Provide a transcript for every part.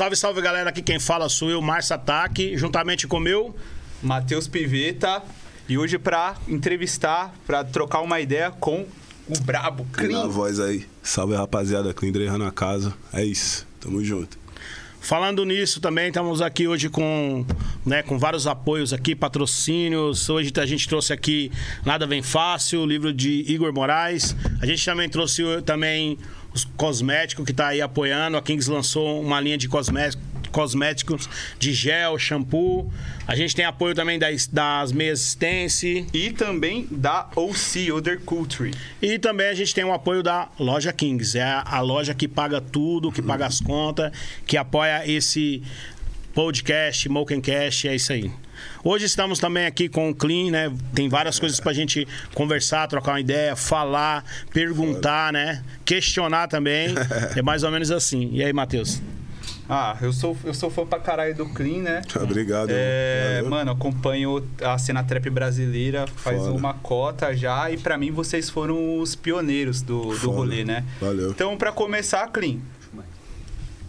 Salve, salve galera, aqui quem fala sou eu, Márcio Ataque, juntamente com o meu. Matheus Piveta. E hoje pra entrevistar, pra trocar uma ideia com o brabo Clean a voz aí. Salve rapaziada, Clean na casa. É isso, tamo junto. Falando nisso também, estamos aqui hoje com, né, com vários apoios aqui, patrocínios. Hoje a gente trouxe aqui Nada Vem Fácil, o livro de Igor Moraes. A gente também trouxe também os cosméticos que está aí apoiando. A Kings lançou uma linha de cosméticos de gel, shampoo. A gente tem apoio também das, das meias Stance. E também da OC, Other Culture. E também a gente tem o apoio da Loja Kings. É a, a loja que paga tudo, que paga as contas, que apoia esse podcast, Mokencast, é isso aí. Hoje estamos também aqui com o Clean, né? Tem várias coisas pra gente conversar, trocar uma ideia, falar, perguntar, né? Questionar também. É mais ou menos assim. E aí, Matheus? Ah, eu sou, eu sou fã pra caralho do Clean, né? Obrigado. É, valeu. mano, acompanho a cena trap brasileira faz Foda. uma cota já e pra mim vocês foram os pioneiros do, do Foda. rolê, né? Valeu. Então, pra começar, Clean,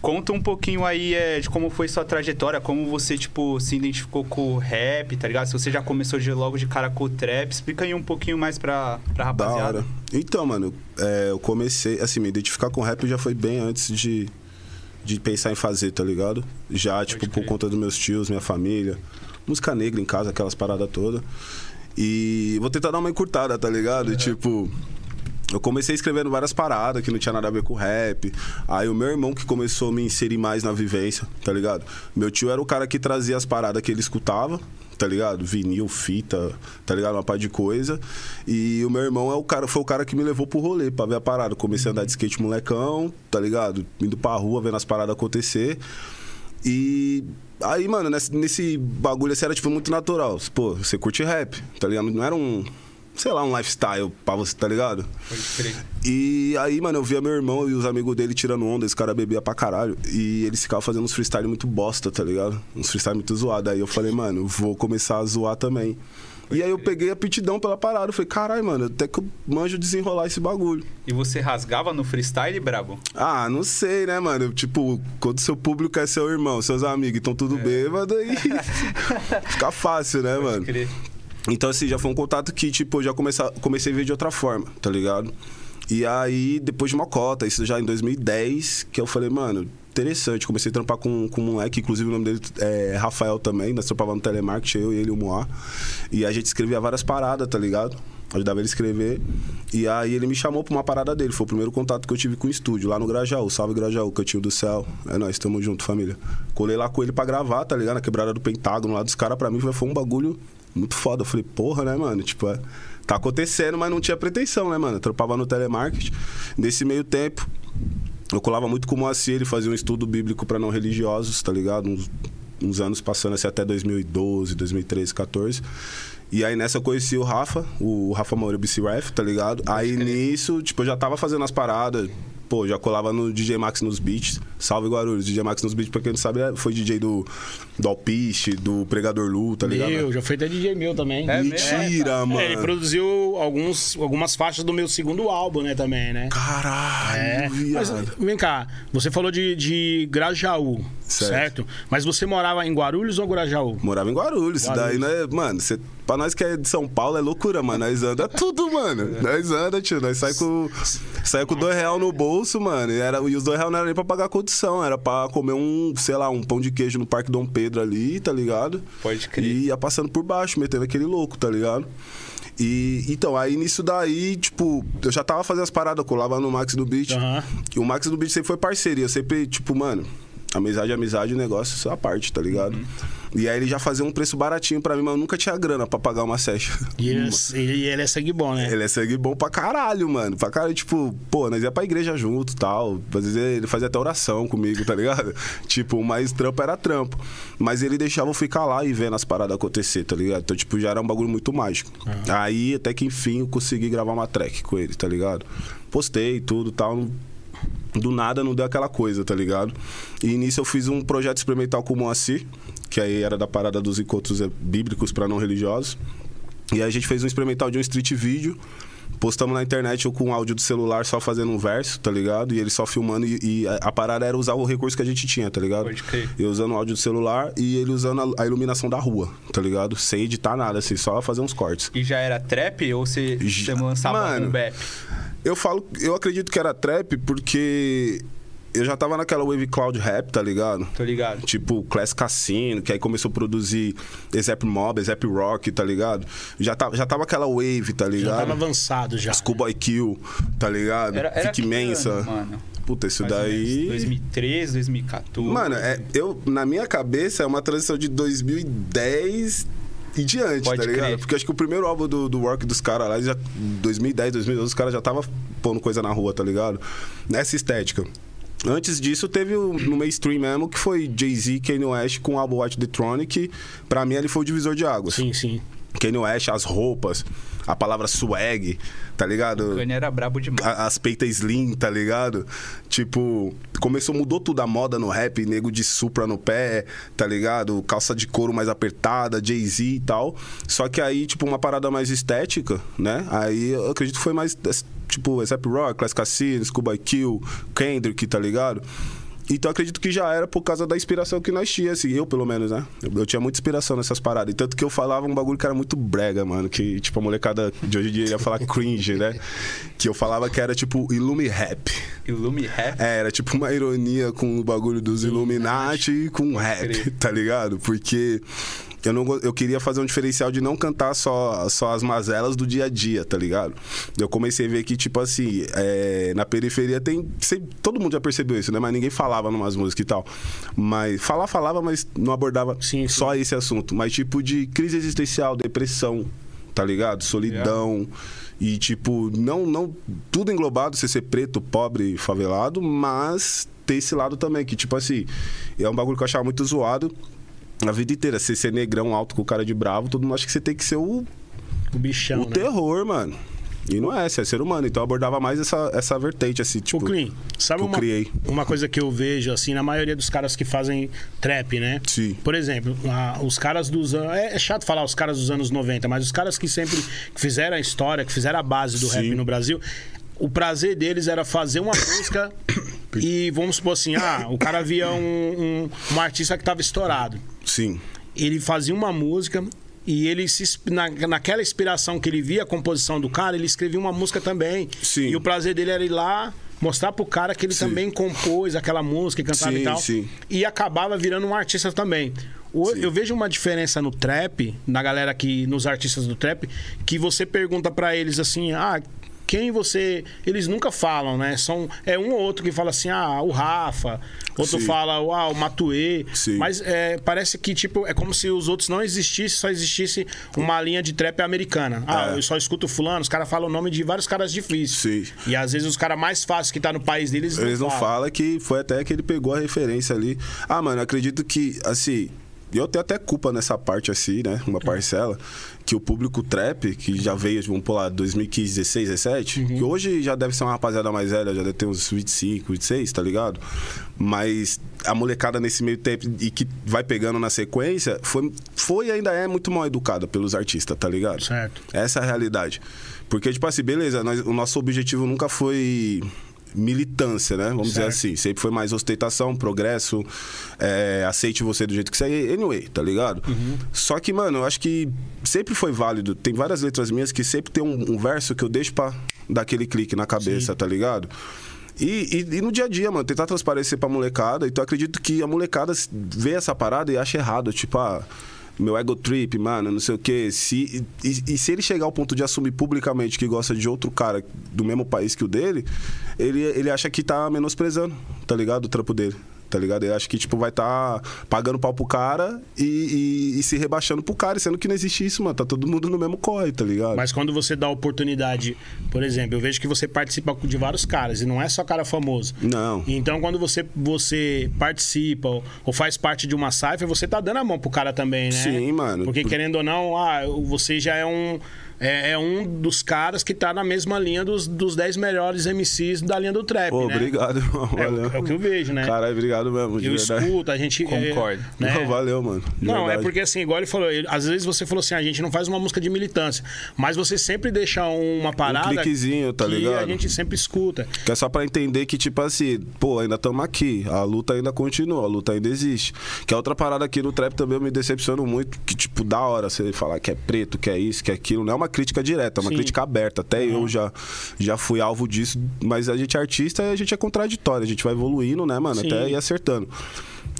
conta um pouquinho aí é, de como foi sua trajetória, como você, tipo, se identificou com o rap, tá ligado? Se você já começou de, logo de cara com o trap, explica aí um pouquinho mais pra, pra Da rapaziada. hora. Então, mano, é, eu comecei, assim, me identificar com rap já foi bem antes de, de pensar em fazer, tá ligado? Já, tipo, por crer. conta dos meus tios, minha família. Música negra em casa, aquelas paradas todas. E vou tentar dar uma encurtada, tá ligado? Tipo. Eu comecei escrevendo várias paradas que não tinha nada a ver com rap. Aí o meu irmão que começou a me inserir mais na vivência, tá ligado? Meu tio era o cara que trazia as paradas que ele escutava, tá ligado? Vinil, fita, tá ligado? Uma par de coisa. E o meu irmão é o cara, foi o cara que me levou pro rolê pra ver a parada. Comecei a andar de skate molecão, tá ligado? Indo pra rua, vendo as paradas acontecer. E aí, mano, nesse, nesse bagulho assim era tipo muito natural. Pô, você curte rap, tá ligado? Não era um, sei lá, um lifestyle pra você, tá ligado? Pode crer. E aí, mano, eu via meu irmão e os amigos dele tirando onda, esse cara bebia pra caralho. E eles ficavam fazendo uns freestyle muito bosta, tá ligado? Uns freestyle muito zoado. Aí eu falei, mano, vou começar a zoar também. e aí eu peguei a pitidão pela parada. Eu falei, caralho, mano, até que eu manjo desenrolar esse bagulho. E você rasgava no freestyle, brabo? Ah, não sei, né, mano? Tipo, quando seu público é seu irmão, seus amigos estão tudo bêbado, aí fica fácil, né, Pode mano? crer. Então, assim, já foi um contato que, tipo, eu já comecei, comecei a ver de outra forma, tá ligado? E aí, depois de uma cota, isso já em 2010, que eu falei, mano, interessante. Comecei a trampar com, com um moleque, inclusive o nome dele é Rafael também, nós trampávamos no telemarketing, eu, ele o Moá. E a gente escrevia várias paradas, tá ligado? Ajudava ele a escrever. E aí ele me chamou pra uma parada dele. Foi o primeiro contato que eu tive com o estúdio, lá no Grajaú. Salve Grajaú, Cantinho do Céu. É nóis, tamo junto, família. Colei lá com ele pra gravar, tá ligado? Na quebrada do Pentágono, lá dos caras, pra mim foi um bagulho muito foda. Eu falei, porra, né, mano? Tipo, é, tá acontecendo, mas não tinha pretensão, né, mano? Eu trampava no telemarketing. Nesse meio tempo, eu colava muito com o Moacir, ele fazia um estudo bíblico pra não religiosos, tá ligado? Uns, uns anos passando assim até 2012, 2013, 14. E aí nessa eu conheci o Rafa, o Rafa Moura BC Ref, tá ligado? aí nisso, tipo, eu já tava fazendo as paradas. Pô, já colava no DJ Max nos beats. Salve Guarulhos, DJ Max nos beats, pra quem não sabe, é- foi DJ do, do Alpiste, do Pregador Lu, tá ligado? Meu, já foi até DJ meu também. É Mentira, mano. É, ele produziu alguns, algumas faixas do meu segundo álbum, né, também, né? Caralho, É, mas vem cá, você falou de, de Grajaú, certo. Certo. Mas você morava em Guarulhos ou Grajaú? Morava em Guarulhos. Isso daí, Guarulhos. né, mano, cê, pra nós que é de São Paulo é loucura, mano. Nós anda tudo, mano. Nós anda, tio. Nós sai com, sai com dois real no bolso, mano. E, era, e os dois real não era nem pra pagar a condição. Era pra comer um, sei lá, um pão de queijo no Parque Dom Pedro ali, tá ligado? Pode crer. E ia passando por baixo, metendo aquele louco, tá ligado? E então, aí nisso daí, tipo, eu já tava fazendo as paradas, eu colava no Max do Beat. Aham. E o Max do Beat sempre foi parceria. Sempre, tipo, mano, amizade é amizade, o negócio é só a parte, tá ligado? E aí ele já fazia um preço baratinho pra mim, mas eu nunca tinha grana pra pagar uma session. E ele, ele, ele é sangue bom, né? Ele é sangue bom pra caralho, mano. Pra caralho, tipo, pô, nós ia pra igreja junto e tal. Às vezes ele fazia até oração comigo, tá ligado? tipo, mas trampo era trampo. Mas ele deixava eu ficar lá e vendo as paradas acontecer, tá ligado? Então, tipo, já era um bagulho muito mágico. Aí, até que enfim, eu consegui gravar uma track com ele, tá ligado? Postei tudo e tal. Do nada não deu aquela coisa, tá ligado? E nisso eu fiz um projeto experimental com o Moacir, que aí era da parada dos encontros eh, bíblicos pra não religiosos. E aí a gente fez um experimental de um street vídeo postamos na internet eu com áudio do celular só fazendo um verso, tá ligado? E ele só filmando e, e a, a parada era usar o recurso que a gente tinha, tá ligado? Pode crer. Eu usando o áudio do celular e ele usando a, a iluminação da rua, tá ligado? Sem editar nada, assim, só fazer uns cortes. E já era trap ou você, Já- você lançava Mano, um bap? Eu falo, eu acredito que era trap porque eu já tava naquela wave cloud rap, tá ligado? Tô ligado. Tipo, Class Cassino, que aí começou a produzir Exap Mob, Exap Rock, tá ligado? Já tava, já tava aquela wave, tá Já ligado? tava avançado já. Schoolboy Kill, tá ligado? Era, era Fique que Mensa. ano, mano? Puta, isso Mais daí. 2013, 2014. Mano, é, eu, na minha cabeça é uma transição de 2010 e diante, Pode tá ligado? crer. Porque acho que o primeiro álbum do, do Work dos caras lá, já 2010, 2012, os caras já tava pondo coisa na rua, tá ligado? Nessa estética. Antes disso, teve o, no mainstream mesmo, que foi Jay-Z, Kanye West com o álbum Watch the que pra mim ele foi o divisor de águas. Sim, sim. Kanye West, as roupas, a palavra swag, tá ligado? O Kanye era brabo demais. a- as peitas slim, tá ligado? Tipo, começou, mudou tudo a moda no rap, nego de supra no pé, tá ligado? Calça de couro mais apertada, Jay-Z e tal. Só que aí, tipo, uma parada mais estética, né? Aí eu acredito que foi mais, tipo, Except Rock, Class Cassino, Scuba Kill, Kendrick, tá ligado? Então eu acredito que já era por causa da inspiração que nós tínhamos, assim, eu pelo menos, né? Eu, eu tinha muita inspiração nessas paradas. E tanto que eu falava um bagulho que era muito brega, mano. Que, tipo, a molecada de hoje em dia ia falar cringe, né? Que eu falava que era tipo Illumi Rap. Illume Rap. É, era tipo uma ironia com o bagulho dos Illuminati e com rap, tá ligado? Porque eu, não, eu queria fazer um diferencial de não cantar só, só as mazelas do dia a dia, tá ligado? Eu comecei a ver que, tipo assim, é, na periferia tem. sempre- todo mundo já percebeu isso, né? Mas ninguém falava numas músicas e tal. Mas falar, falava, mas não abordava Sim, sim. só esse assunto. Mas tipo de crise existencial, depressão, tá ligado? Solidão. E, tipo, não, não. Tudo englobado, você ser preto, pobre, favelado, mas ter esse lado também, que, tipo assim, é um bagulho que eu achava muito zoado a vida inteira. Você ser negrão alto com cara de bravo, todo mundo acha que você tem que ser o, O bichão, o né? terror, mano. E não é, você é ser humano. Então eu abordava mais essa, essa vertente, assim, tipo. Ô, Clean, sabe uma, uma coisa que eu vejo, assim, na maioria dos caras que fazem trap, né? Sim. Por exemplo, a- os caras dos anos. É, é chato falar os caras dos anos 90, mas os caras que sempre fizeram a história, que fizeram a base do rap Sim. no Brasil. O prazer deles era fazer uma música e vamos supor assim, ah, o cara via um, um, um artista que tava estourado. Sim. Ele fazia uma música e ele se, na, naquela inspiração que ele via a composição do cara, ele escrevia uma música também. Sim. E o prazer dele era ir lá mostrar pro cara que ele Sim. também compôs aquela música e cantava Sim, e tal. sim. E acabava virando um artista também. Eu vejo uma diferença no trap, na galera que nos artistas do trap, que você pergunta pra eles assim: "Ah, quem você. Eles nunca falam, né? São, é um ou outro que fala assim, ah, o Rafa. Outro Sim. fala, ah, o Matuê. Sim. Mas é, parece que, tipo, é como se os outros não existissem, só existisse uma linha de trap americana. Ah, É. eu só escuto fulano, os caras falam o nome de vários caras difíceis. Sim. E às vezes os caras mais fáceis que tá no país deles Eles não falam que foi até que ele pegou a referência ali. Ah, mano, acredito que, assim, eu tenho até culpa nessa parte, assim, né? Uma parcela. Que o público trap, que já veio, vamos pular, 2015, 16, 17, que hoje já deve ser uma rapaziada mais velha, já deve ter uns 25, 26, tá ligado? Mas a molecada nesse meio tempo e que vai pegando na sequência, foi, foi e ainda é muito mal educada pelos artistas, tá ligado? Certo. Essa é a realidade. Porque, tipo assim, beleza, nós- o nosso objetivo nunca foi militância, né? Vamos dizer Certo. assim. Sempre foi mais ostentação, progresso, é, aceite você do jeito que você é, anyway, tá ligado? Uhum. Só que, mano, eu acho que sempre foi válido. Tem várias letras minhas que sempre tem um, um verso que eu deixo pra dar aquele clique na cabeça, tá ligado? E, e- e no dia a dia, mano, tentar transparecer pra molecada. Então eu acredito que a molecada vê essa parada e acha errado. Tipo, ah, meu ego trip, mano, não sei o quê. Se, e, e se ele chegar ao ponto de assumir publicamente que gosta de outro cara do mesmo país que o dele, ele, ele acha que tá menosprezando, tá ligado? O trampo dele. Tá ligado? Ele acha que, tipo, vai estar pagando pau pro cara e, e- e se rebaixando pro cara, sendo que não existe isso, mano. Tá todo mundo no mesmo corre, tá ligado? Mas quando você dá oportunidade, por exemplo, eu vejo que você participa de vários caras e não é só cara famoso. Não. Então, quando você, você participa ou, faz parte de uma cipher, você tá dando a mão pro cara também, né? Sim, mano. Porque Por- querendo ou não, ah, você já é um. É, é um dos caras que tá na mesma linha dos, dos 10 melhores MCs da linha do trap, Pô, né? obrigado, irmão. É, Valeu. é o que eu vejo, né? Caralho, obrigado mesmo, de eu verdade. escuto, a gente... é, Concordo. né? Não, valeu, mano. de Não, é verdade. porque assim, igual ele falou, ele- às vezes você falou assim, a gente não faz uma música de militância, mas você sempre deixa uma parada cliquezinho, tá que ligado? a gente sempre escuta. Que é só pra entender que, tipo assim, pô, ainda estamos aqui. A luta ainda continua, a luta ainda existe. Que é outra parada aqui no trap também eu me decepciono muito. Que, tipo, da hora você falar que é preto, que é isso, que é aquilo. Não é uma crítica direta, é uma Sim. crítica aberta. Até eu já, já fui alvo disso. Mas a gente é artista e a gente é contraditório. A gente vai evoluindo, né, mano? Sim. Até ir acertando.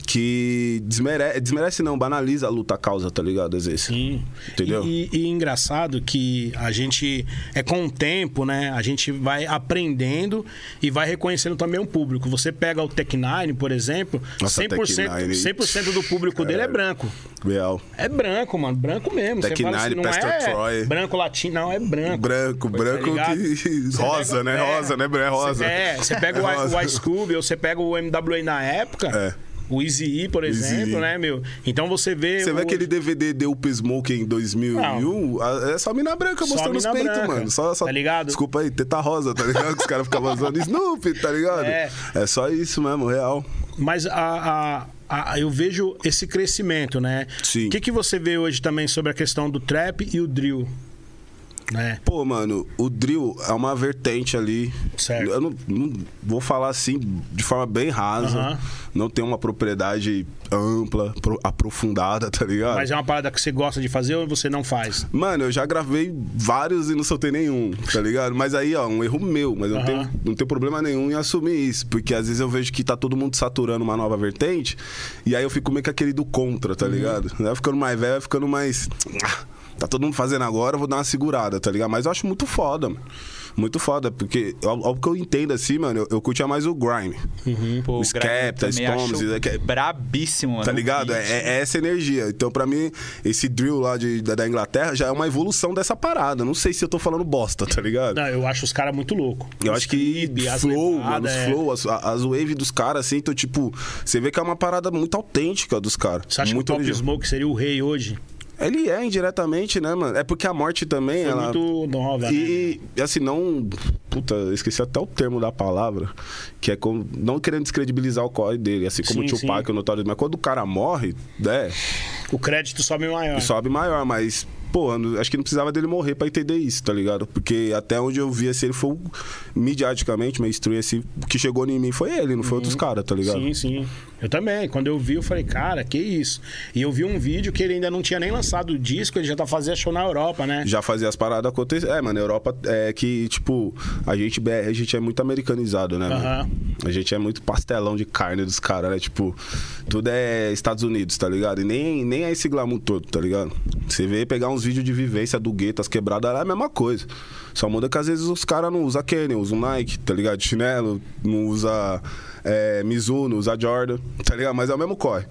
Que desmerece, desmerece não, banaliza a luta a causa, tá ligado? Às vezes. Sim. Entendeu? E, e- e engraçado que a gente, é com o tempo, né? A gente vai aprendendo e vai reconhecendo também o público. Você pega o Tech Nine, por exemplo, Nossa, 100%, Tech Nine. 100% do público dele é branco. Real. É branco, mano. Branco mesmo. Tech Você assim, Nine, não Pastor é Troy. branco latino, não, é branco. Branco, branco ligado? que. Rosa, pega- né? é, rosa, né? É rosa. É, você pega É o, rosa. o Ice Cube ou você pega o MWA na época, É. o Easy E, por exemplo, né, meu? Então você vê. Você vê o- aquele DVD The Up Smoke em 2001? a- É só mina branca Só mostrando os mina peitos, branca, mano. Só, só... tá ligado? Desculpa aí, teta rosa, tá ligado? Os caras ficavam usando Snoopy, tá ligado? É. É só isso mesmo, real. Mas a, a- a- eu vejo esse crescimento, né? Sim. O que, que você vê hoje também sobre a questão do trap e o drill? Né? Pô, mano, o drill é uma vertente ali. Certo. Eu não, não vou falar assim de forma bem rasa. Aham. Não tem uma propriedade ampla, pro- aprofundada, tá ligado? Mas é uma parada que você gosta de fazer ou você não faz? Mano, eu já gravei vários e não soltei nenhum, tá ligado? Mas aí, ó, um erro meu, mas eu tenho, não tenho problema nenhum em assumir isso, porque às vezes eu vejo que tá todo mundo saturando uma nova vertente, e aí eu fico meio que aquele do contra, Uhum. tá ligado? Vai ficando mais velho, vai ficando mais. Tá todo mundo fazendo agora, eu vou dar uma segurada, tá ligado? Mas eu acho muito foda, mano. Muito foda, porque, ao, ao que eu entendo assim, mano, eu, eu curtia mais o grime. Pô, Os o Skepta, Storms, acho é que- brabíssimo, mano. Tá ligado? É, é essa energia. Então, pra mim, esse drill lá de, da, da Inglaterra já é uma evolução dessa parada. Não sei se eu tô falando bosta, tá ligado? Não, eu acho os caras muito loucos. Eu Os acho que clipe, as flow, mano, os é. flow, as, as wave dos caras, assim, então, tipo, você vê que é uma parada muito autêntica dos caras. Você acha muito que o Pop. Smoke seria o rei hoje? Ele é indiretamente, né, mano? É porque a morte também, Foi ela. muito nova, né? E, assim, não. Puta, esqueci até o termo da palavra, que é como. Não querendo descredibilizar o corre dele, assim como Sim, o Tupac, o Notório. Mas quando o cara morre, né? O crédito sobe maior. sobe maior, mas, pô, acho que não precisava dele morrer pra entender isso, tá ligado? Porque até onde eu vi, assim, ele foi midiaticamente, mainstream, assim, o que chegou em mim foi ele, não foi outros caras, tá ligado? Sim, sim. Eu também. Quando eu vi, eu falei, cara, que isso? E eu vi um vídeo que ele ainda não tinha nem lançado o disco, ele já tá fazendo show na Europa, né? Já fazia as paradas acontecer. É, mano, a Europa é que, tipo, a gente, a gente é muito americanizado, né? Aham. A gente é muito pastelão de carne dos caras, né? Tipo, tudo é Estados Unidos, tá ligado? E nem, nem é esse glamour todo, tá ligado? Você vê pegar uns vídeos de vivência do gueto, as quebradas é a mesma coisa. Só muda que às vezes os caras não usam Kenny, usam Nike, tá ligado? Chinelo, não usa é, Mizuno, usa Jordan, tá ligado? Mas é o mesmo corre.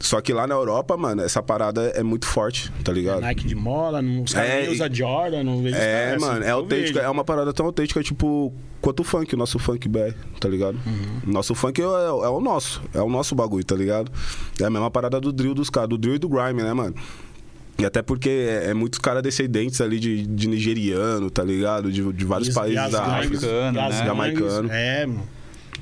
Só que lá na Europa, mano, essa parada é muito forte, tá ligado? Nike de mola, não, os caras É, nem usam Jordan, não vejo É, assim, mano, é eu autêntica, vejo. é uma parada tão autêntica, tipo, quanto o funk, o nosso funk BR, tá ligado? Uhum. Nosso funk é, é o nosso, é o nosso bagulho, tá ligado? É a mesma parada do drill dos caras, do drill e do grime, né, mano? E até porque é, é muitos caras descendentes ali de, de nigeriano, tá ligado? De, de vários países da África. Jamaicano, né? Jamaicano. É, mano.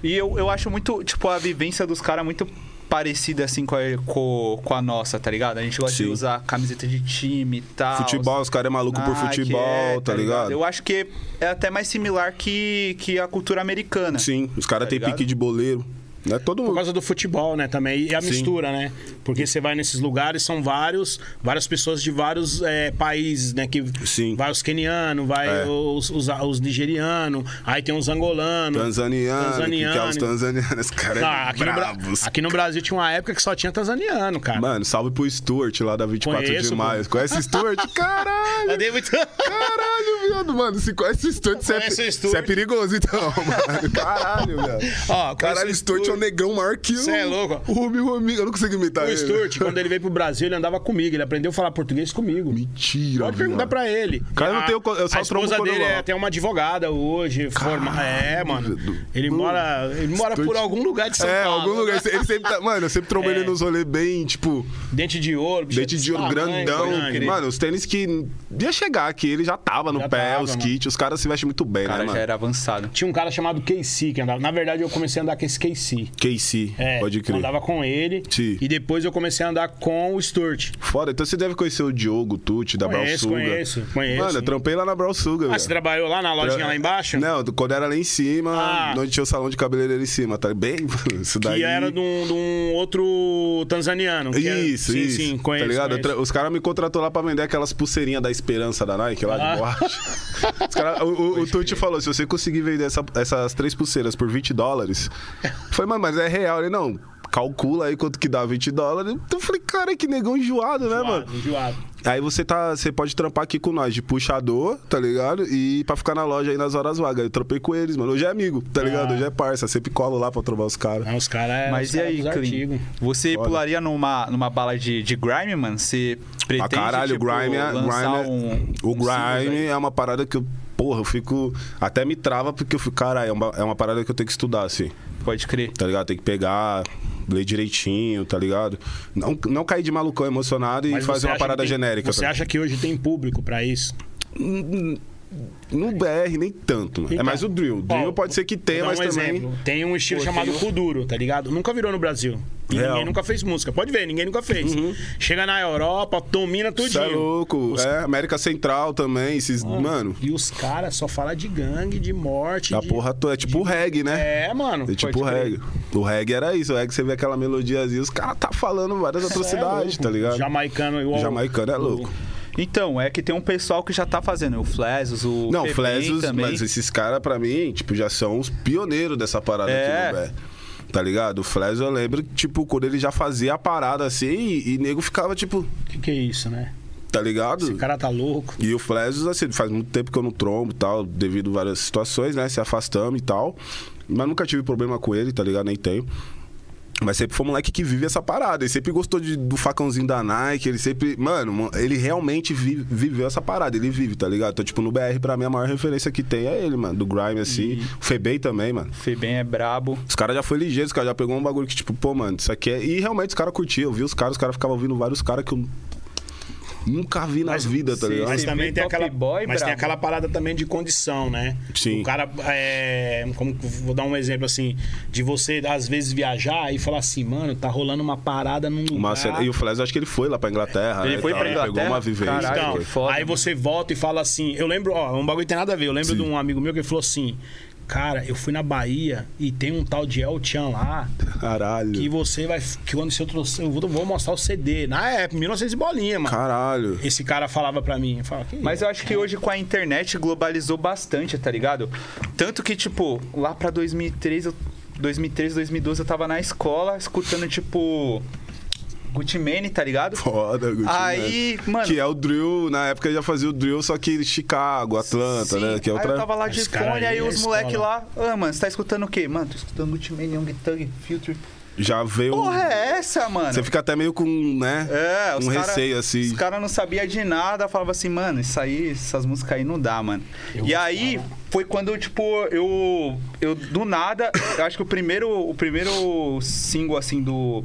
E eu, eu acho muito, tipo, a vivência dos caras muito parecida, assim, com a, com, com a nossa, tá ligado? A gente gosta de Sim. usar camiseta de time e tal. Futebol, os caras é maluco por Nike, futebol, é, tá ligado? Eu acho que é até mais similar que, que a cultura americana. Sim, os caras Tá têm ligado? pique de boleiro. Né? Todo Por causa do futebol, né, também. E a Sim. mistura, né? Porque você vai nesses lugares, são vários, várias pessoas de vários é, países, né? Que Sim. vai os quenianos, vai É. os, os, os nigerianos, aí tem uns angolanos. Tanzaniano, que, que é os tanzanianos, os Ah, é aqui, no Bra- bravos. aqui no Brasil tinha uma época que só tinha tanzaniano, cara. Mano, salve pro Stuart lá da 24 Conheço, de maio. pô. Conhece Stuart? Caralho! Eu dei muito. Caralho, viado. mano, se conhece o Stuart, você é, Stuart. é perigoso, então, mano. Caralho, velho. Caralho, Stuart é um negão maior que o... Cê é louco. O Rumi Rumi, eu não consigo imitar O ele. Stuart, quando ele veio pro Brasil, ele andava comigo. Ele aprendeu a falar português comigo. Mentira, Pode perguntar mano. pra ele. Cara, eu não tenho eu só A esposa dele é, tem uma advogada hoje. Forma... É, mano. Ele mora, ele mora por Stuart- algum lugar de São É, Paulo. algum lugar. Ele sempre tá... Mano, eu sempre trombei É. ele nos rolês bem, tipo... Dente de ouro. Dente de ouro grandão. Mano, os tênis que ia chegar aqui, ele já tava no Já pé, tava, os mano. kits. Os caras se vestem muito bem, O cara né, já mano? era avançado. Tinha um cara chamado KC que andava. Na verdade, eu comecei a andar com esse KC. KC, É, pode eu crer. andava com ele. Sim. E depois eu comecei a andar com o Stuart. Foda, então você deve conhecer o Diogo Tucci, da Conheço, Brausuga. conheço, conheço. Mano, eu trampei lá na Brausuga, Ah, velho. você trabalhou lá na lojinha lá embaixo? Não, quando era lá em cima, Ah. onde tinha o salão de cabeleireiro em cima, tá bem? Isso daí. Que era de um, de um outro tanzaniano. que era- Isso, sim, isso. Sim, conheço. Tá ligado? Conheço. tra- Os caras me contratou lá pra vender aquelas pulseirinhas da esperança da Nike lá Ah. de borracha. Os cara, o o, o Tucci falou: se você conseguir vender essa- essas três pulseiras por 20 dólares. Eu falei, mano, mas é real. Ele, não, calcula aí quanto que dá 20 dólares. Eu falei, cara, que negão enjoado, né, mano? Enjoado, enjoado. Aí você tá, você pode trampar aqui com nós de puxador, tá ligado? E pra ficar na loja aí nas horas vagas. Eu trampei com eles, mano. Hoje é amigo, tá ligado? Ah. Hoje é parça. Sempre colo lá pra trovar os caras. Não, os caras Mas os e aí, Clean? Você Foda. pularia numa, numa bala de, de grime, mano? Você pretende, Pra caralho, tipo, o Grime é. Grime é- um, o um Grime daí? é uma parada que eu. Porra, eu fico. Até me trava porque eu fico. Caralho, é uma, é uma parada que eu tenho que estudar, assim. Pode crer. Tá ligado? Tem que pegar, ler direitinho, tá ligado? Não, não cair de malucão emocionado e Mas fazer você uma parada tem- genérica. Você tá acha que hoje tem público pra isso? No BR, nem tanto, mano. É Então, mais o drill. Drill pode ser que tenha, mas um também. exemplo. Tem um estilo Pô, chamado um- Kuduro, tá ligado? Nunca virou no Brasil. E Real. ninguém nunca fez música. Pode ver, ninguém nunca fez. Chega na Europa, domina Isso tudinho. é louco. Os- É, América Central também. Esses, mano, E os caras só falam de gangue, de morte. a de... porra toda. É tipo o reggae, né? É, mano. É tipo o reggae. O reggae era isso. O reggae você vê aquela melodiazinha, os caras tá falando várias atrocidades, tá ligado? Jamaicano igual. Jamaicano é louco. Então, é que tem um pessoal que já tá fazendo. O Flesos, o Não, Flesos, também. mas esses caras, pra mim, tipo, já são os pioneiros dessa parada É. aqui BR. Tá ligado? O Flesos, eu lembro, tipo, quando ele já fazia a parada assim, e, e nego ficava, tipo, O que, que é isso, né? tá ligado? Esse cara tá louco. E o Flesos, assim, faz muito tempo que eu não trombo e tal, devido a várias situações, né? Se afastamos e tal. Mas nunca tive problema com ele, tá ligado? Nem tenho. Mas sempre foi um moleque que vive essa parada. Ele sempre gostou de- do facãozinho da Nike. Ele sempre. Mano, ele realmente vive- viveu essa parada. Ele vive, tá ligado? Então, tipo, no BR, pra mim, a maior referência que tem é ele, mano. Do Grime, assim. O Febem também, mano. Febem é brabo. Os caras já foi ligeiro, os caras já pegou um bagulho que, tipo, pô, mano, isso aqui é. E realmente os caras curtiam. Eu vi os caras, os caras ficavam ouvindo vários caras que eu nunca vi na Mas vida, tá ligado? Mas também tem aquela. Boy, mas tem aquela parada também de condição, né? Sim. O cara. É, como, vou dar um exemplo assim, de você, às vezes, viajar e falar assim, mano, tá rolando uma parada num lugar. Cena- E o Fles, acho que ele foi lá pra Inglaterra. Ele né, foi tal, pra Inglaterra? Pegou uma vivência. Caralho, Então, foda, aí mano. você volta e fala assim. Eu lembro, ó, um bagulho que tem nada a ver. Eu lembro Sim. de um amigo meu que falou assim: Cara, eu fui na Bahia e tem um tal de El Chan lá Caralho. que você vai. Que quando se eu trouxer, eu vou, mostrar o CD. Na época, 1900 e bolinha, mano. Caralho. Esse cara falava pra mim. Eu falava, Mas eu acho que hoje com a internet globalizou bastante, tá ligado? Tanto que, tipo, lá pra 2013, eu- 2013, 2012 eu tava na escola escutando, tipo, Gucci Mane, tá ligado? Foda, Gucci Aí, Mane. mano- Que é o drill, na época ele já fazia o drill, só que Chicago, Atlanta, Sim. né? Que é Aí outra. eu tava lá de Esse fone, aí aí é os moleque lá, ah, mano, você tá escutando o quê? Mano, tô escutando Gucci Mane, Young Thug, Future. Já veio. Porra, é essa, mano? Você fica até meio com, né? É, um cara- receio assim. Os caras não sabiam de nada, falavam assim, mano, isso aí, essas músicas aí não dá, mano. Eu e aí foi quando, tipo, eu. Eu, do nada, eu acho que o primeiro, o primeiro single, assim, do.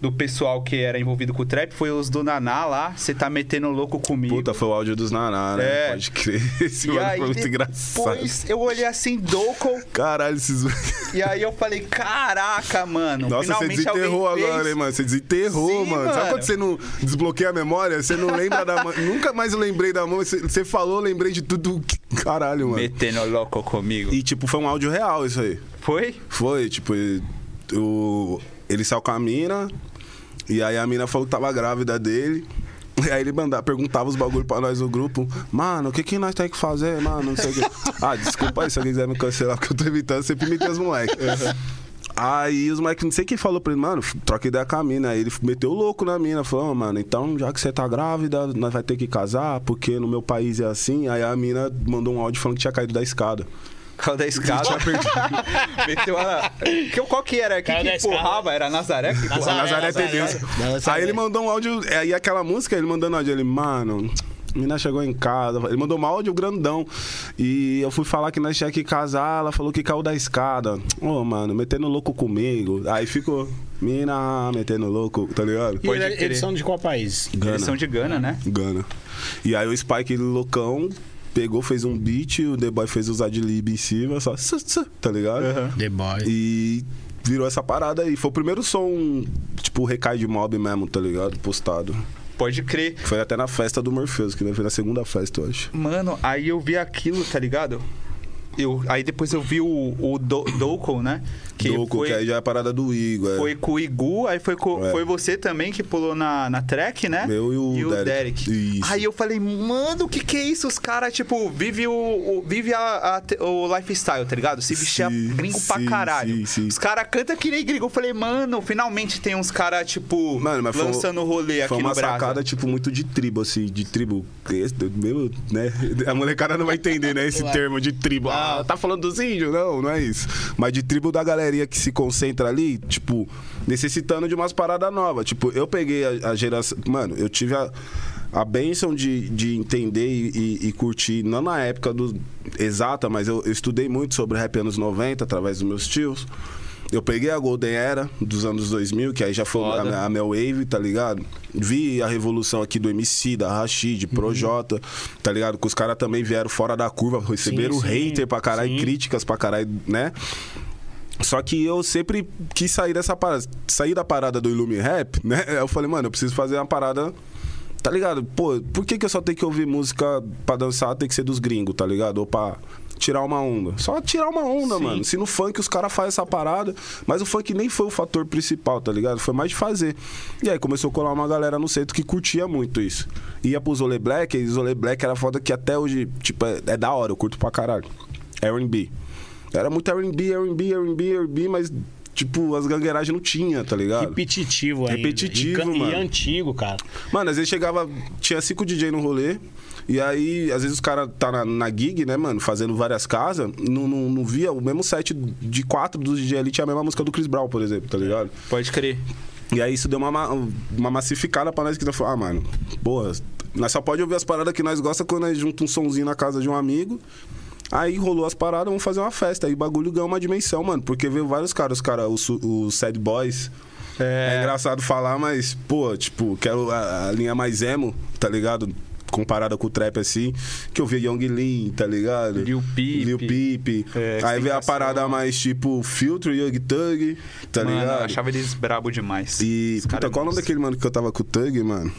Do pessoal que era envolvido com o trap foi os do Naná lá, você tá metendo louco comigo. Puta, foi o áudio dos Naná, né? É. Pode crer. Esse mano aí foi muito engraçado. depois eu olhei assim, Doco, Caralho, esses. e aí eu falei, caraca, mano, Nossa, você desenterrou alguém fez. agora, hein, mano? Você desenterrou, Sim, mano. Sabe mano. quando você não desbloqueia a memória? Você não lembra da mão. Nunca mais eu lembrei da mão. Você, falou, lembrei de tudo. Caralho, mano. Metendo louco comigo. E, tipo, foi um áudio real isso aí. Foi? Foi, tipo, ele- o, ele saiu com a mina, e aí a mina falou que tava grávida dele. E aí ele mandava, perguntava os bagulho pra nós no grupo. Mano, o que que nós tem que fazer, mano? Não sei o quê. Ah, desculpa aí se alguém quiser me cancelar, porque eu tô imitando, sempre imitei os moleques. Aí os moleques, não sei quem falou pra ele, mano, troca ideia com a mina. Aí ele meteu o louco na mina, falou, "Ô, mano, então já que você tá grávida, nós vai ter que casar, porque no meu país é assim. Aí a mina mandou um áudio falando que tinha caído da escada. Caiu da escada. Meteu a... Que- Qual que era? Quem que empurrava? Era Nazaré que empurrava? Nazaré. Nazaré Nazaré. Tedesco. Nazaré. Aí ele mandou um áudio, aí aquela música, ele mandando áudio, ele, mano, a mina chegou em casa, ele mandou um áudio grandão. E eu fui falar que nós tinha que casar, ela falou que caiu da escada. Ô, mano, metendo louco comigo. Aí ficou, mina, metendo louco, tá ligado? E eles são de qual país? Eles são de Gana, né? Gana. E aí o Spike loucão pegou, fez um beat, o The Boy fez os adlib em cima, só, tá ligado? The Boy. E virou essa parada aí. Foi o primeiro som, tipo, recai de mob mesmo, tá ligado? Postado. Pode crer. Foi até na festa do Morpheus, que foi na segunda festa, eu acho. Mano, aí eu vi aquilo, tá ligado? Eu, aí depois eu vi o, o Do, Doco, né? Que Doco, foi, que aí já é a parada do Igor. é. foi com o Igu, aí foi, com, É. foi você também que pulou na, na track, né? Eu e o Derek. Isso. Aí eu falei, mano, o que que é isso? Os caras, tipo, vive o, o- vive a, a o lifestyle, tá ligado? Se vestir a Sim, gringo pra sim, caralho. sim, sim. Os caras cantam que nem gringo. Eu falei, mano, finalmente tem uns caras, tipo, Mano, mas foi- lançando rolê aqui Foi uma no Brasil. sacada, tipo, muito de tribo, assim, de tribo. Meu, né? A molecada não vai entender, né? Esse termo de tribo. Ah, tá falando dos índios? Não, não é isso. Mas de tribo da galerinha que se concentra ali, tipo, necessitando de umas paradas novas. Tipo, eu peguei a, a geração. Mano, eu tive a. A bênção de, de entender e, e- e curtir, não na época do exata, mas eu, eu estudei muito sobre rap anos 90 através dos meus tios. Eu peguei a Golden Era dos anos 2000, que aí já foi a, a Mel Wave, tá ligado? Vi a revolução aqui do MC, da Rashid, Uhum. Projota, tá ligado? Que os caras também vieram fora da curva, receberam Sim, sim, hater pra caralho, sim. críticas pra caralho, né? Só que eu sempre quis sair dessa parada, sair da parada do Illumi Rap, né? Eu falei, mano, eu preciso fazer uma parada, tá ligado? Pô, por que, que eu só tenho que ouvir música pra dançar, tem que ser dos gringos, tá ligado? Ou pra tirar uma onda. Só tirar uma onda, Sim. mano. Se no funk os caras fazem essa parada, mas o funk nem foi o fator principal, tá ligado? Foi mais de fazer. E aí começou a colar uma galera no centro que curtia muito isso. Ia pro Zole Black, e Zole Black era foda que até hoje, tipo, é, é da hora, eu curto pra caralho. R&B. Era muito R&B, R&B, R&B, R&B, mas, tipo, as gangueiragens não tinha, tá ligado? Repetitivo ainda. Repetitivo, e, mano. E antigo, cara. Mano, às vezes chegava, tinha cinco DJ no rolê, e aí, às vezes os caras tá na, na gig, né, mano, fazendo várias casas, não, não, não via o mesmo set de quatro dos DJ ali, tinha a mesma música do Chris Brown, por exemplo, tá ligado? Pode crer. E aí isso deu uma, ma- uma massificada pra nós que nós falamos, ah, mano, porra, nós só pode ouvir as paradas que nós gosta quando nós junta um sonzinho na casa de um amigo. Aí rolou as paradas, vamos fazer uma festa. Aí o bagulho ganhou uma dimensão, mano. Porque veio vários caras, os caras, os, os Sad Boys. É. engraçado falar, mas, pô, tipo, quero a, a linha mais emo, tá ligado? Comparada com o trap assim, que eu vi Young Lean, tá ligado? Lil Peep. Lil Peep. É, Aí veio a parada mais tipo Filtro, Young Thug, tá Mano, ligado? eu achava eles brabo demais. E, puta, é qual o nome monstro. daquele mano que eu tava com o Thug, mano?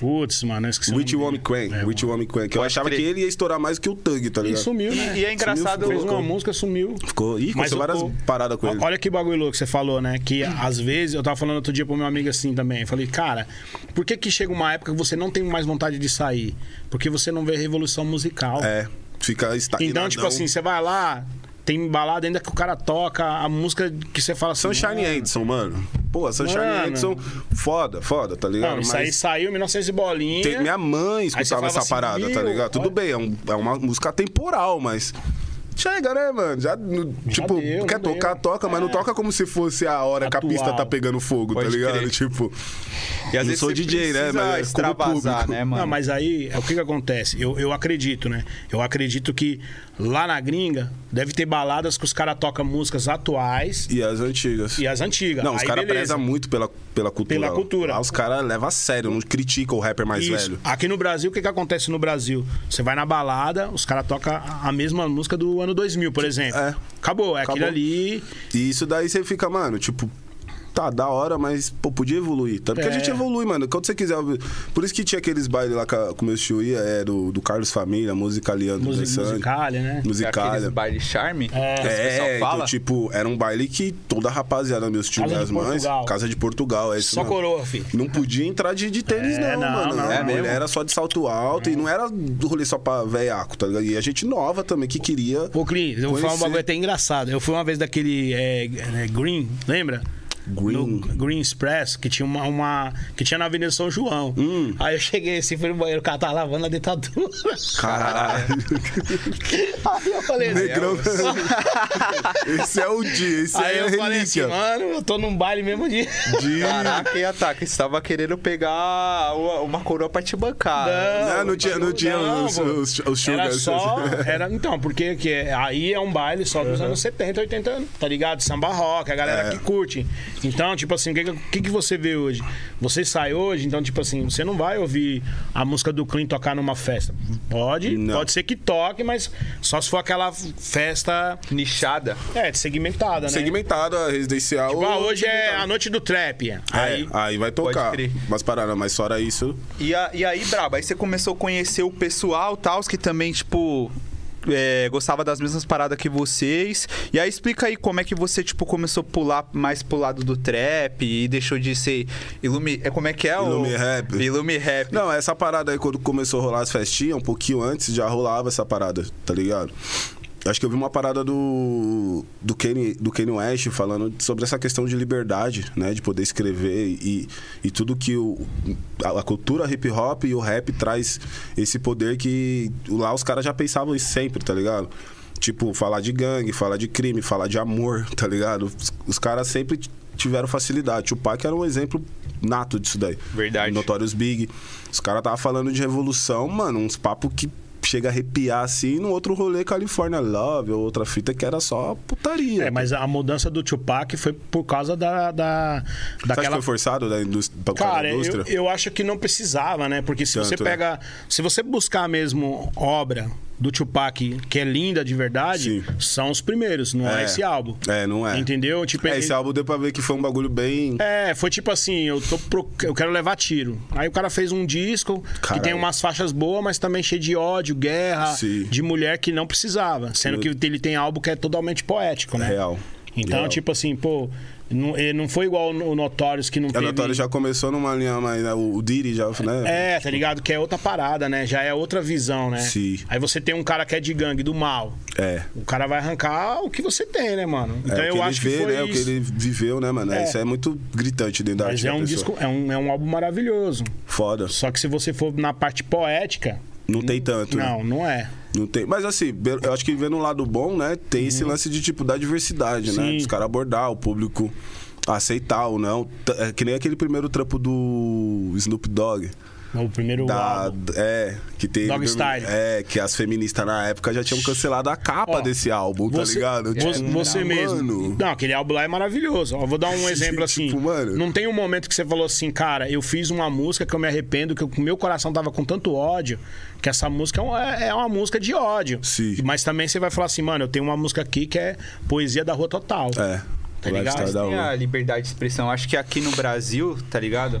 Putz, mano, eu esqueci Wami dele. Quen. É, Rich Wami Quen. Que eu achava que ele ia estourar mais que o Thug, tá E ligado? sumiu, né? E é engraçado. Fez Ficou- uma música, sumiu. Ficou. Ih, Mas aconteceu várias o- paradas com ele. Olha que bagulho louco que você falou, né? Que às vezes, eu tava falando outro dia pro meu amigo assim também. Eu falei, cara, por que que chega uma época que você não tem mais vontade de sair? Porque você não vê revolução musical. É, fica estagnadão. Então, tipo assim, você vai lá, tem balada ainda que o cara toca a música que você fala assim. Sunshine "Mano, Edson, mano. Pô, Sunshine Mano. Edson, foda, foda, tá ligado? Não, isso aí saiu em 1900 e bolinha. Tem- minha mãe escutava essa assim, parada, tá "Meu, ligado? Tudo olha." bem, é, um- é uma música temporal, mas. Chega, né, mano? Já, no- tipo, deu, quer não tocar, deu. toca, mas não É. toca como se fosse a hora que a Atual. pista tá pegando fogo, Pode tá ligado? crer. Tipo. E às não vezes sou você DJ, né? precisa Mas é extravasar, né, mano? Não, mas aí, é o que que acontece? Eu, eu acredito, né? Eu acredito que lá na gringa deve ter baladas que os caras tocam músicas atuais E as antigas. e as antigas. Não, os Aí, caras beleza. prezam muito pela, pela cultura. Pela cultura. Lá os caras levam a sério, não criticam o rapper mais Isso. velho. Aqui no Brasil, o que, que acontece no Brasil? Você vai na balada, os caras tocam a a mesma música do ano 2000, por exemplo. É. Acabou, é aquilo Acabou. ali. E isso daí você fica, mano, tipo. Tá, da hora, mas, pô, podia evoluir. Tanto que a É. gente evolui, mano. Quando você quiser. Por isso que tinha aqueles bailes lá com o meu tio ia, é do, do Carlos Família, Música, Bessani. musicalha, né? Musicalha. Aqueles baile charme. É. que É, então, fala. tipo, era um baile que toda a rapaziada, meus tios, de minhas mães, Portugal. Casa de Portugal, é isso Só coroa, filho. Não podia entrar de, de tênis, É, não, não, mano. não, a É mulher mesmo? era só de salto alto e não era do rolê só pra velhaco, tá ligado? E a gente nova também, que queria. Ô, Cris, eu vou falar um bagulho até engraçado. Eu fui uma vez daquele é, é, Green, lembra? Green. No Green Express, que tinha uma, uma- que tinha na Avenida São João. Hum. Aí eu cheguei assim, fui no banheiro, o cara tava lavando a dentadura. Caralho. Aí eu falei assim, Negrão. esse é o dia, esse Aí é a eu falei assim, mano, eu tô num baile mesmo dia. de... Caraca, e ataque, você tava querendo pegar uma, uma coroa pra te bancar. Não, não tinha, não tinha Não, os, os, os sugar. Era só. Era, então, porque que é- aí é um baile só dos anos 70, 80 anos, tá ligado? Samba rock, a galera É. que curte. Então, tipo assim, o que, que, que você vê hoje? Você sai hoje, então, tipo assim, você não vai ouvir a música do Clean tocar numa festa. Pode, Não. pode ser que toque, mas só se for aquela festa Nichada. é, segmentada, né? Segmentada, residencial. Tipo, ah, hoje é a noite do trap. Aí, Aí. aí vai tocar. crer. Mas paradas, mas fora isso. E, a- e aí, brabo, aí você começou a conhecer o pessoal, tal, que também, tipo. É, gostava das mesmas paradas que vocês. E aí explica aí como é que você, tipo, começou a pular mais pro lado do trap e deixou de ser Ilumi. É, como é que é o. Ilumi Rap. Ilumi Rap. Não, essa parada aí, quando começou a rolar as festinhas, um pouquinho antes já rolava essa parada, tá ligado? Acho que eu vi uma parada do do Kanye, do Kanye West falando sobre essa questão de liberdade, né? De poder escrever e, e tudo que o, a, a cultura hip hop e o rap traz esse poder que lá os caras já pensavam isso sempre, tá ligado? Tipo, falar de gangue, falar de crime, falar de amor, tá ligado? Os, os caras sempre tiveram facilidade. Tupac era um exemplo nato disso daí. Verdade. Notorious Big. Os caras tava falando de revolução, mano, uns papos que chega a arrepiar assim, no outro rolê California Love, ou outra fita que era só putaria. É, mas a mudança do Tupac foi por causa da. da Você acha que daquela foi forçado da indústria, Cara, da eu, indústria? eu acho que não precisava, né? Porque se você Tanto, né? pega. Se você buscar mesmo obra do Tupac, que é linda de verdade, Sim. são os primeiros, não é, É. esse álbum. É, não é. Entendeu? Tipo, É, esse álbum deu pra ver que foi um bagulho bem. É, foi tipo assim, eu, tô pro- eu quero levar tiro. Aí o cara fez um disco que Caralho. tem umas faixas boas, mas também cheio de ódio, guerra, Sim. de mulher que não precisava. Sendo que ele tem álbum que é totalmente poético, né? Real. Então, Real. tipo assim, pô, não, ele não foi igual o Notorious que não A teve... Notório já começou numa linha mais. né, O Diddy já, né? É, tá ligado? Que é outra parada, né? Já é outra visão, né? Sim. Aí você tem um cara que é de gangue, do mal. É. O cara vai arrancar o que você tem, né, mano? Então é, o eu acho vê, que foi né? O que isso. ele viveu, né, mano? É. Isso é muito gritante dentro da Mas arte é um pessoa. disco, é um, é um álbum maravilhoso. Foda. Só que se você for na parte poética, Não tem tanto, né? não, não é. Não tem. Mas assim, eu acho que vendo um lado bom, né? Tem esse lance de tipo da diversidade, né? Uhum. Sim. Os caras abordar, o público aceitar ou não. É que nem aquele primeiro trampo do Snoop Dogg. O primeiro Da, álbum. é, que tem. Dog Style. É, que as feministas na época já tinham cancelado a capa Ó, desse álbum, tá Você, ligado? você, Tipo, você mesmo. Mano, Não, aquele álbum lá é maravilhoso. Ó, vou dar um exemplo assim. Tipo, mano. Não tem um momento que você falou assim, cara, eu fiz uma música que eu me arrependo, que o meu coração tava com tanto ódio, que essa música é uma, é uma música de ódio. Sim. Mas também você vai falar assim, mano, eu tenho uma música aqui que é poesia da rua total. É. Tá ligado? Tem a liberdade de expressão. Acho que aqui no Brasil, tá ligado?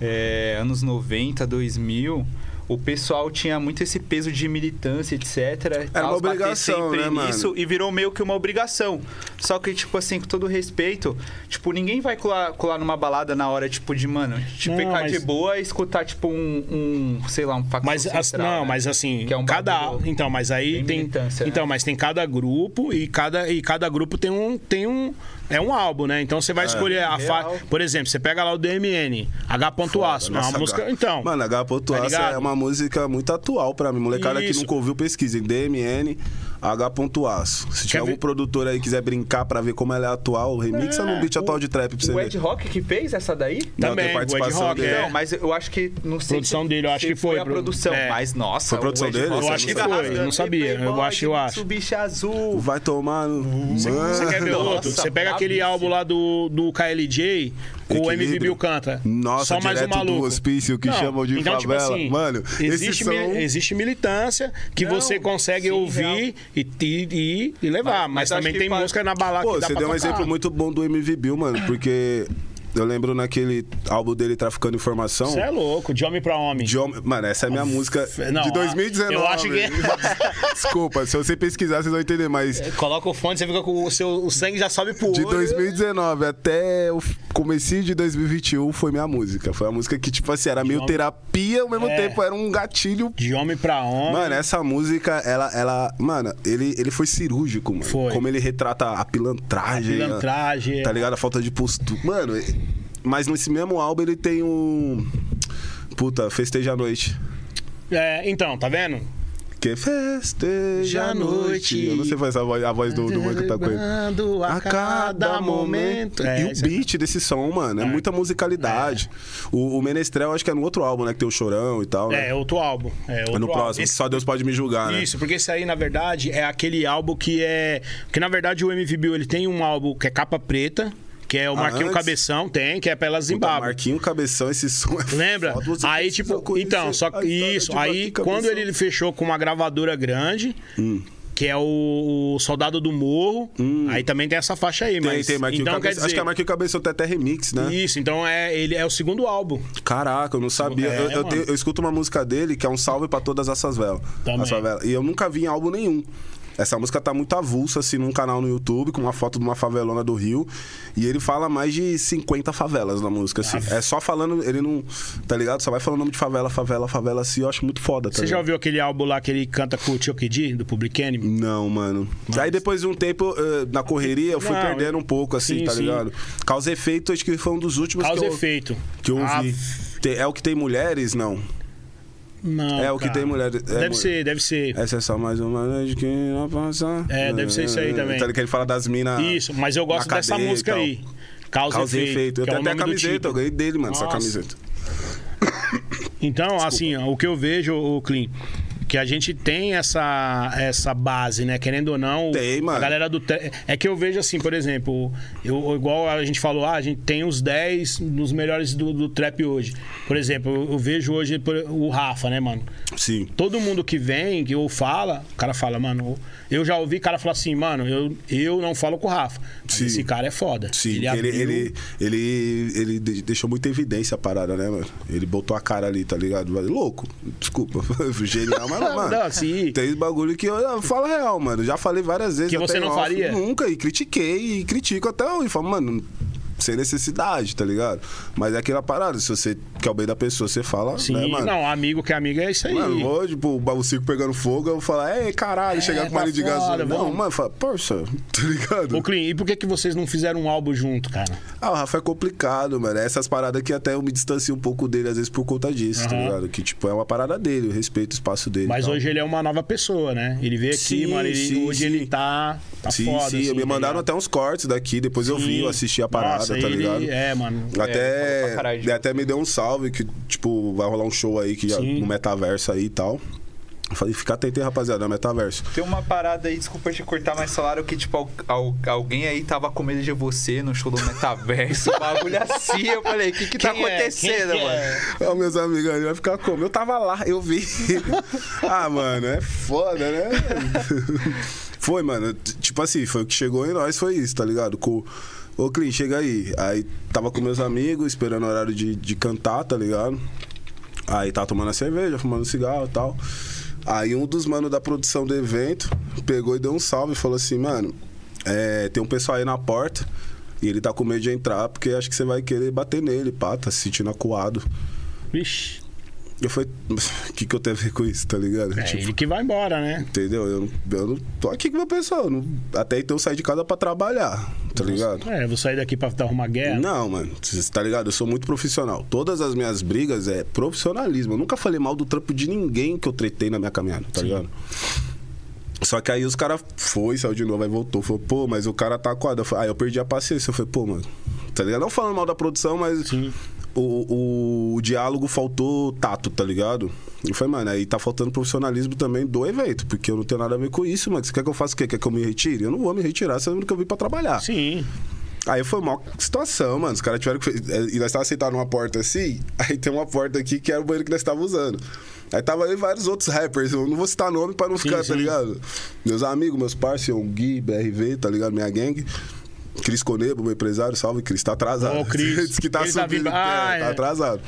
É, anos 90, 2000, o pessoal tinha muito esse peso de militância, etc. Era uma obrigação, sempre né, mano? nisso, E virou meio que uma obrigação. Só que, tipo assim, com todo respeito, tipo, ninguém vai colar, colar numa balada na hora, tipo, de, mano, tipo, Não, ficar mas- de boa e escutar, tipo, um, um sei lá, um facção Mas as- central, não, né? mas assim, Que é um cada então, mas aí tem militância, né? então, mas tem cada grupo e cada e cada grupo tem um tem um é um álbum, né? Então você vai escolher a faixa, por exemplo, você pega lá o DMN, H. Aço, é uma música, H- então. Mano, H. tá é uma música muito atual pra mim. Molecada que Isso. nunca ouviu, pesquisem. DMN, H. Aço. Se tiver algum produtor aí que quiser brincar pra ver como ela é atual, remixa É, num beat atual de trap pra você O ver. Ed Rock que fez essa daí? Não, Também, tem o Ed participação Rock, dele. é. Não, mas eu acho que não sei Produção se- dele, eu acho se que foi, a pro- produção. é. Mas nossa, Foi produção o Ed dele? Rock Eu acho que chega foi, não sabia, "Ei, eu acho, eu acho." Mitsubishi azul. Vai tomar no. Você quer ver outro? Você pega aquele álbum lá do, do KLJ, o. MV Bill canta. Nossa, Só mais um maluco. hospício que chamam de então, tipo favela. assim, Mano, existe, mili- existe militância que Não, você consegue sim, ouvir e, e, e- levar. Mas, Mas também tem faz- música na balada Pô, que dá você deu um exemplo muito bom do MV Bill, mano, porque eu lembro naquele álbum dele Traficando Informação. Você é louco, de homem pra homem. de homem- Mano, essa é a minha música não, de 2019. eu acho que- Desculpa, se você pesquisar, vocês vão entender, mas Coloca o fone, você fica com o seu o sangue já sobe pro de olho. 2019 até o comecinho de 2021 foi minha música. Foi a música que, tipo assim, era meio homem- terapia, ao mesmo É. tempo era um gatilho. De homem pra homem. Mano, essa música, ela, ela. Mano, ele, ele foi cirúrgico, mano. Foi. Como ele retrata a pilantragem. pilantragem. Tá ligado? A falta de postura. Mano, mas nesse mesmo álbum ele tem um. Puta, Festeja a Noite. É, então, tá vendo? Que festeja a noite. Eu não sei fazer a voz, a voz do, do mano que tá com ele. A cada momento. É, e o é- beat desse som, mano, é, muita musicalidade. O, o Menestrel, acho que é no outro álbum, né? Que tem o Chorão e tal. né? É, é outro álbum. É, outro É no álbum. próximo. Esse- Só Deus pode me julgar, né? Isso, porque esse aí, na verdade, é aquele álbum que é. Que na verdade o MV Bill ele tem um álbum que é capa preta, que é o Marquinho antes? Cabeção, tem, que é pela Zimbábue. Marquinho Cabeção, esse som é Lembra? foda, Aí, tipo, então, só a que isso. Aí, quando ele fechou com uma gravadora grande, Hum. que é o, Soldado do Morro, aí também tem essa faixa aí, Tem, mas. tem Marquinho então, Cabeção. dizer, Acho que é Marquinho Cabeção tem até remix, né? Isso, então é, ele é o segundo álbum. Caraca, eu não sabia. É, eu, eu, eu escuto uma música dele que é um salve pra todas essas velas. Também. As favelas. E eu nunca vi em álbum nenhum. Essa música tá muito avulsa, assim, num canal no YouTube, com uma foto de uma favelona do Rio. E ele fala mais de 50 favelas na música, assim. É só falando, ele não. Tá ligado? Só vai falando nome de favela, favela, favela, assim. Eu acho muito foda, tá Você já ligado? ouviu aquele álbum lá que ele canta com o Chuck D, do Public Enemy? Não, mano. Aí depois de um tempo, eh, na correria, eu fui Não, perdendo um pouco, assim, sim, tá sim. ligado? Causa e Efeito, acho que foi um dos últimos Causa que eu, efeito. que eu Ah, ouvi. Tem- é o que tem mulheres? Não. Não. É o que cara. tem mulheres. é Deve ser, deve ser. Essa é só mais uma noite que não passa. É, deve ser isso aí também. Tá ligado que ele fala das minas. Isso, mas eu gosto dessa música aí. Causa, Causa efeito. efeito. Eu é tenho o até a camiseta, eu tipo. ganhei dele, mano, essa Nossa. camiseta. Então, assim, ó, o que eu vejo, o Clean, que a gente tem essa, essa base, né? Querendo ou não. Tem, mano. A galera do. tra- É que eu vejo assim, por exemplo, eu, igual a gente falou, ah, a gente tem os 10 dos melhores do, do trap hoje. Por exemplo, eu, vejo hoje o Rafa, né, mano? Sim. Todo mundo que vem, que ou fala, o cara fala, mano, eu já ouvi cara falar assim, mano, eu, eu não falo com o Rafa. Esse cara é foda. Sim, ele, abriu- ele, ele, ele de- deixou muita evidência a parada, né, mano? Ele botou a cara ali, tá ligado? Louco, desculpa, genial, mas, mano, Não, sim. tem bagulho que eu, eu falo real, mano. Já falei várias vezes. Que você não off, faria? Nunca, e critiquei, e critico até hoje. Falo, mano, sem necessidade, tá ligado? Mas é aquela parada, se você quer o bem da pessoa, você fala, Sim, né, mano? não, amigo que é amigo é isso aí. Mano, vou, tipo, o circo pegando fogo, eu vou falar, ei, caralho, chegar com tá marido de foda, gasolina. Não, vamos. mano, fala, poxa, tá ligado? Ô, Clean, e por que, que vocês não fizeram um álbum junto, cara? Ah, o Rafa é complicado, mano. Essas paradas que até eu me distancio um pouco dele, às vezes, por conta disso, tá Aham. ligado? Que, tipo, é uma parada dele, eu respeito o espaço dele. Mas hoje ele é uma nova pessoa, né? Ele veio aqui, Sim, mano. Ele, sim, hoje sim. ele tá, tá sim, foda. sim, assim, me tá mandaram ligado? até uns cortes daqui, depois eu vi, Sim. eu assisti a parada, Nossa, tá ele- ligado? É, mano. falou Até, pra caralho. até me deu um salve que, tipo, vai rolar um show aí que já, no metaverso aí e tal. Eu falei, fica atento aí, rapaziada, no metaverso. Tem uma parada aí, desculpa te cortar, mas falaram que, tipo, al- al- alguém aí tava com medo de você no show do metaverso, um bagulho assim. Eu falei, o que que tá Quem é? acontecendo, que mano? é? Ó, meus amigos vai ficar como? Eu tava lá, eu vi. ah, mano, é foda, né? foi, mano. Tipo assim, foi o que chegou em nós, foi isso, tá ligado? Com, Ô, Cris, chega aí. Aí tava com meus amigos, esperando o horário de, de cantar, tá ligado? Aí tava tomando a cerveja, fumando cigarro e tal. Aí um dos manos da produção do evento pegou e deu um salve e falou assim, mano, é, tem um pessoal aí na porta e ele tá com medo de entrar porque acho que você vai querer bater nele, pá, tá se sentindo acuado. Vixe. Eu falei, o que, que eu tenho a ver com isso, tá ligado? É Tipo, ele que vai embora, né? entendeu? Eu, não- eu não tô aqui com meu pessoal. eu não- até então eu saí de casa pra trabalhar, tá ligado? É, vou sair daqui pra arrumar guerra. Não, mano, tá ligado? Eu sou muito profissional. Todas as minhas brigas é profissionalismo. Eu nunca falei mal do trampo de ninguém que eu tretei na minha caminhada, tá ligado? Só que aí os caras foi, saiu de novo, aí voltou. Falou, pô, mas o cara tá. Eu falei, Aí eu perdi a paciência. Eu falei, pô, mano, tá ligado? Não falando mal da produção, mas Sim. O, o, diálogo faltou tato, tá ligado? Eu falei, mano, aí tá faltando profissionalismo também do evento, porque eu não tenho nada a ver com isso, mano. Você quer que eu faça o quê? Quer que eu me retire? Eu não vou me retirar, sendo que eu vim pra trabalhar. Sim. Aí foi uma situação, mano. Os caras tiveram que. E nós estávamos sentados numa porta assim, aí tem uma porta aqui que era o banheiro que nós estávamos usando. Aí tava e vários outros rappers. Eu não vou citar nome pra não Sim, ficar, sim. tá ligado? Meus amigos, meus parceiros, o Gui, BRV, tá ligado? Minha gangue. Cris Conebo, meu empresário, salve, Cris, tá atrasado. Cris. Diz que tá Ele tá subindo, é, Ah, tá é. atrasado.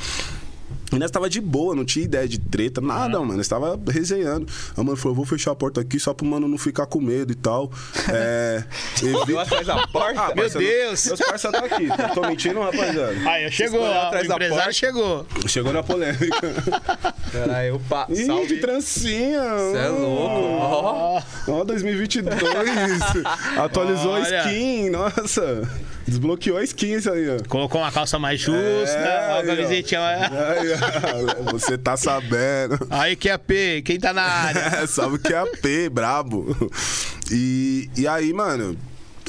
E nós tava de boa, não tinha ideia de treta, nada, mano. Nós tava resenhando. A mano falou, vou fechar a porta aqui só pro mano não ficar com medo e tal. É. Evita- atrás da porta? Ah, Meu Deus. Meus parceiros tá aqui. Tô mentindo, rapaziada. Aí, chegou, o atrás da empresário porta. chegou. Chegou na polêmica. Caralho, opa, Ih, salve. de trancinha. Cê é louco. Ó. Ó, 2022. Atualizou Olha. a skin, nossa. Desbloqueou a skin isso aí, ó. Colocou uma calça mais justa, É, uma aí, camisetinha. Aí, ó, você tá sabendo. Aí que é P, quem tá na área? Sabe o que é AP, brabo. E, e aí, mano,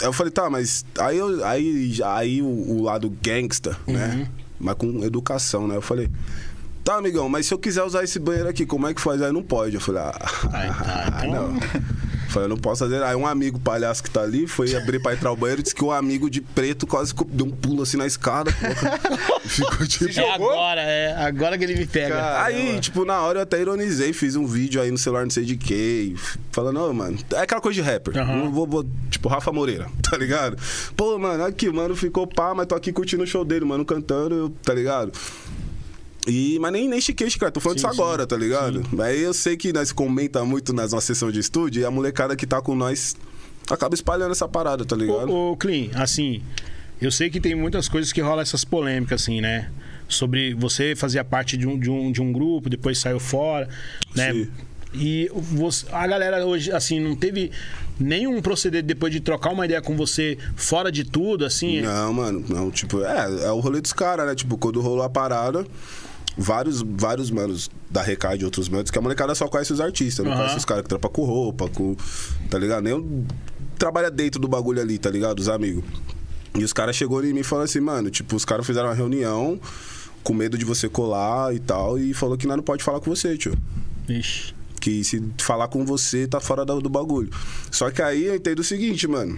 eu falei, tá, mas aí, eu- aí, aí o, o lado gangsta, né? Mas com educação, né? Eu falei, tá, amigão, mas se eu quiser usar esse banheiro aqui, como é que faz? Aí não pode. Eu falei, ah, Aí tá, então- não. Falei, eu não posso fazer. Aí um amigo palhaço que tá ali foi abrir pra entrar o banheiro e disse que o amigo de preto quase deu um pulo assim na escada. Ficou tipo. É agora, é agora que ele me pega. Cara. Aí, tipo, na hora eu até ironizei, fiz um vídeo aí no celular, não sei de quê, falando, não, mano, é aquela coisa de rapper. Não vou, vou- tipo, Rafa Moreira, tá ligado? Pô, mano, aqui, mano, ficou pá, mas tô aqui curtindo o show dele, mano, cantando, tá ligado? E, mas nem, nem chiquei, cara, tô falando Sim, disso agora, tá ligado? Aí eu sei que nós comenta muito nas nossas sessões de estúdio e a molecada que tá com nós acaba espalhando essa parada, tá ligado? Ô, ô Clean, assim, eu sei que tem muitas coisas que rolam essas polêmicas, assim, né? Sobre você fazia parte de um, de um, de um grupo, depois saiu fora, né? Sim. E você- a galera hoje, assim, não teve nenhum proceder depois de trocar uma ideia com você fora de tudo, assim? Não, mano, não, tipo, é, é o rolê dos caras, né? Tipo, quando rolou a parada, vários, vários manos da Recade e outros manos, que a molecada só conhece os artistas, não conhece os caras que trampam com roupa, com. Tá ligado? Nem trabalha dentro do bagulho ali, tá ligado? Os amigos. E os caras chegou em mim e falaram assim, mano, tipo, os caras fizeram uma reunião com medo de você colar e tal, e falou que nós não pode falar com você, tio. Ixi. Que se falar com você, tá fora do, do bagulho. Só que aí eu entendo o seguinte, mano.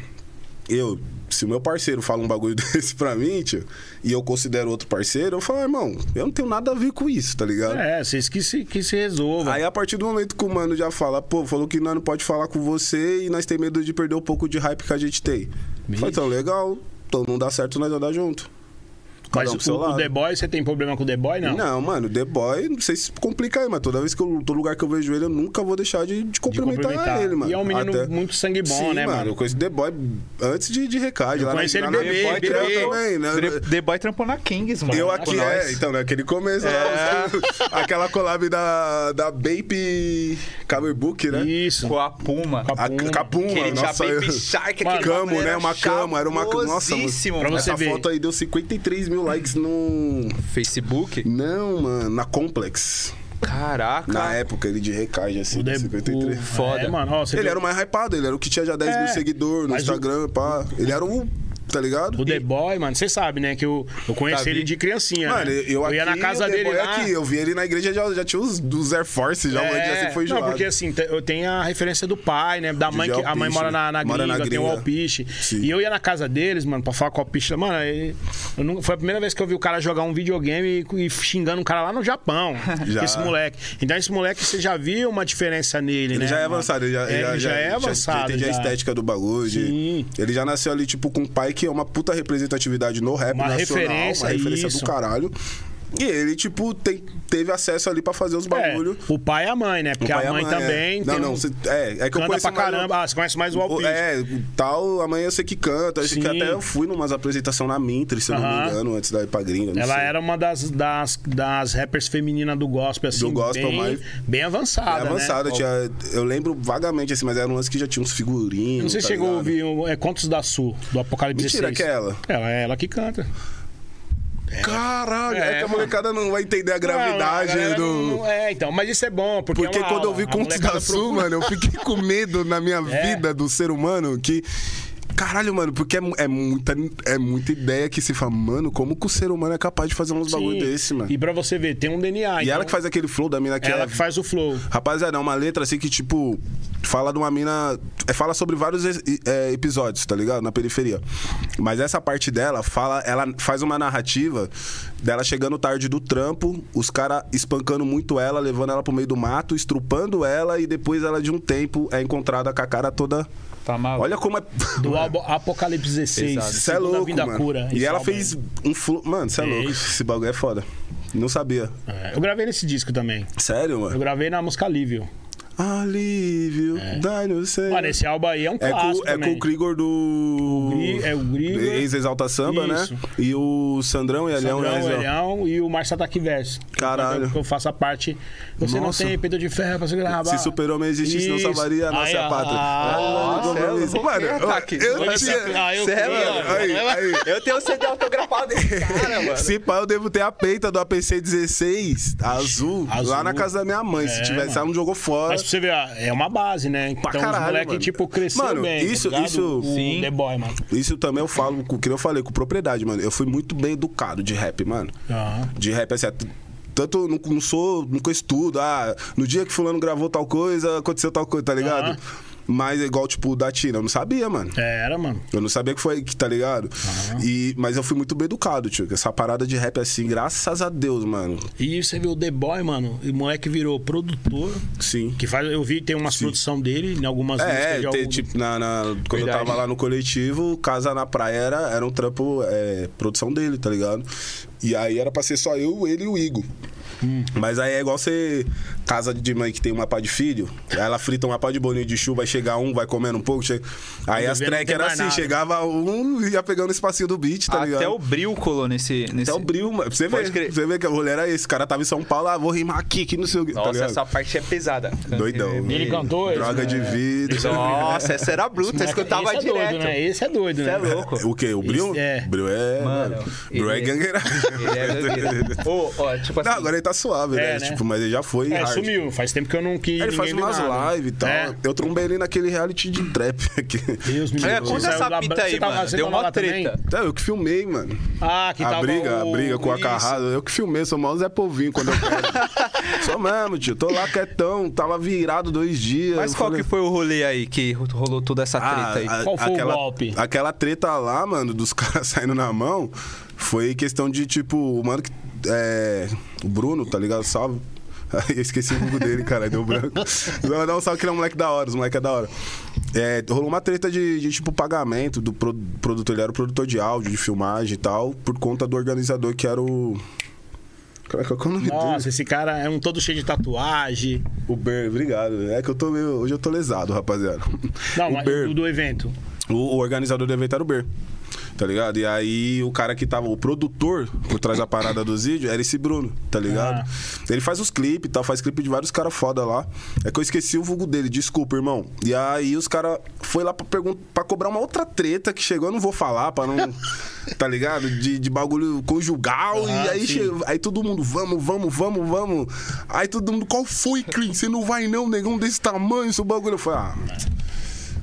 Eu, se o meu parceiro fala um bagulho desse pra mim, tio, e eu considero outro parceiro, eu falo, "Ah, irmão, eu não tenho nada a ver com isso, tá ligado? É, vocês que se, que se resolvam. Aí a partir do momento que o mano já fala, pô, falou que nós não pode falar com você e nós tem medo de perder um pouco de hype que a gente tem. Falei, então, legal, então não dá certo nós andar junto. Mas um pro seu o, o lado. The Boy, você tem problema com o The Boy, não? Não, mano, The Boy, não sei se complica aí, mas toda vez que eu, todo lugar que eu vejo ele, eu nunca vou deixar de, de De cumprimentar, ele, mano. E é um menino Até- muito sangue bom, Sim, né, mano? Eu conheci The Boy antes de, de recade. Eu lá na- conheci ele na- bebê, Boy bebê. trampou também, né? The- The Boy trampou na Kings, mano. Eu aqui, é, então, naquele começo, É. lá, aquela collab da, da Bape Cover Book, né? Isso. Com a Puma. Com a A Puma. Capuma, Que ele nossa, Baby Shark, Mano, aquele Camo, né? Uma cama, era uma- nossa, mano. Pra você Essa ver. foto aí deu 53 mil likes no... Facebook? Não, mano, na Complex. Caraca. Na época, ele de recade, assim, The 53. o- Foda. É, mano, ó, Ele viu? era o mais hypado, ele era o que tinha já 10 É, mil seguidores no mas o- Instagram, pá. Ele era o. Tá ligado? O The Boy, mano, você sabe, né? Que eu, eu conheci Tá ele vi. de criancinha. Mano, né? eu, aqui, ia na casa dele lá. aqui. Eu vi ele na igreja, já, já tinha os dos Air Force, já, É, se foi não, enjoado. porque assim, eu tenho a referência do pai, né? Da mãe, que a mãe mora na, na? Mora gringa, na tem o. Sim. E eu ia na casa deles, mano, pra falar com o Alpiste. Mano, não- foi a primeira vez que eu vi o cara jogar um videogame e, e xingando um cara lá no Japão. Já. Esse moleque. Então esse moleque, você já viu uma diferença nele, Ele né? já é avançado, ele já, É, ele já é avançado. Já, entende a já. estética do bagulho. ele já nasceu ali, tipo, com um pai que é uma puta representatividade no rap Uma nacional. referência, uma referência isso. do caralho. E ele, tipo, tem- teve acesso ali pra fazer os É, bagulho. o pai e a mãe, né? Porque pai e a mãe, é. também. Não, tem não, um- cê- é, é que eu conheço pra mais caramba. Ah, você conhece mais o Alpiste. É, tal, amanhã eu sei que canta. Acho que até eu fui numa apresentação na Mintre, se eu não Aham. me engano, antes da ir pra gringa. não Ela sei. era uma das, das, das rappers femininas do gospel, assim, Do gospel bem, mais- bem avançada, É né? avançada, tinha, eu lembro vagamente assim, mas era um lance que já tinha uns figurinhos. Não sei se tá chegou a ouvir é, Contos da Sul, do Apocalipse Mentira, 16. que é ela. Ela é ela que canta. Caralho, é, É, que a mano. molecada não vai entender a gravidade Não, a do. não- não- é, então, mas isso é bom, porque, Porque é quando eu aula. vi A Contos da Sul, mano, eu fiquei com medo na minha É. vida do ser humano que. Caralho, mano, porque é, é muita, é muita ideia que se fala, mano, como que o ser humano é capaz de fazer uns bagulho Sim. desse, mano? E pra você ver, tem um DNA. E então, ela que faz aquele flow da mina que ela é. que faz o flow. Rapaziada, é uma letra assim que, tipo, fala de uma mina. é, fala sobre vários é, episódios, tá ligado? Na periferia. Mas essa parte dela fala, ela faz uma narrativa dela chegando tarde do trampo, os caras espancando muito ela, levando ela pro meio do mato, estrupando ela e depois ela de um tempo é encontrada com a cara toda. Tá maluco. Olha como é. Do álbum Apocalipse 16. Pesado. Cê é louco, Vida mano. Cura. E ela álbum fez um flu... Mano, você é É louco. isso. Esse bagulho é foda. Não sabia. É, eu gravei nesse disco também. Sério, Eu mano? gravei na música Alívio. Alívio, dai no céu. Mano, esse álbum aí é um É clássico com, é com o Krigor do. Gri- é o Grigor. Ex-Exalta Samba, Isso. né? E o Sandrão e Elião. Sandrão, né, Zé? Elião e o Márcio Ataque Verso. Caralho. Que eu faço a parte. Você Nossa. não tem peito de ferro pra segurar a Se super-homem existisse, não salvaria a nossa Aí, pátria. ah, nossa, é. Mano, eu, ataque. eu tinha. Ah, eu é tenho o CD autografado desse cara, mano. Se pá, eu devo ter a peita do APC 16, azul, Azul. lá na casa da minha mãe. Se É, tivesse, ela não jogou fora. Pra você ver, ó, é uma base, né? Então os caralho, moleques, mano. tipo, cresceram Mano, bem. isso- tá isso- O Sim. The Boy, mano. Isso também eu falo, com- que eu falei, com propriedade, mano. Eu fui muito bem educado de rap, mano. Aham. De rap, assim, t- tanto não, não sou, nunca estudo, ah, no dia que fulano gravou tal coisa, aconteceu tal coisa, tá ligado? Aham. Mas é igual, tipo, o da Tina, eu não sabia, mano. É, Era, mano. Eu não sabia que foi, que tá ligado? E, mas eu fui muito bem educado, tio. Essa parada de rap assim, graças a Deus, mano. E você viu o The Boy, mano, o moleque virou produtor, Sim. que faz, eu vi, tem umas Sim. produção dele, em algumas É, músicas tem, algum- tipo, na, na- quando eu Verdade. tava lá no coletivo, Casa na Praia era, era um trampo, é, produção dele, tá ligado? E aí era pra ser só eu, ele e o Igor. Hum. Mas aí é igual você casa de mãe que tem uma pá de filho, ela frita uma pá de bolinho de chuva, vai chegar um, vai comendo um pouco. Chega... Aí as vê, track era assim, nada. chegava um e ia pegando o espacinho do beat, tá ligado? Até o Bril colou nesse. nesse... Até o brilho, mano. Você Pode ver, crer. pra você ver que o rolê era esse. O cara tava em São Paulo, ah, vou rimar aqui, que não sei o que. tá Nossa, ligado? essa parte é pesada. Doidão. Ele cantou esse, Droga né? de vida. Nossa, essa era bruta, eu escutava Esse é direto. doido, né? Esse é doido, Você né? é louco. O quê? O Bril? Esse é. Bril é. Mano, Bril é ele- gangueira. Ele é gangueira. Ó, tipo assim. Não, agora ele tá suave, É, né? né? Tipo, mas ele já foi. É. sumiu. Faz tempo que eu não quis. Ele faz umas lives e tal. É. Eu trombei ele naquele reality de trap aqui. Deus me É, livre. conta Você essa você aí, tava- mano. você Deu tava uma treta. Então, eu que filmei, mano. Ah, que a tava briga, a o- briga com a carrada. Eu que filmei, sou mal Zé Povinho quando eu quero. Só mesmo, tio. Tô lá quietão, tava virado dois dias. Mas qual falei- que foi o rolê aí que rolou toda essa treta aí? Ah, a- Qual foi o aquela, golpe? Aquela treta lá, mano, dos caras saindo na mão, foi questão de, tipo, o mano que. É, o Bruno, tá ligado? Salve. Eu esqueci o nome dele, cara, deu branco. Vou mandar um salve que ele é um moleque da hora, os moleque é da hora. É, rolou uma treta de, de, tipo, pagamento do pro- produtor, ele era o produtor de áudio, de filmagem e tal, por conta do organizador que era o. Caraca, qual é o nome Nossa, dele? esse cara é um todo cheio de tatuagem. O Ber, obrigado. É que eu tô meio. Hoje eu tô lesado, rapaziada. Não, o mas Ber. do, do evento. O, o organizador do evento era o Ber. Tá ligado? E aí o cara que tava, o produtor por trás da parada dos vídeos era esse Bruno, tá ligado? Ah. Ele faz os clipes e tal, faz clipe de vários caras foda lá. É que eu esqueci o vulgo dele, desculpa, irmão. E aí os caras foi lá pra, pergun- pra cobrar uma outra treta que chegou, eu não vou falar pra não. tá ligado? De, de bagulho conjugal. Ah, e aí, aí todo mundo, vamos, vamos, vamos, vamos. Aí todo mundo, qual foi, Clean? Você não vai não, negão desse tamanho, esse bagulho. Eu falei, ah.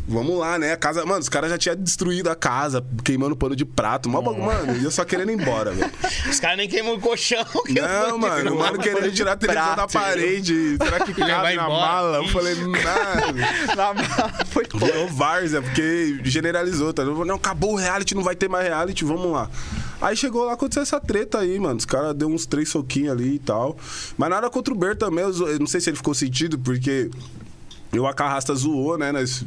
Vamos lá, né? A casa, mano, os caras já tinham destruído a casa, queimando pano de prato. Mó mano, e eu só querendo ir embora, velho. Os caras nem queimam o colchão. que eu Não, mano, o mano querendo tirar a televisão da parede. Será que cabe na mala? Eu falei, mano. Na mala foi Virou várzea, porque generalizou, tá? Não, acabou o reality, não vai ter mais reality, vamos lá. Aí chegou lá, aconteceu essa treta aí, mano. Os caras deu uns três soquinhos ali e tal. Mas nada contra o Ber também. Eu não sei se ele ficou sentido, porque eu a Carrasta zoou, né? Nós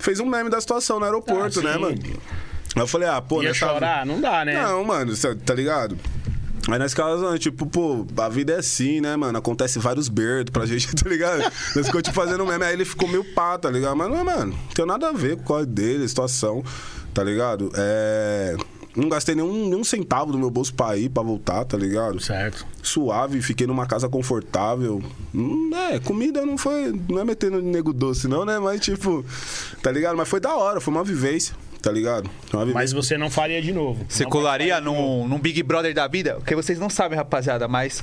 fez um meme da situação no aeroporto, Ah, né, mano? Aí eu falei, ah, pô, Ia chorar? Não dá, né? Não, mano, tá ligado? Aí nós ficávamos, tipo, pô, a vida é assim, né, mano? Acontece vários berdos pra gente, tá ligado? Nós ficamos, tipo, fazendo meme. Aí ele ficou meio pá, tá ligado? Mas, não, mano, não tem nada a ver com o código dele, a situação, tá ligado? É... Não gastei nenhum, nenhum centavo do meu bolso pra ir, pra voltar, tá ligado? Certo. Suave, fiquei numa casa confortável. Hum, é, comida não foi. Não é metendo nego doce, não, né? Mas, tipo, tá ligado? Mas foi da hora, foi uma vivência, tá ligado? Foi uma vivência. Mas você não faria de novo. Você Não colaria num, num Big Brother da vida? Porque vocês não sabem, rapaziada, mas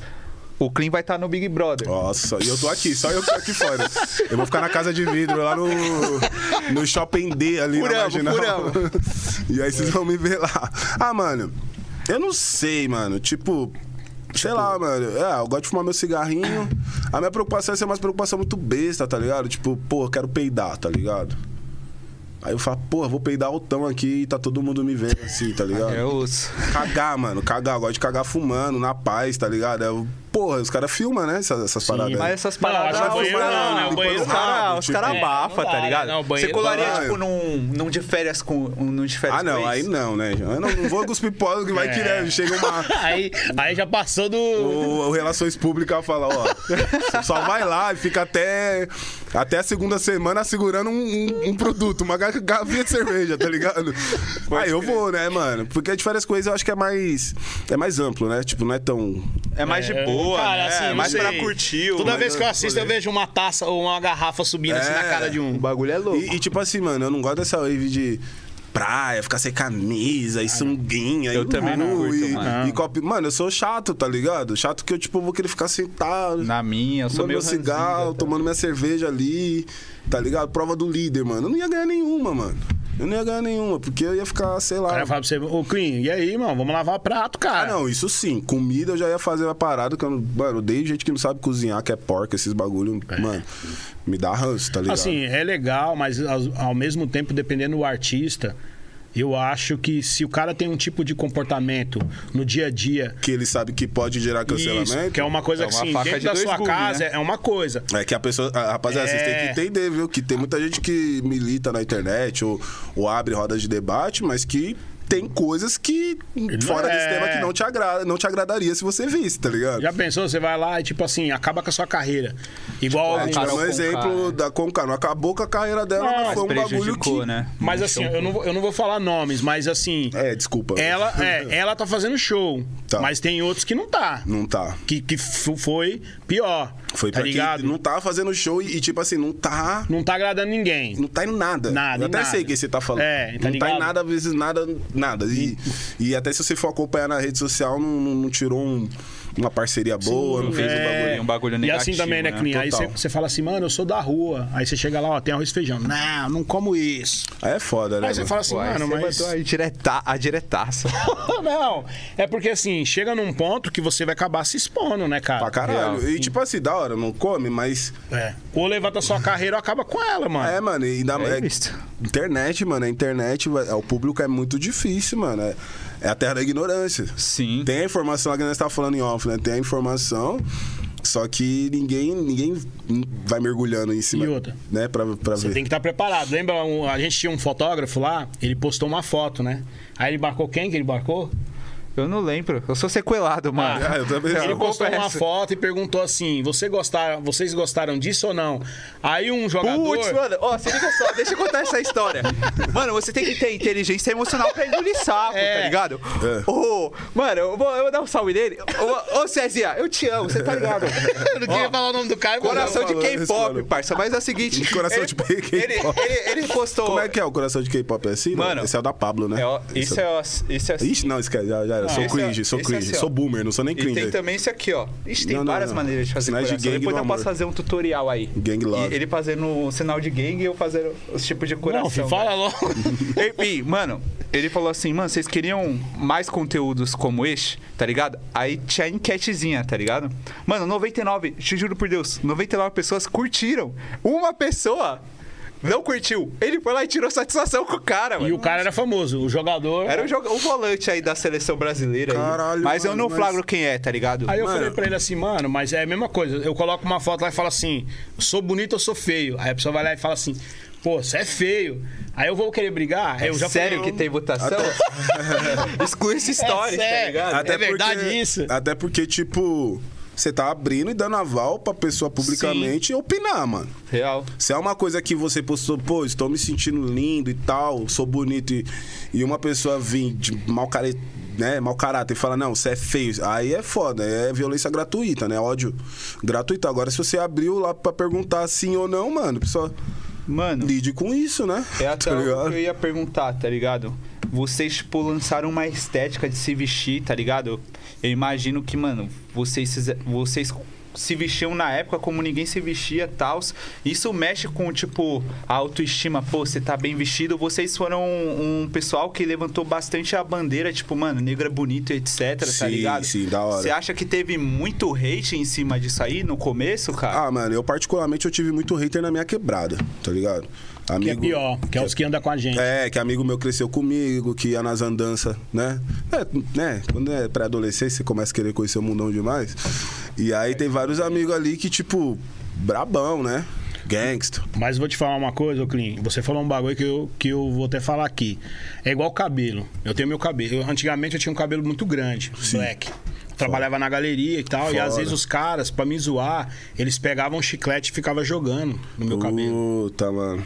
o Clean vai estar no Big Brother. Nossa, e eu tô aqui, só eu que tô aqui fora. Eu vou ficar na casa de vidro, lá no, no Shopping D, ali na Furamos, Marginal. furamos. E aí vocês vão me ver lá. Ah, mano, eu não sei, mano. Tipo, Sei lá, mano. É, eu gosto de fumar meu cigarrinho. A minha preocupação é ser uma preocupação muito besta, tá ligado? Tipo, pô, eu quero peidar, tá ligado? Aí eu falo, pô, eu vou peidar altão aqui e tá todo mundo me vendo assim, tá ligado? É osso. Cagar, mano, cagar. Eu gosto de cagar fumando, na paz, tá ligado? Eu, porra, os caras filmam, né? Essas, essas paradas. aí. Mas essas Não, paradas. banheiro fumar, não, né? O depois banheiro Os caras tipo, cara é, abafa, não tá dá, ligado? né? Não, Você colaria, não. tipo, num, num de férias com. Um, num de férias Ah, não, com aí não, né? Eu não, não vou cuspir pó que vai É. né, chega uma. Aí, aí já passou do. O, o Relações Públicas fala, ó, só vai lá e fica até, até a segunda semana segurando um, um- um produto, uma garrafinha de cerveja, tá ligado? Aí eu vou, né, mano? Porque de várias coisas eu acho que é mais, é mais amplo, né? Tipo, não é tão... É mais de É, boa, cara, né? assim, É sei. pra curtir. o- Toda mas vez que eu assisto, eu vejo uma taça ou uma garrafa subindo assim na É. cara de O um. bagulho é louco. E, e, tipo assim, mano, eu não gosto dessa wave de praia, ficar sem camisa e sunguinha. Eu e também não curto, e, mano. E copo... Mano, eu sou chato, tá ligado? Chato que eu, tipo, vou querer ficar sentado... Na minha, eu sou Tomando meio meu cigarro, tomando minha cerveja ali, tá ligado? Prova do líder, mano. Eu não ia ganhar nenhuma, mano. Eu não ia ganhar nenhuma, porque eu ia ficar, sei O lá. cara fala pra você, ô Clean, e aí, mano? Vamos lavar prato, Ah, cara. não, isso sim. Comida eu já ia fazer uma parada que eu não. Mano, eu odeio gente que não sabe cozinhar, que é porca, esses bagulho. Mano, me dá ranço, tá ligado? Assim, é legal, mas ao, ao mesmo tempo, dependendo do artista, eu acho que se o cara tem um tipo de comportamento no dia a dia. Que ele sabe que pode gerar cancelamento. Isso, que é uma coisa É que, uma dentro de da sua gumes, casa né? é uma coisa. É que a pessoa. a- Rapaziada, vocês têm É. que entender, viu? Que tem muita gente que milita na internet ou, ou abre rodas de debate, mas que tem coisas que fora é. desse tema que não te, agrada, não te agradaria se você visse, tá ligado? Já pensou? Você vai lá e, tipo assim, acaba com a sua carreira. Igual. A alguns- gente Carol um exemplo né? da Conca. Não acabou com a carreira dela, Não, mas foi um bagulho que. né? Mas assim, eu não, vou, eu não vou falar nomes, mas assim. É, desculpa. Ela, é, ela tá fazendo show. Tá. Mas tem outros que não tá. Não tá. Que, que f- foi pior. Foi tá pra ligado? quem não tá fazendo show e, e, tipo assim, não tá. Não tá agradando ninguém. Não tá em nada. Nada, Eu em até nada. sei o que você tá falando. É, tá não tá ligado? em nada, às vezes nada, nada. E, e até se você for acompanhar na rede social, não, não- não tirou um- uma parceria boa, não fez um bagulho. um bagulho E assim negativo, também, né, né? Clean? Aí você, fala assim, mano, eu sou da rua. Aí você chega lá, ó, tem arroz e feijão. Não, não como isso. Aí é foda, né? Aí você fala assim, Uai, mano, mas. a, direta, a diretaça. não, é porque assim, chega num ponto que você vai acabar se expondo, né, cara? Pra caralho. Real, e tipo assim, da hora, não come, mas. É. Ou levanta sua carreira ou acaba com ela, mano. É, mano, e dá, É é- internet, mano, a internet, vai- o público é muito difícil, mano. É, é a terra da ignorância. Sim. Tem a informação lá que nós tá falando em off, né? Tem a informação, só que ninguém, ninguém vai mergulhando em cima, E outra? né, pra, pra Você ver. tem que estar preparado. Lembra, um- a gente tinha um fotógrafo lá, ele postou uma foto, né? Aí ele marcou quem que ele marcou? Eu não lembro. Eu sou sequelado, mano. Ah, eu também Ele postou uma foto e perguntou assim: Você gostaram, vocês gostaram disso ou não? Aí um jogador. Putz, mano, ó, se liga só, deixa eu contar essa história. Mano, você tem que ter inteligência emocional pra engolir sapo, É. tá ligado? É. Ô, mano, eu vou, eu vou dar um salve nele. Ô, ô Cezinha, eu te amo, você tá ligado? Eu não queria falar o nome do cara, mas Coração de K-pop, mano. parça. Mas é o seguinte. Coração ele, de K-pop. Ele, ele, ele postou. Como é que é o coração de K-pop? É assim? não? Mano, Esse é o da Pablo, né? É, isso é, ó, isso é assim. Ixi, não, esquece, já, já era. Sou esse é- cringe, sou é cringe. assim, sou boomer, não sou nem E cringe. tem também esse aqui, ó. Ixi, tem Não, não, várias não. maneiras de fazer Sinais de coração. gangue Depois eu posso amor. fazer um tutorial aí. Gang love. E ele fazendo o sinal de gangue e eu fazendo os tipos de coração. Não, filho, fala logo. Enfim, mano, ele falou assim, mano, vocês queriam mais conteúdos como este, tá ligado? Aí tinha a enquetezinha, tá ligado? Mano, 99, te juro por Deus, 99 pessoas curtiram. Uma pessoa não curtiu. Ele foi lá e tirou satisfação com o cara, E mano. o cara era famoso, o jogador. Era o, joga- o volante aí da seleção brasileira. aí. Caralho, mas eu mano, não mas- flagro quem é, tá ligado? Aí eu Mano. falei pra ele assim, mano, mas é a mesma coisa. Eu coloco uma foto lá e falo assim, sou bonito ou sou feio? Aí a pessoa vai lá e fala assim, pô, você é feio. Aí eu vou querer brigar? Aí eu já Sério falei, que tem votação? Exclui essa história, É tá ligado? É verdade isso? Até porque, tipo, você tá abrindo e dando aval pra pessoa publicamente opinar, mano. Real. Se é uma coisa que você postou, pô, estou me sentindo lindo e tal, sou bonito, e, e uma pessoa vir de mau, care, né, mau caráter e fala, não, você é feio, aí é foda, é violência gratuita, né? Ódio gratuito. Agora, se você abriu lá pra perguntar sim ou não, mano, a pessoa Mano, lide com isso, né? é até Tá o ligado? que eu ia perguntar, tá ligado? Vocês, tipo, lançaram uma estética de se vestir, tá ligado? Eu imagino que, mano, vocês, vocês se vestiam na época como ninguém se vestia e tal. Isso mexe com, tipo, a autoestima. Pô, você tá bem vestido. Vocês foram um, um pessoal que levantou bastante a bandeira, tipo, mano, negro é bonito, etc, tá Sim, ligado? sim, da hora. Você acha que teve muito hate em cima disso aí no começo, cara? Ah, mano, eu particularmente eu tive muito hater na minha quebrada, tá ligado? Que é Amigo, pior, que é os que andam com a gente. É, que amigo meu cresceu comigo, que ia nas andanças, né? É, né? Quando é pré-adolescência, você começa a querer conhecer o mundão demais. E aí tem vários amigos ali que, tipo, brabão, né? Gangsta. Mas vou te falar uma coisa, ô Clean. Você falou um bagulho que eu, que eu vou até falar aqui. É igual cabelo. Eu tenho meu cabelo. Eu, antigamente eu tinha um cabelo muito grande, black. Eu Trabalhava na galeria e tal. E às vezes os caras, pra me zoar, eles pegavam chiclete e ficavam jogando no meu cabelo. Puta, mano.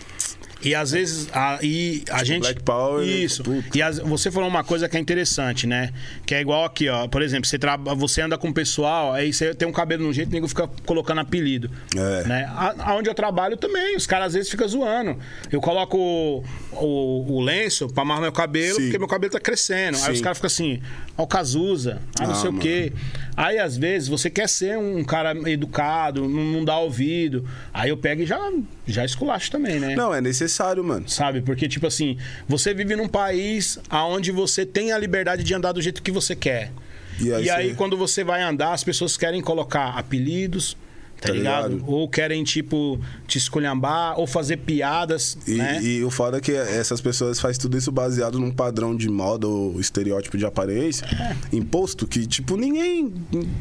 E às vezes a, e a gente. Black Power, né? Isso. Puta. E as- você falou uma coisa que é interessante, né? Que é igual aqui, ó. Por exemplo, você, traba, você anda com o pessoal, aí você tem um cabelo no jeito, o nego fica colocando apelido. É. Né? A- Aonde eu trabalho também, os caras às vezes ficam zoando. Eu coloco o, o, o lenço pra amarrar meu cabelo, Sim. porque meu cabelo tá crescendo. Aí Sim. os caras ficam assim, ó, o Cazuza, ah, não Ah, sei o mano. quê. Aí às vezes você quer ser um cara educado, não, dá ouvido. Aí eu pego e já, já esculacho também, né? Não, é necessário, mano. Sabe? Porque, tipo assim, você vive num país onde você tem a liberdade de andar do jeito que você quer. E E aí aí, você- quando você vai andar, as pessoas querem colocar apelidos, tá, Tá ligado? ligado? Ou querem, tipo, te esculhambar, ou fazer piadas, E, né? e o foda é que essas pessoas fazem tudo isso baseado num padrão de moda ou estereótipo de aparência É. imposto que, tipo, ninguém.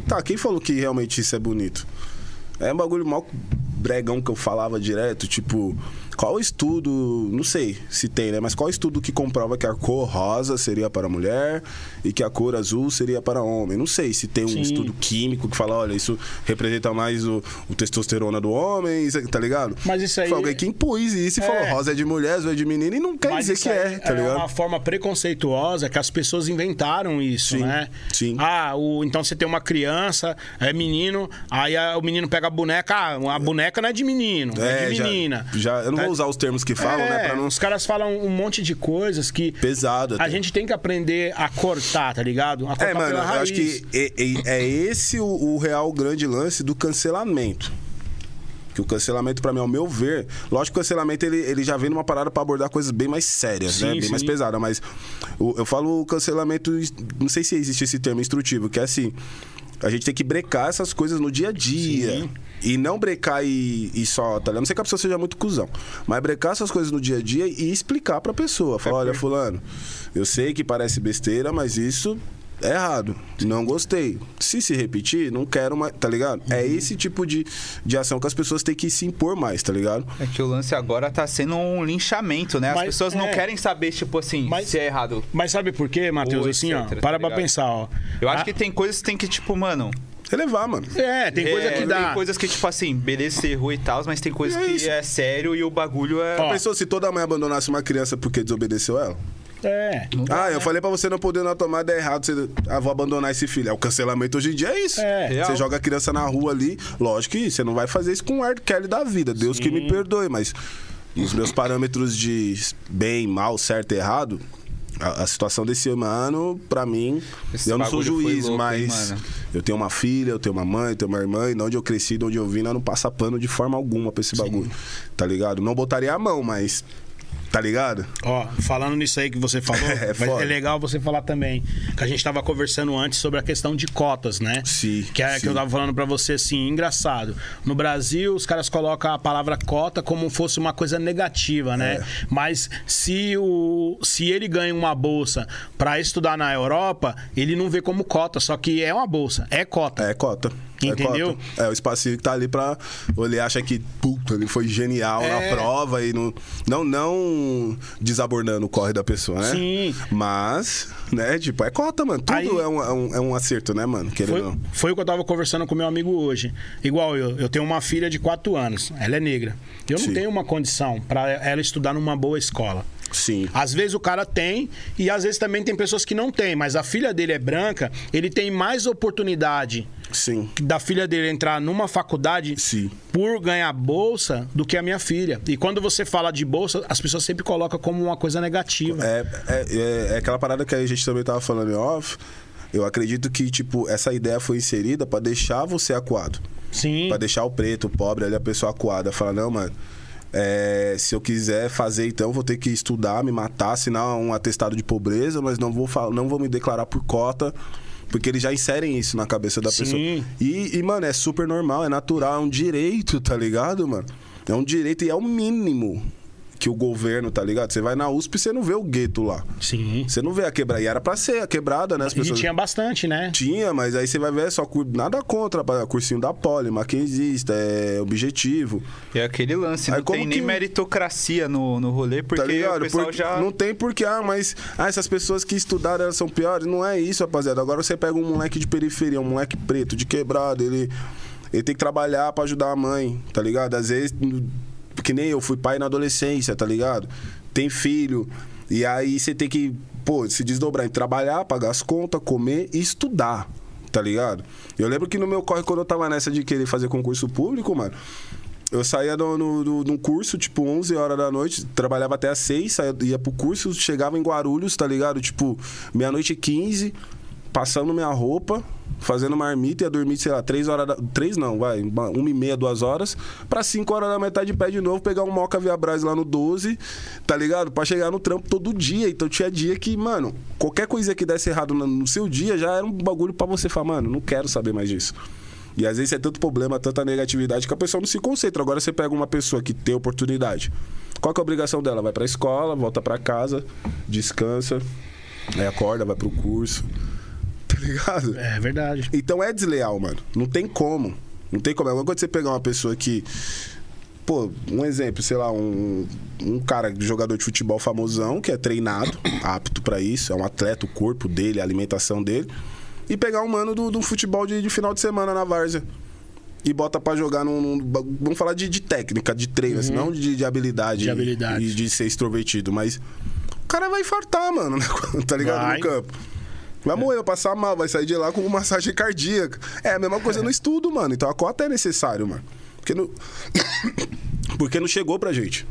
Tá, quem falou que realmente isso é bonito? É um bagulho mal bregão que eu falava direto, tipo, qual estudo, não sei se tem, né? Mas qual estudo que comprova que a cor rosa seria para mulher e que a cor azul seria para homem? Não sei se tem um Sim. estudo químico que fala, olha, isso representa mais o, o testosterona do homem, isso- tá ligado? Mas isso aí- Foi alguém que impôs isso e É. falou, rosa é de mulher, azul é de menino, e não quer Mas dizer que é, tá é ligado? uma forma preconceituosa que as pessoas inventaram isso, Sim, né? sim. Ah, o, então você tem uma criança, é menino, aí a- o menino pega a boneca, ah, a boneca não é de menino, é, de já- menina. Já, eu não Tá- vou usar os termos que falam, né? É, Pra não. Os caras falam um monte de coisas que Pesado. a até. gente tem que aprender a cortar, tá ligado? A cortar É, mano, eu raiz. acho que é, é- é esse o, o real grande lance do cancelamento. Que o cancelamento, pra mim, ao meu ver, lógico que o cancelamento ele, ele já vem numa parada pra abordar coisas bem mais sérias, Sim, né? Bem sim. mais pesadas, mas o- eu falo o cancelamento, não sei se existe esse termo instrutivo, que é assim, a gente tem que brecar essas coisas no dia a dia. Sim. E não brecar e, e só, tá ligado? A Não sei que a pessoa seja muito cuzão. Mas brecar essas coisas no dia a dia e explicar pra pessoa. Falar, olha, fulano, eu sei que parece besteira, mas isso é errado. Não gostei. Se se repetir, não quero mais, tá ligado? É Uhum. esse tipo de, de ação que as pessoas têm que se impor mais, tá ligado? É que o lance agora tá sendo um linchamento, né? As Mas, pessoas não é. querem saber, tipo assim, Mas- se é errado. Mas sabe por quê, Matheus? Assim, ó, tá para pra ligado? pensar, ó. Eu acho Ah, que tem coisas que tem que, tipo, mano. Relevar, mano. É, tem coisa é, que dá. Tem coisas que, tipo assim, beleza, você errou e tal, mas tem coisas É que isso. é sério e o bagulho é. Ó, Pensou se toda mãe abandonasse uma criança porque desobedeceu ela? É. Ah, eu falei pra você não poder na tomada é errado, você, ah, vou abandonar esse filho. É o cancelamento hoje em dia é isso. É. Real. Você joga a criança na rua ali, lógico que você não vai fazer isso com o R. Kelly da vida. Deus que me perdoe, mas os meus parâmetros de bem, mal, certo e errado, a, a situação desse ano, pra mim, Esse eu não sou juiz, louco, hein, mas mano? eu tenho uma filha, eu tenho uma mãe, eu tenho uma irmã, e de onde eu cresci, de onde eu vim, nós não passa pano de forma alguma pra esse bagulho. Tá ligado? Não botaria a mão, mas. Tá ligado? Ó, falando nisso aí que você falou, É é legal você falar também. Que a gente tava conversando antes sobre a questão de cotas, né? Sim, Que é que sim. eu tava falando pra você assim, engraçado. No Brasil, os caras colocam a palavra cota como fosse uma coisa negativa, né? É. Mas se o se ele ganha uma bolsa pra estudar na Europa, ele não vê como cota, só que é uma bolsa, é cota. É cota. Entendeu? É, é o espacinho que tá ali pra. Ou ele acha que, puta, ele foi genial É. na prova e não. Não, não desabordando o corre da pessoa, né? Sim. Mas, né, tipo, é cota, mano. Tudo Aí- é, um, é, um, é um acerto, né, mano? Querendo Foi, não. foi o que eu tava conversando com meu amigo hoje. Igual eu, eu tenho uma filha de 4 anos, ela é negra. Eu não Sim. tenho uma condição pra ela estudar numa boa escola. Sim. Às vezes o cara tem e às vezes também tem pessoas que não têm, mas a filha dele é branca, ele tem mais oportunidade Sim. da filha dele entrar numa faculdade Sim. por ganhar bolsa do que a minha filha. E quando você fala de bolsa, as pessoas sempre colocam como uma coisa negativa. É, é, é, é aquela parada que a gente também tava falando em off. Eu acredito que, tipo, essa ideia foi inserida pra deixar você acuado. Sim. Pra deixar o preto, o pobre ali, a pessoa acuada. Fala, não, mano. é, se eu quiser fazer, então, vou ter que estudar, me matar, assinar um atestado de pobreza, mas não vou, não vou me declarar por cota. Porque eles já inserem isso na cabeça da Sim. pessoa. E, e, mano, é super normal, é natural, é um direito, tá ligado, mano? É um direito e é o mínimo que o governo, tá ligado? Você vai na USP e você não vê o gueto lá. Sim. Você não vê a quebrada. E era pra ser a quebrada, né? As E pessoas... tinha bastante, né? Tinha, mas aí você vai ver só cur- nada contra, cursinho da Poli, Mackenzista, é objetivo. É aquele lance, Aí não tem nem que- meritocracia no, no rolê, porque tá ligado? o pessoal Porque já... Não tem porquê, ah, mas ah, essas pessoas que estudaram elas são piores. Não é isso, rapaziada. Agora você pega um moleque de periferia, um moleque preto, de quebrado, ele, ele tem que trabalhar pra ajudar a mãe, tá ligado? Às vezes, que nem eu, fui pai na adolescência, tá ligado? Tem filho. E aí você tem que, pô, se desdobrar em trabalhar, pagar as contas, comer e estudar. Tá ligado? Eu lembro que no meu corre, quando eu tava nessa de querer fazer concurso público, mano, eu saía no- num curso, tipo, 11 horas da noite, trabalhava até às 6, saía, ia pro curso, chegava em Guarulhos, tá ligado? Tipo, meia-noite e 15, passando minha roupa, fazendo marmita, ia dormir, sei lá, 3 horas da... 3 não, vai, uma e meia, duas horas, pra 5 horas da metade de pé de novo, pegar um Moca Via Brás lá no 12, tá ligado? Pra chegar no trampo todo dia. Então tinha dia que, mano, qualquer coisa que desse errado no seu dia já era um bagulho pra você falar, mano, não quero saber mais disso. E às vezes é tanto problema, tanta negatividade que a pessoa não se concentra. Agora você pega uma pessoa que tem oportunidade. Qual que é a obrigação dela? Vai pra escola, volta pra casa, descansa, aí acorda, vai pro curso. Ligado? É verdade. Então é desleal, mano. Não tem como. Não tem como. É igual quando você pegar uma pessoa que. Pô, um exemplo, sei lá, um, um cara, jogador de futebol famosão, que é treinado, apto pra isso, é um atleta, o corpo dele, a alimentação dele, e pegar um mano do, do futebol de, de final de semana na várzea. E bota pra jogar num. num- vamos falar de, de técnica, de treino, assim, não de, de habilidade. De habilidade. E de ser extrovertido, mas. O cara vai infartar, mano, né? tá ligado? Vai. No campo. Vai morrer, vai passar mal, vai sair de lá com massagem cardíaca. É a mesma coisa no estudo, mano. Então a cota é necessário, mano. Porque não. Porque não chegou pra gente.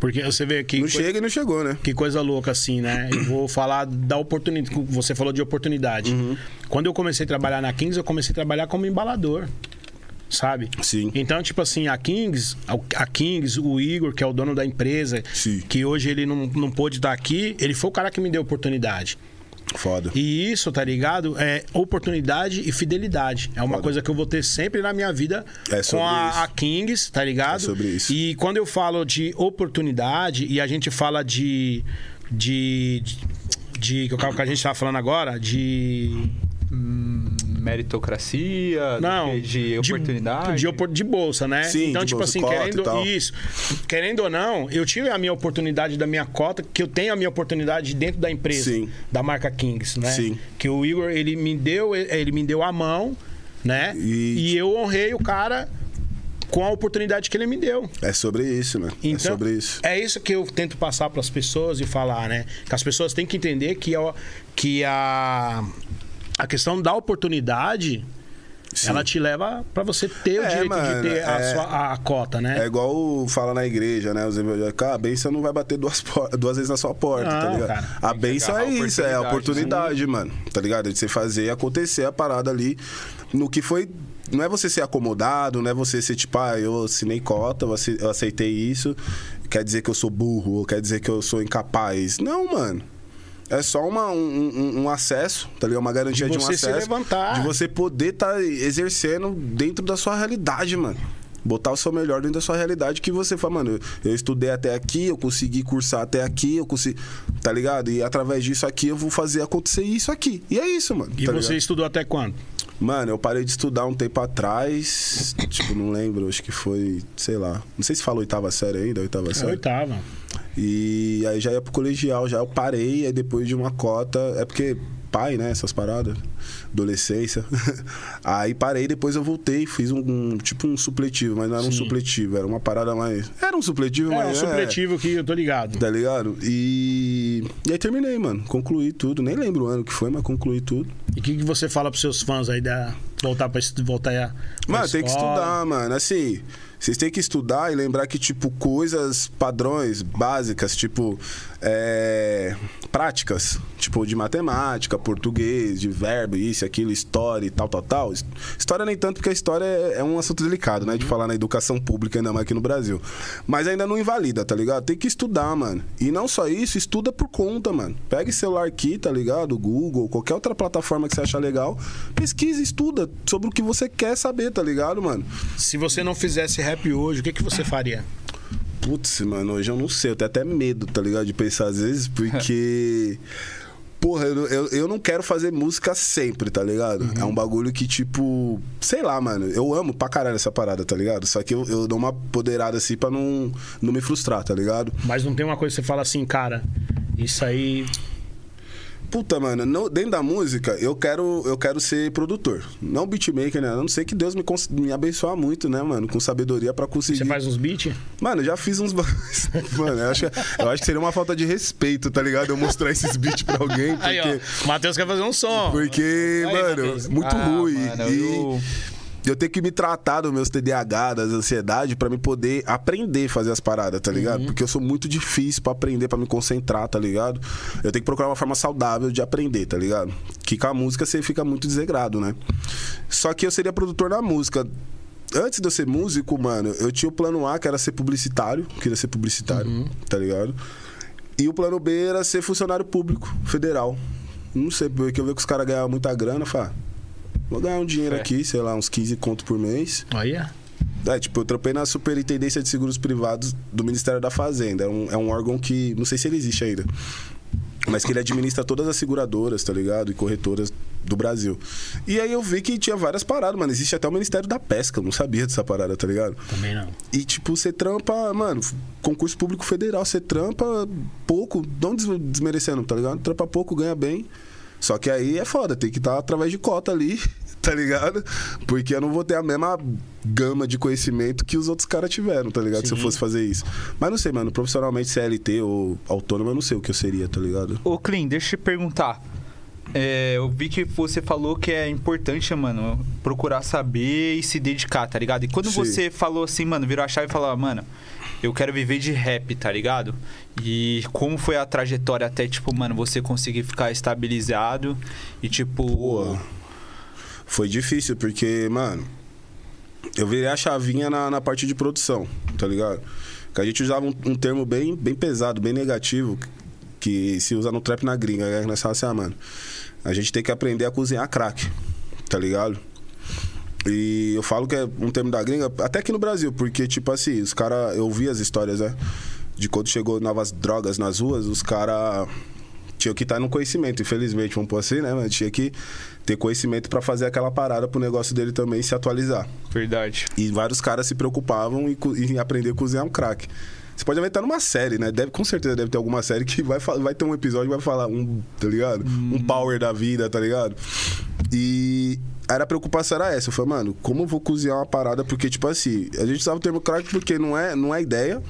Porque você vê que. Não chega e não chegou, né? Que coisa louca, assim, né? Eu vou falar da oportunidade. Você falou de oportunidade. Uhum. Quando eu comecei a trabalhar na Kings, eu comecei a trabalhar como embalador. Sabe? Sim. Então, tipo assim, a Kings, a Kings, o Igor, que é o dono da empresa, Sim. que hoje ele não, não pôde estar aqui, ele foi o cara que me deu oportunidade. Foda. E isso, tá ligado? É oportunidade e fidelidade. É uma Foda. coisa que eu vou ter sempre na minha vida É com a, a Kings, tá ligado? É sobre isso. E quando eu falo de oportunidade e a gente fala de. de. de, de que o que a gente tava falando agora, de. Meritocracia, Não, de oportunidade. De, de bolsa, né? Sim, então, de tipo bolsa, assim, querendo isso, querendo ou não, eu tive a minha oportunidade da minha cota, que eu tenho a minha oportunidade dentro da empresa, Sim. da marca Kings, né? Sim. Que o Igor, ele me deu, ele me deu a mão, né? E- E, eu honrei o cara com a oportunidade que ele me deu. É sobre isso, né? é Então, sobre isso. é isso que eu tento passar para as pessoas e falar, né? Que as pessoas têm que entender que, a- que a, a questão da oportunidade Sim. ela te leva para você ter o É, direito mano, de ter a, é- sua, a cota, né? É igual fala na igreja, né? Os evangélicos, "Ah, a bênção não vai bater duas, duas vezes na sua porta, tá Não, ligado? cara. A bênção é a isso, é a oportunidade, mano. Tá ligado? De você fazer acontecer a parada ali no que foi. Não é você ser acomodado, não é você ser tipo, ah, eu assinei cota, eu aceitei isso, quer dizer que eu sou burro, ou quer dizer que eu sou incapaz. Não, mano. É só uma, um, um- acesso, tá ligado? Uma garantia De de, um você se acesso. levantar. De você poder estar exercendo dentro da sua realidade, mano. Botar o seu melhor dentro da sua realidade que você fala, mano, eu, eu estudei até aqui, eu consegui cursar até aqui, eu consegui. Tá ligado? E através disso aqui eu vou fazer acontecer isso aqui. E é isso, mano. E tá você ligado? estudou até quando? Mano, eu parei de estudar um tempo atrás. tipo, não lembro, acho que foi, sei lá. Não sei se fala oitava série ainda, oitava É série. oitava. E aí já ia pro colegial, já eu parei, aí depois de uma cota. É porque pai, né? Essas paradas. Adolescência. aí parei, depois eu voltei, fiz um, um- tipo um supletivo, mas não era um Sim. supletivo, era uma parada mais. Era um supletivo, É mas. um supletivo que eu tô ligado. Tá ligado? E. E aí terminei, mano. Concluí tudo. Nem lembro o ano que foi, mas concluí tudo. E o que, que você fala pros seus fãs aí da voltar para voltar a pra Mano, tem que estudar, mano. Assim, vocês têm que estudar e lembrar que, tipo, coisas, padrões básicas, tipo, é, práticas, tipo de matemática, português, de verbo, isso, aquilo, história e tal, tal, tal. His- História nem tanto, porque a história é, é um assunto delicado, né? De falar na educação pública, ainda mais aqui no Brasil. Mas ainda não invalida, tá ligado? Tem que estudar, mano. E não só isso, estuda por conta, mano. Pega esse celular aqui, tá ligado? Google, qualquer outra plataforma que você achar legal. Pesquisa, estuda sobre o que você quer saber, tá ligado, mano? Se você não fizesse rap hoje, o que, que você faria? Putz, mano, hoje eu não sei. Eu tenho até medo, tá ligado? De pensar às vezes, porque. Porra, eu, eu, eu não quero fazer música sempre, tá ligado? É um bagulho que, tipo. Sei lá, mano. Eu amo pra caralho essa parada, tá ligado? Só que eu, eu dou uma poderada assim pra não, não me frustrar, tá ligado? Mas não tem uma coisa que você fala assim, cara, isso aí. Puta, mano, no- dentro da música, eu quero, eu quero ser produtor. Não beatmaker, né? A não sei que Deus me, me abençoar muito, né, mano? Com sabedoria pra conseguir. Você faz uns beats? Mano, eu já fiz uns. Mano, eu acho, que- eu acho que seria uma falta de respeito, tá ligado? Eu mostrar esses beats pra alguém, porque. Aí, ó. O Matheus quer fazer um som. Porque, Aí, mano, Matheus. muito Ah, ruim. mano, e eu- eu... tenho que me tratar dos meus TDAH, das ansiedades, pra me poder aprender a fazer as paradas, tá ligado? Uhum. Porque eu sou muito difícil pra aprender, pra me concentrar, tá ligado? Eu tenho que procurar uma forma saudável de aprender, tá ligado? Que com a música você fica muito desegrado, né? Só que eu seria produtor na música. Antes de eu ser músico, mano, eu tinha o plano A, que era ser publicitário. Queria ser publicitário, Uhum. tá ligado? E o plano B era ser funcionário público, federal. Não sei, porque eu vi que os caras ganhavam muita grana, falei, ah, vou ganhar um dinheiro aqui, sei lá, uns 15 conto por mês. Aí, é. É, tipo, eu trampei na Superintendência de Seguros Privados do Ministério da Fazenda. É um, é um órgão que, não sei se ele existe ainda, mas que ele administra todas as seguradoras, tá ligado? E corretoras do Brasil. E aí eu vi que tinha várias paradas, mano. Existe até o Ministério da Pesca, eu não sabia dessa parada, tá ligado? Também não. E, tipo, você trampa, mano, concurso público federal, você trampa pouco, não des- desmerecendo, tá ligado? Trampa pouco, ganha bem. Só que aí é foda, tem que estar através de cota ali, tá ligado? Porque eu não vou ter a mesma gama de conhecimento que os outros caras tiveram, tá ligado? Se eu Sim. fosse fazer isso. Mas não sei, mano, profissionalmente CLT ou autônomo, eu não sei o que eu seria, tá ligado? Ô, Clean, deixa eu te perguntar. É, eu vi que você falou que é importante, mano, procurar saber e se dedicar, tá ligado? E quando Sim. você falou assim, mano, virou a chave e falou, mano, eu quero viver de rap, tá ligado? E como foi a trajetória até, tipo, mano, você conseguir ficar estabilizado e, tipo. Pô, foi difícil, porque, mano, eu virei a chavinha na, na parte de produção, tá ligado? Que a gente usava um, um termo bem, bem pesado, bem negativo, que se usa no trap na gringa. Aí nós falamos assim, ah, mano, a gente tem que aprender a cozinhar crack, tá ligado? E eu falo que é um termo da gringa, até aqui no Brasil, porque, tipo assim, os caras, eu vi as histórias, né? De quando chegou novas drogas nas ruas, os caras tinham que estar no conhecimento, infelizmente, vamos pôr assim, né? Mas tinha que ter conhecimento pra fazer aquela parada pro negócio dele também se atualizar. Verdade. E vários caras se preocupavam em, em aprender a cozinhar um crack. Você pode aventar numa série, né? Deve, com certeza deve ter alguma série que vai, vai ter um episódio que vai falar um, tá ligado? Um power da vida, tá ligado? E aí a preocupação era essa. Eu falei, mano, como eu vou cozinhar uma parada? Porque, tipo assim, a gente usava o termo crack porque não é, não é ideia,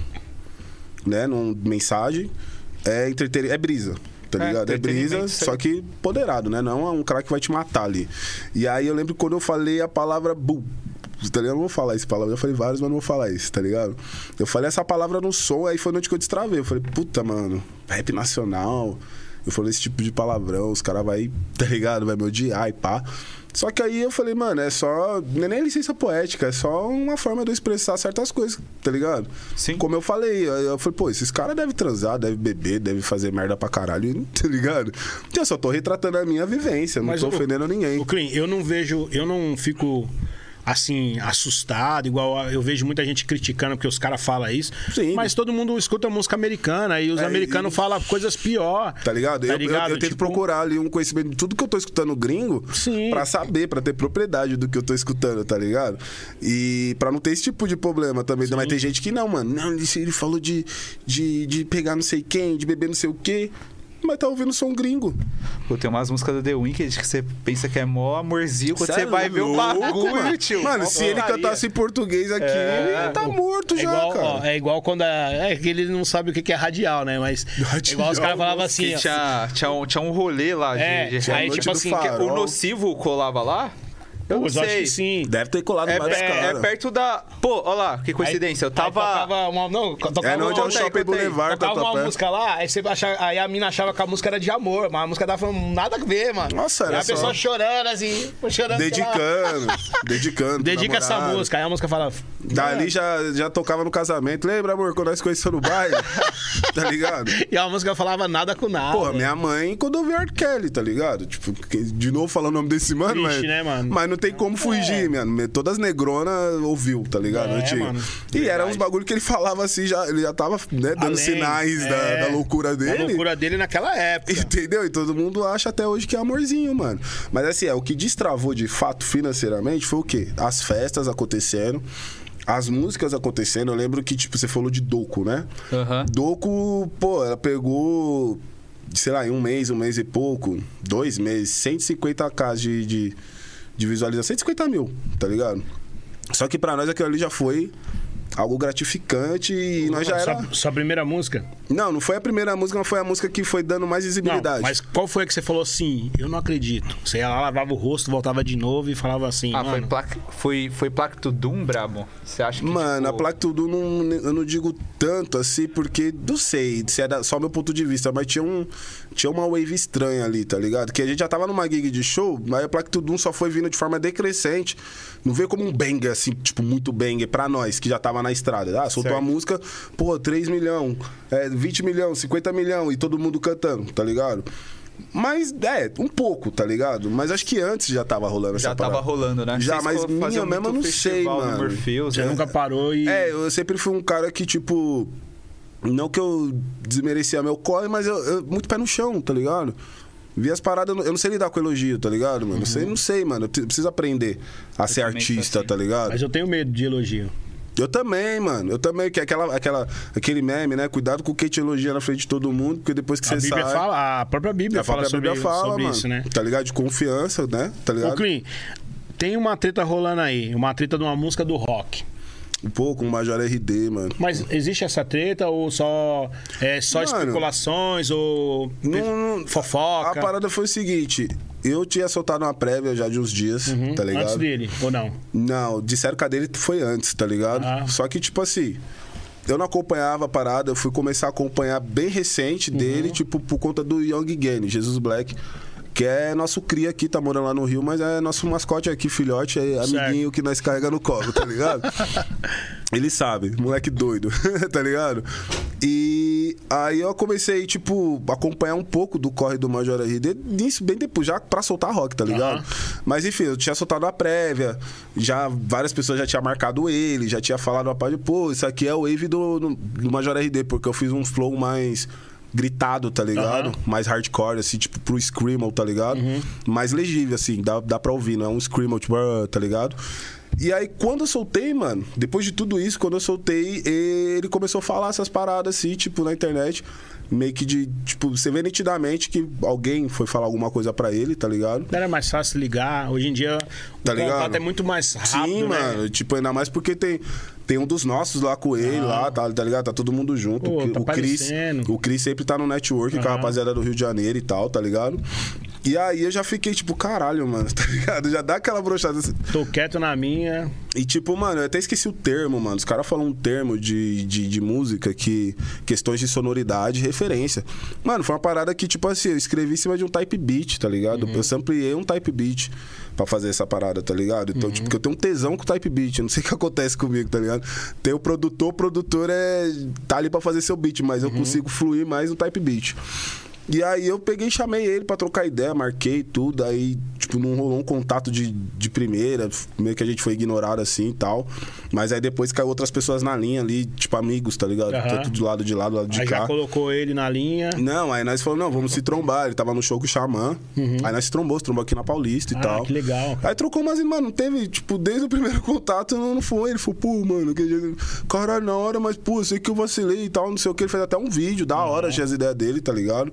né? Não mensagem, é entreter, é brisa. Tá É, ligado? É, brisa, isso aí. só que poderado, né? Não é um cara que vai te matar ali. E aí eu lembro quando eu falei a palavra bu. Tá ligado? Eu não vou falar essa palavra. Eu falei vários, mas não vou falar isso, tá ligado? Eu falei essa palavra no som, aí foi noite que eu destravei. Eu falei, puta, mano, rap nacional. Eu falei esse tipo de palavrão, os caras vai, tá ligado? Vai me odiar e pá. Só que aí eu falei, mano, é só. Não é nem licença poética, é só uma forma de eu expressar certas coisas, tá ligado? Sim. Como eu falei, eu falei, pô, esses caras devem transar, devem beber, devem fazer merda pra caralho, tá ligado? Então, Eu só tô retratando a minha vivência, não Mas tô ofendendo ninguém. O Clean, eu não vejo, eu não fico assim, assustado, igual eu vejo muita gente criticando porque os caras falam isso. Sim. Mas todo mundo escuta música americana e os É, americanos e- falam coisas pior. Tá ligado? Tá eu, eu- ligado? eu tento Tipo, procurar ali um conhecimento de tudo que eu tô escutando gringo Sim. pra saber, pra ter propriedade do que eu tô escutando, tá ligado? E pra não ter esse tipo de problema também. Mas tem gente que não, mano. Não, ele, ele falou de, de, de pegar não sei quem, de beber não sei o quê. Mas tá ouvindo som gringo. Pô, tem umas músicas do The Wicked que você pensa que é mó amorzinho, quando Cê você é vai ver o bagulho, mano. tio. Mano, se ele cantasse em português aqui, É. ele tá morto É já, igual, cara. ó, é igual quando a, é que ele não sabe o que é radial, né? Mas Radial, igual os caras falavam assim, tinha, tinha, um, tinha um rolê lá de, É, de tinha a rap. Noite tipo assim, o nocivo colava lá? Eu Pô, não eu acho sei. que sim. Deve ter colado É, vários é- é caras. perto da. Pô, olha lá, que coincidência. eu tava. Tocava uma, não, tocava É, não, onde é o Shopping. Boulevard, tá Tocava uma música lá, aí, você achava, aí a mina achava que a música era de amor, mas a música tava falando nada a ver, mano. Nossa, era Aí a só- pessoa chorando assim, chorando. sei. Dedicando, dedicando. Dedica essa música. Aí a música fala. Dali já, já tocava no casamento. Lembra, amor, quando nós conhecemos no baile? tá ligado? E a música falava nada com nada. Porra, minha mãe quando eu vi R. Kelly, tá ligado? Tipo, de novo falando o nome desse mano, Triste, mas, né, mano? mas não tem como fugir, mano. Todas as negronas ouviu, tá ligado? É, Antigo. mano. E era uns bagulho que ele falava assim, já, ele já tava né, dando Além, sinais da, é, da loucura dele. A loucura dele naquela época. Entendeu? E todo mundo acha até hoje que é amorzinho, mano. Mas assim, é, o que destravou de fato financeiramente foi o quê? As festas acontecendo. As músicas acontecendo, eu lembro que, tipo, você falou de Doco, né? Aham. Doco, pô, ela pegou, sei lá, em um mês, um mês e pouco, dois meses, 150k de, de, de visualização, 150 mil, tá ligado? Só que pra nós aquilo ali já foi algo gratificante e nós já era... Sua, sua primeira música? Não, não foi a primeira música, mas foi a música que foi dando mais Não, visibilidade. mas qual foi a que você falou assim? Eu não acredito. Você ia lá, lavava o rosto, voltava de novo e falava assim. Ah, foi, mano, placa, foi, foi Placto Doom, brabo? Você acha que. Mano, tipo, a placa tudo não, eu não digo tanto assim, porque não sei se era só meu ponto de vista, mas tinha, um, tinha uma wave estranha ali, tá ligado? Que a gente já tava numa gig de show, mas a placa tudo só foi vindo de forma decrescente. Não veio como um banger, assim, tipo, muito banger pra nós, que já tava na estrada. Ah, soltou Certo. a música, pô, 3 milhão, é, 20 milhão, 50 milhão, e todo mundo cantando, tá ligado? Mas, é, um pouco, tá ligado? Mas acho que antes já tava rolando essa Já tava parada. rolando, né? Já, Vocês mas minha mesmo eu não sei, mano. Morpheus, Você né? nunca parou e. É, eu sempre fui um cara que, tipo. Não que eu desmerecia meu corre, mas eu, eu- muito pé no chão, tá ligado? Vi as paradas, eu não- eu sei lidar com elogio, tá ligado, mano? Eu sei, não sei, mano. Eu preciso aprender a ser também sou artista, assim. tá ligado? Mas eu tenho medo de elogio. Eu também, mano. Eu também, que é aquela, aquela, aquele meme, né? Cuidado com o que te elogia na frente de todo mundo, porque depois que A você Bíblia sai. fala, a própria Bíblia a fala própria sobre, Bíblia fala, sobre mano. isso, né? Tá ligado? De confiança, né? Tá Ô, ligado? Clean, tem uma treta rolando aí, uma treta de uma música do rock. Um pouco, um Major RD, mano. Mas existe essa treta ou só é só Mano, especulações ou Não- não- fofoca? A parada foi o seguinte: eu tinha soltado uma prévia já de uns dias, Uhum, tá ligado? Antes dele, ou não? Não, disseram que a dele foi antes, tá ligado? Ah. Só que, tipo assim, eu não acompanhava a parada, eu fui começar a acompanhar bem recente Uhum. dele, tipo, por conta do Young Gane, Jesus Black. Que é nosso cria aqui, tá morando lá no Rio, mas é nosso mascote aqui, filhote, é amiguinho que nós carrega no colo, tá ligado? Ele sabe, moleque doido, tá ligado? E aí eu comecei, tipo, a acompanhar um pouco do corre do Major RD, nisso bem depois, já pra soltar rock, tá ligado? Aham. Mas enfim, eu tinha soltado a prévia, já várias pessoas já tinham marcado ele, já tinha falado uma parte, pô, isso aqui é o wave do, do, do Major RD, porque eu fiz um flow mais gritado, tá ligado? Aham. Mais hardcore, assim, tipo, pro Screamo, tá ligado? Uhum. Mais legível, assim, dá, dá pra ouvir, não é um Screamo, tipo, ah, tá ligado? E aí, quando eu soltei, mano, depois de tudo isso, quando eu soltei, ele começou a falar essas paradas, assim, tipo, na internet. Meio que de, tipo, você vê nitidamente que alguém foi falar alguma coisa pra ele, tá ligado? Era mais fácil ligar. Hoje em dia Tá o ligado? contato é muito mais rápido, Sim, né? mano. Tipo, ainda mais porque tem, tem um dos nossos lá com ele, lá, tá, tá ligado? Tá todo mundo junto. Pô, o, tá o Cris. parecendo. O Cris sempre tá no network com a rapaziada do Rio de Janeiro e tal, tá ligado? E aí eu já fiquei, tipo, caralho, mano, tá ligado? Já dá aquela brochada. assim. Tô quieto na minha. E tipo, mano, eu até esqueci o termo, mano. Os caras falam um termo de, de, de música que. questões de sonoridade referência. Mano, foi uma parada que, tipo assim, eu escrevi em cima de um type beat, tá ligado? Eu sampliei um type beat pra fazer essa parada, tá ligado? Então, tipo, que eu tenho um tesão com o type beat. Não sei o que acontece comigo, tá ligado? Tem o produtor, o produtor é. tá ali pra fazer seu beat, mas eu consigo fluir mais no type beat. E aí eu peguei e chamei ele pra trocar ideia, marquei tudo, aí, tipo, não rolou um contato de, de primeira, meio que a gente foi ignorado assim e tal. Mas aí depois caiu outras pessoas na linha ali, tipo, amigos, tá ligado? Aham. Tanto de lado de lá, do lado de Aí cá. já colocou ele na linha. Não, aí nós falamos, não, vamos se trombar. Ele tava no show com o Xamã. Aí nós se trombou, se trombou aqui na Paulista e Uhum. Ah, tal. que legal. Aí trocou, mas, mano, não teve, tipo, desde o primeiro contato não, não foi. Ele falou, pô, mano, que caralho, na hora, mas, pô, eu sei que eu vacilei e tal, não sei o que. Ele fez até um vídeo, da hora, tinha as ideias dele, tá ligado?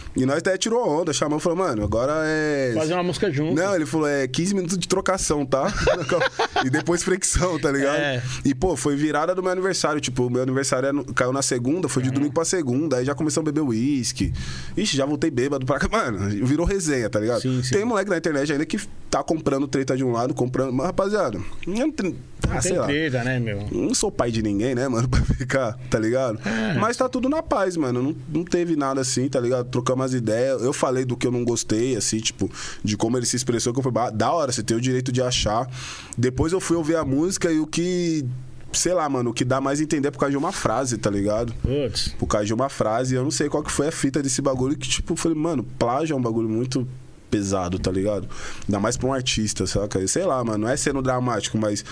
E nós até tirou onda, chamou e falou, mano, agora é. Fazer uma música junto. Não, ele falou, é 15 minutos de trocação, tá? e depois fricção, tá ligado? É. E, pô, foi virada do meu aniversário. Tipo, o meu aniversário é caiu na segunda, foi de Uhum. domingo pra segunda. Aí já começamos a beber uísque. Ixi, já voltei bêbado pra cá. Mano, virou resenha, tá ligado? Sim, sim. Tem moleque na internet ainda que tá comprando treta de um lado, comprando. Mas, rapaziada, não tem, ah, Não sei tem lá. treta, né, meu? Não sou pai de ninguém, né, mano, pra ficar, tá ligado? É. Mas tá tudo na paz, mano. Não, não teve nada assim, tá ligado? Trocamos as ideias. Eu falei do que eu não gostei, assim, tipo, de como ele se expressou, que eu falei, "Bah, da hora, você tem o direito de achar. Depois eu fui ouvir a música e o que. Sei lá, mano, o que dá mais a entender é por causa de uma frase, tá ligado? Putz. Por causa de uma frase. Eu não sei qual que foi a fita desse bagulho que, tipo, eu falei, mano, plágio é um bagulho muito pesado, tá ligado? Ainda mais pra um artista, saca? Sei lá, mano, não é sendo dramático, mas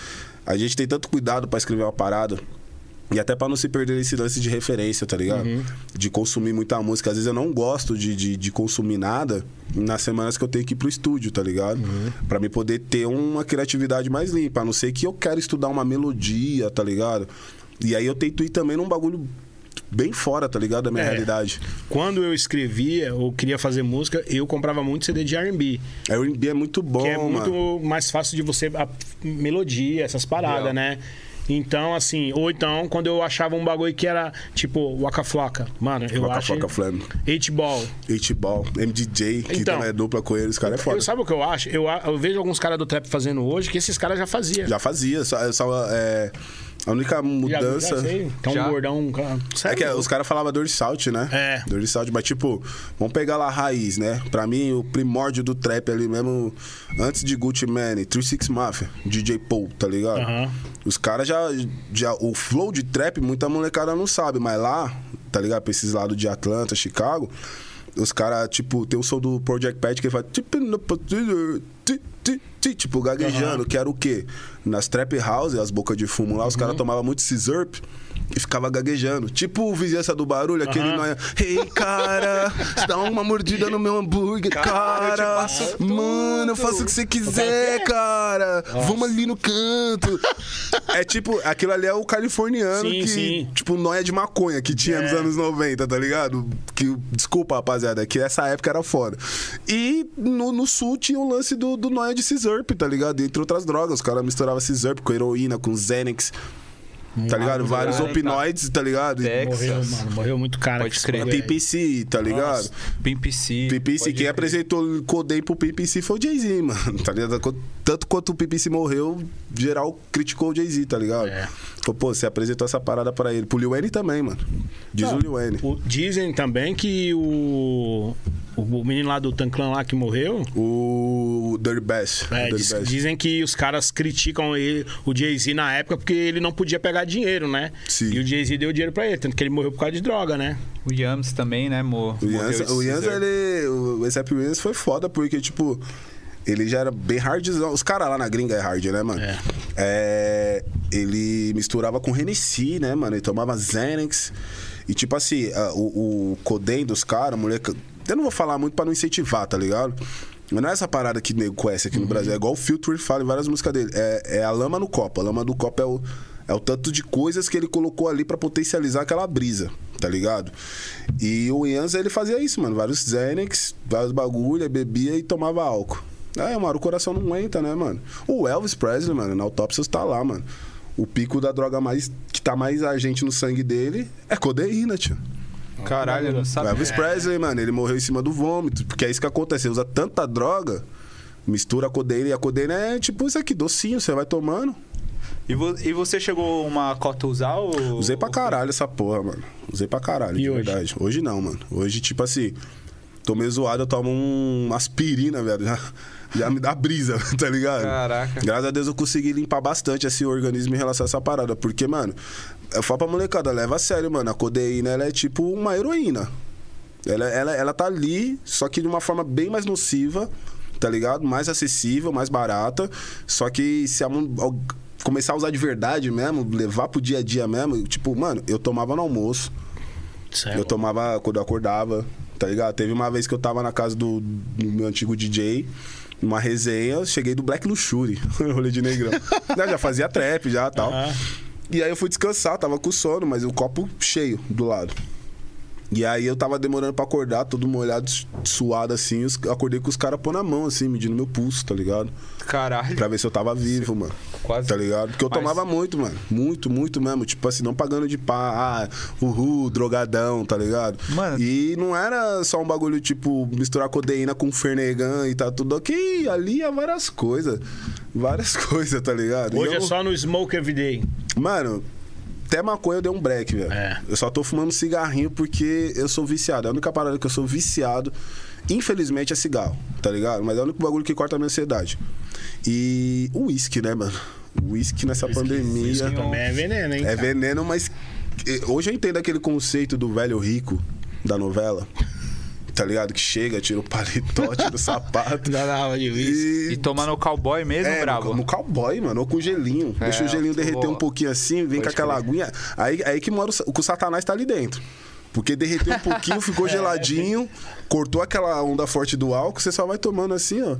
a gente tem tanto cuidado pra escrever uma parada. E até pra não se perder esse lance de referência, tá ligado? De consumir muita música. Às vezes eu não gosto de, de, de consumir nada nas semanas que eu tenho que ir pro estúdio, tá ligado? Pra me poder ter uma criatividade mais limpa. A não ser que eu quero estudar uma melodia, tá ligado? E aí eu tento ir também num bagulho bem fora, tá ligado? Da minha É. realidade. Quando eu escrevia ou queria fazer música, eu comprava muito CD de R&B. R&B é muito bom, que é mano. muito mais fácil de você a melodia, essas paradas, né? Então, assim, ou então, quando eu achava um bagulho que era tipo Waka Flocka, mano, eu Waka acho. Flocka Flame. H-Ball. H-Ball, MDJ, que Então. é dupla com eles, os caras é foda. Eu, sabe o que eu acho? Eu, eu vejo alguns caras do trap fazendo hoje que esses caras já faziam. Já fazia, só, só, é, a única mudança... Já sei. Então, Já? um gordão. cara- É Sério? que os caras falavam Dirty Salt, né? É. Dirty Salt, mas tipo, vamos pegar lá a raiz, né? Pra mim, o primórdio do trap ali mesmo, antes de Gucci Mane, 36 Mafia, DJ Paul, tá ligado? Os caras já, já. O flow de trap, muita molecada não sabe, mas lá, tá ligado? Pra esses lados de Atlanta, Chicago, os caras, tipo, tem o som do Project Pat que ele faz. tipo, ti, ti, ti, gaguejando, que era o quê? Nas trap house, as bocas de fumo lá, os caras tomavam muito scissor e ficava gaguejando. Tipo o vizinhança do barulho, aquele Aham. nóia. Ei, cara, dá uma mordida no meu hambúrguer, Cara, eu te cara. tudo." Mano, eu faço o que você quiser, cara. Vamos ali no canto. É tipo, aquilo ali é o californiano Sim, que, sim. tipo, nóia de maconha que tinha nos É. anos 90, tá ligado? Que, desculpa, rapaziada, que essa época era foda. E no, no sul tinha o lance do, do nóia de Cisurp, tá ligado? Entre outras drogas. Os caras misturavam Cisurp com heroína, com Xanax. Tá ligado? Vários opinoides, tá ligado? É. Morreu, Texas. mano. Morreu muito cara. Pode crer. PPC, tá ligado? Pimp C. PPC, pode quem crer. apresentou o Codem pro PPC foi o Jay-Z, mano, tá ligado? Tanto quanto o PPC morreu, geral criticou o Jay-Z, tá ligado? É. Falou, pô, você apresentou essa parada pra ele. Pro Lil Wayne também, mano. Diz Não, o Lil Wayne. o- dizem também que o, o menino lá do Tanclan lá que morreu. O Dirty Bass. é, Dirty diz- Bass. dizem que os caras criticam ele, o Jay-Z na época porque ele não podia pegar dinheiro, né? Sim. E o Jay-Z deu dinheiro pra ele, tanto que ele morreu por causa de droga, né? O Yams também, né, mo? O Yanza, o Yanza, ele. O ASAP Williams foi foda, porque, tipo. Ele já era bem hardzão. Os caras lá na gringa é hard, né, mano? É. É, ele misturava com Hennessy, né, mano? Ele tomava Xanax. E, tipo assim, a- o, o Coden dos caras, moleque. Eu não vou falar muito pra não incentivar, tá ligado? Mas não é essa parada que nego conhece aqui no Brasil. É igual o Filter fala em várias músicas dele. É, é a lama no copo. A lama do copo é o, é o tanto de coisas que ele colocou ali pra potencializar aquela brisa, tá ligado? E o Yanza, ele fazia isso, mano. Vários Xanax, vários bagulho, bebia e tomava álcool. É, mano, o coração não aguenta, né, mano? O Elvis Presley, mano, na autópsia tá lá, mano. O pico da droga mais que tá mais agente no sangue dele é codeína, tio. Caralho, não O sabia. Elvis Presley, mano, ele morreu em cima do vômito. Porque é isso que acontece. Você usa tanta droga, mistura a codeína. E a codeína é tipo isso aqui, docinho, você vai tomando. E, vo- e você chegou uma cota a usar ou... Usei pra caralho essa porra, mano. Usei pra caralho, E de hoje? verdade. Hoje não, mano. Hoje, tipo assim, tô meio zoado, eu tomo um aspirina, velho. Já, já me dá brisa, tá ligado? Caraca. Graças a Deus eu consegui limpar bastante esse organismo em relação a essa parada. Porque, mano, eu falo pra molecada, leva a sério, mano. A codeína, ela é tipo uma heroína. Ela, ela, ela tá ali, só que de uma forma bem mais nociva, tá ligado? Mais acessível, mais barata. Só que se a, começar a usar de verdade mesmo, levar pro dia a dia mesmo, tipo, mano, eu tomava no almoço. Sério. Eu tomava quando eu acordava, tá ligado? Teve uma vez que eu tava na casa do, do meu antigo DJ, numa resenha, cheguei do Black Luxury, rolê de negrão. Né, já fazia trap já tal. Aham. E aí eu fui descansar, tava com sono, mas o copo cheio do lado. E aí eu tava demorando pra acordar, todo molhado, suado assim. acordei com os caras pôr na mão, assim, medindo meu pulso, tá ligado? Caralho. Pra ver se eu tava vivo, mano. Quase. Tá ligado? Porque eu Mas- tomava muito, mano. Muito, muito mesmo. Tipo assim, não pagando de pá, ah, uhul, drogadão, tá ligado? Mano. E não era só um bagulho, tipo, misturar codeína com fernegan e tá tudo ok. Ali é várias coisas. Várias coisas, tá ligado? Hoje eu é só no Smoke Everyday. Mano, até maconha eu dei um break, velho. É. Eu só tô fumando cigarrinho porque eu sou viciado. A única parada que eu sou viciado, infelizmente, é cigarro, tá ligado? Mas é o único bagulho que corta a minha ansiedade. E o uísque, né, mano? O uísque nessa pandemia. Isso também é veneno, hein? É veneno, mas hoje eu entendo aquele conceito do velho rico da novela. Tá ligado? Que chega, tira o paletó, tira o sapato. Da dava de uísque. E toma no cowboy mesmo, É, brabo? no, no cowboy, mano, ou com gelinho. É, Deixa o gelinho derreter um pouquinho assim, vem com pode aquela crer. aguinha. Aí, aí que mora o, o satanás tá ali dentro. Porque derreteu um pouquinho, ficou É. geladinho, cortou aquela onda forte do álcool, você só vai tomando assim, ó.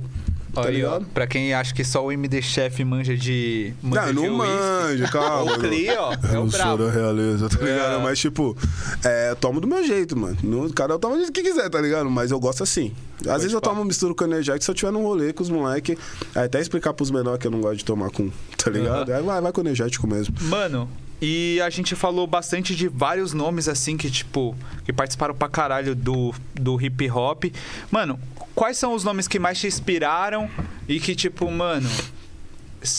Tá Aí, ó, pra quem acha que só o MD Chef manja de. Manja Não, de não manja, calma. O Cli, ó, é o sou brabo. da realeza, tá ligado? É. Mas, tipo, é, eu tomo do meu jeito, mano. No, cada um toma do jeito que quiser, tá ligado? Mas eu gosto assim. Às vezes eu pá. tomo mistura com energético se eu tiver num rolê com os moleques. Até explicar pros menores que eu não gosto de tomar com, tá ligado? Aí vai, vai com energético mesmo. Mano, e a gente falou bastante de vários nomes assim que, tipo, que participaram pra caralho do, do hip hop. Mano, quais são os nomes que mais te inspiraram e que, tipo, mano,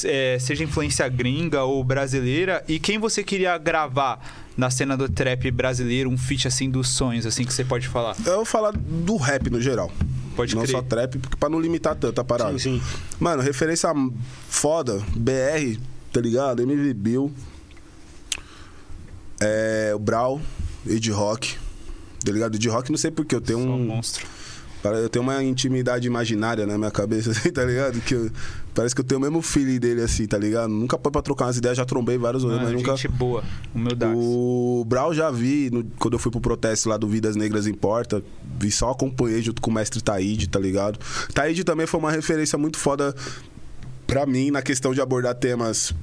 é, seja influência gringa ou brasileira, e quem você queria gravar na cena do trap brasileiro, um feat assim dos sonhos, assim, que você pode falar? Eu vou falar do rap no geral. Pode não crer. só trap, porque pra não limitar tanto a parada. Sim, sim. Mano, referência foda, BR, tá ligado? MV Bill, é, o Brau, Ed Rock, tá ligado? Ed Rock, não sei porque, eu tenho Só um um... monstro. Eu tenho uma intimidade imaginária na minha cabeça, assim, tá ligado? Que eu- parece que eu tenho o mesmo feeling dele, assim, tá ligado? Nunca foi pra trocar umas ideias, já trombei vários Mano, mas nunca. gente boa, humildade. O Brau já vi no- quando eu fui pro protesto lá do Vidas Negras Importa. Vi só acompanhei junto com o mestre Taíde, tá ligado? Taíde também foi uma referência muito foda pra mim na questão de abordar temas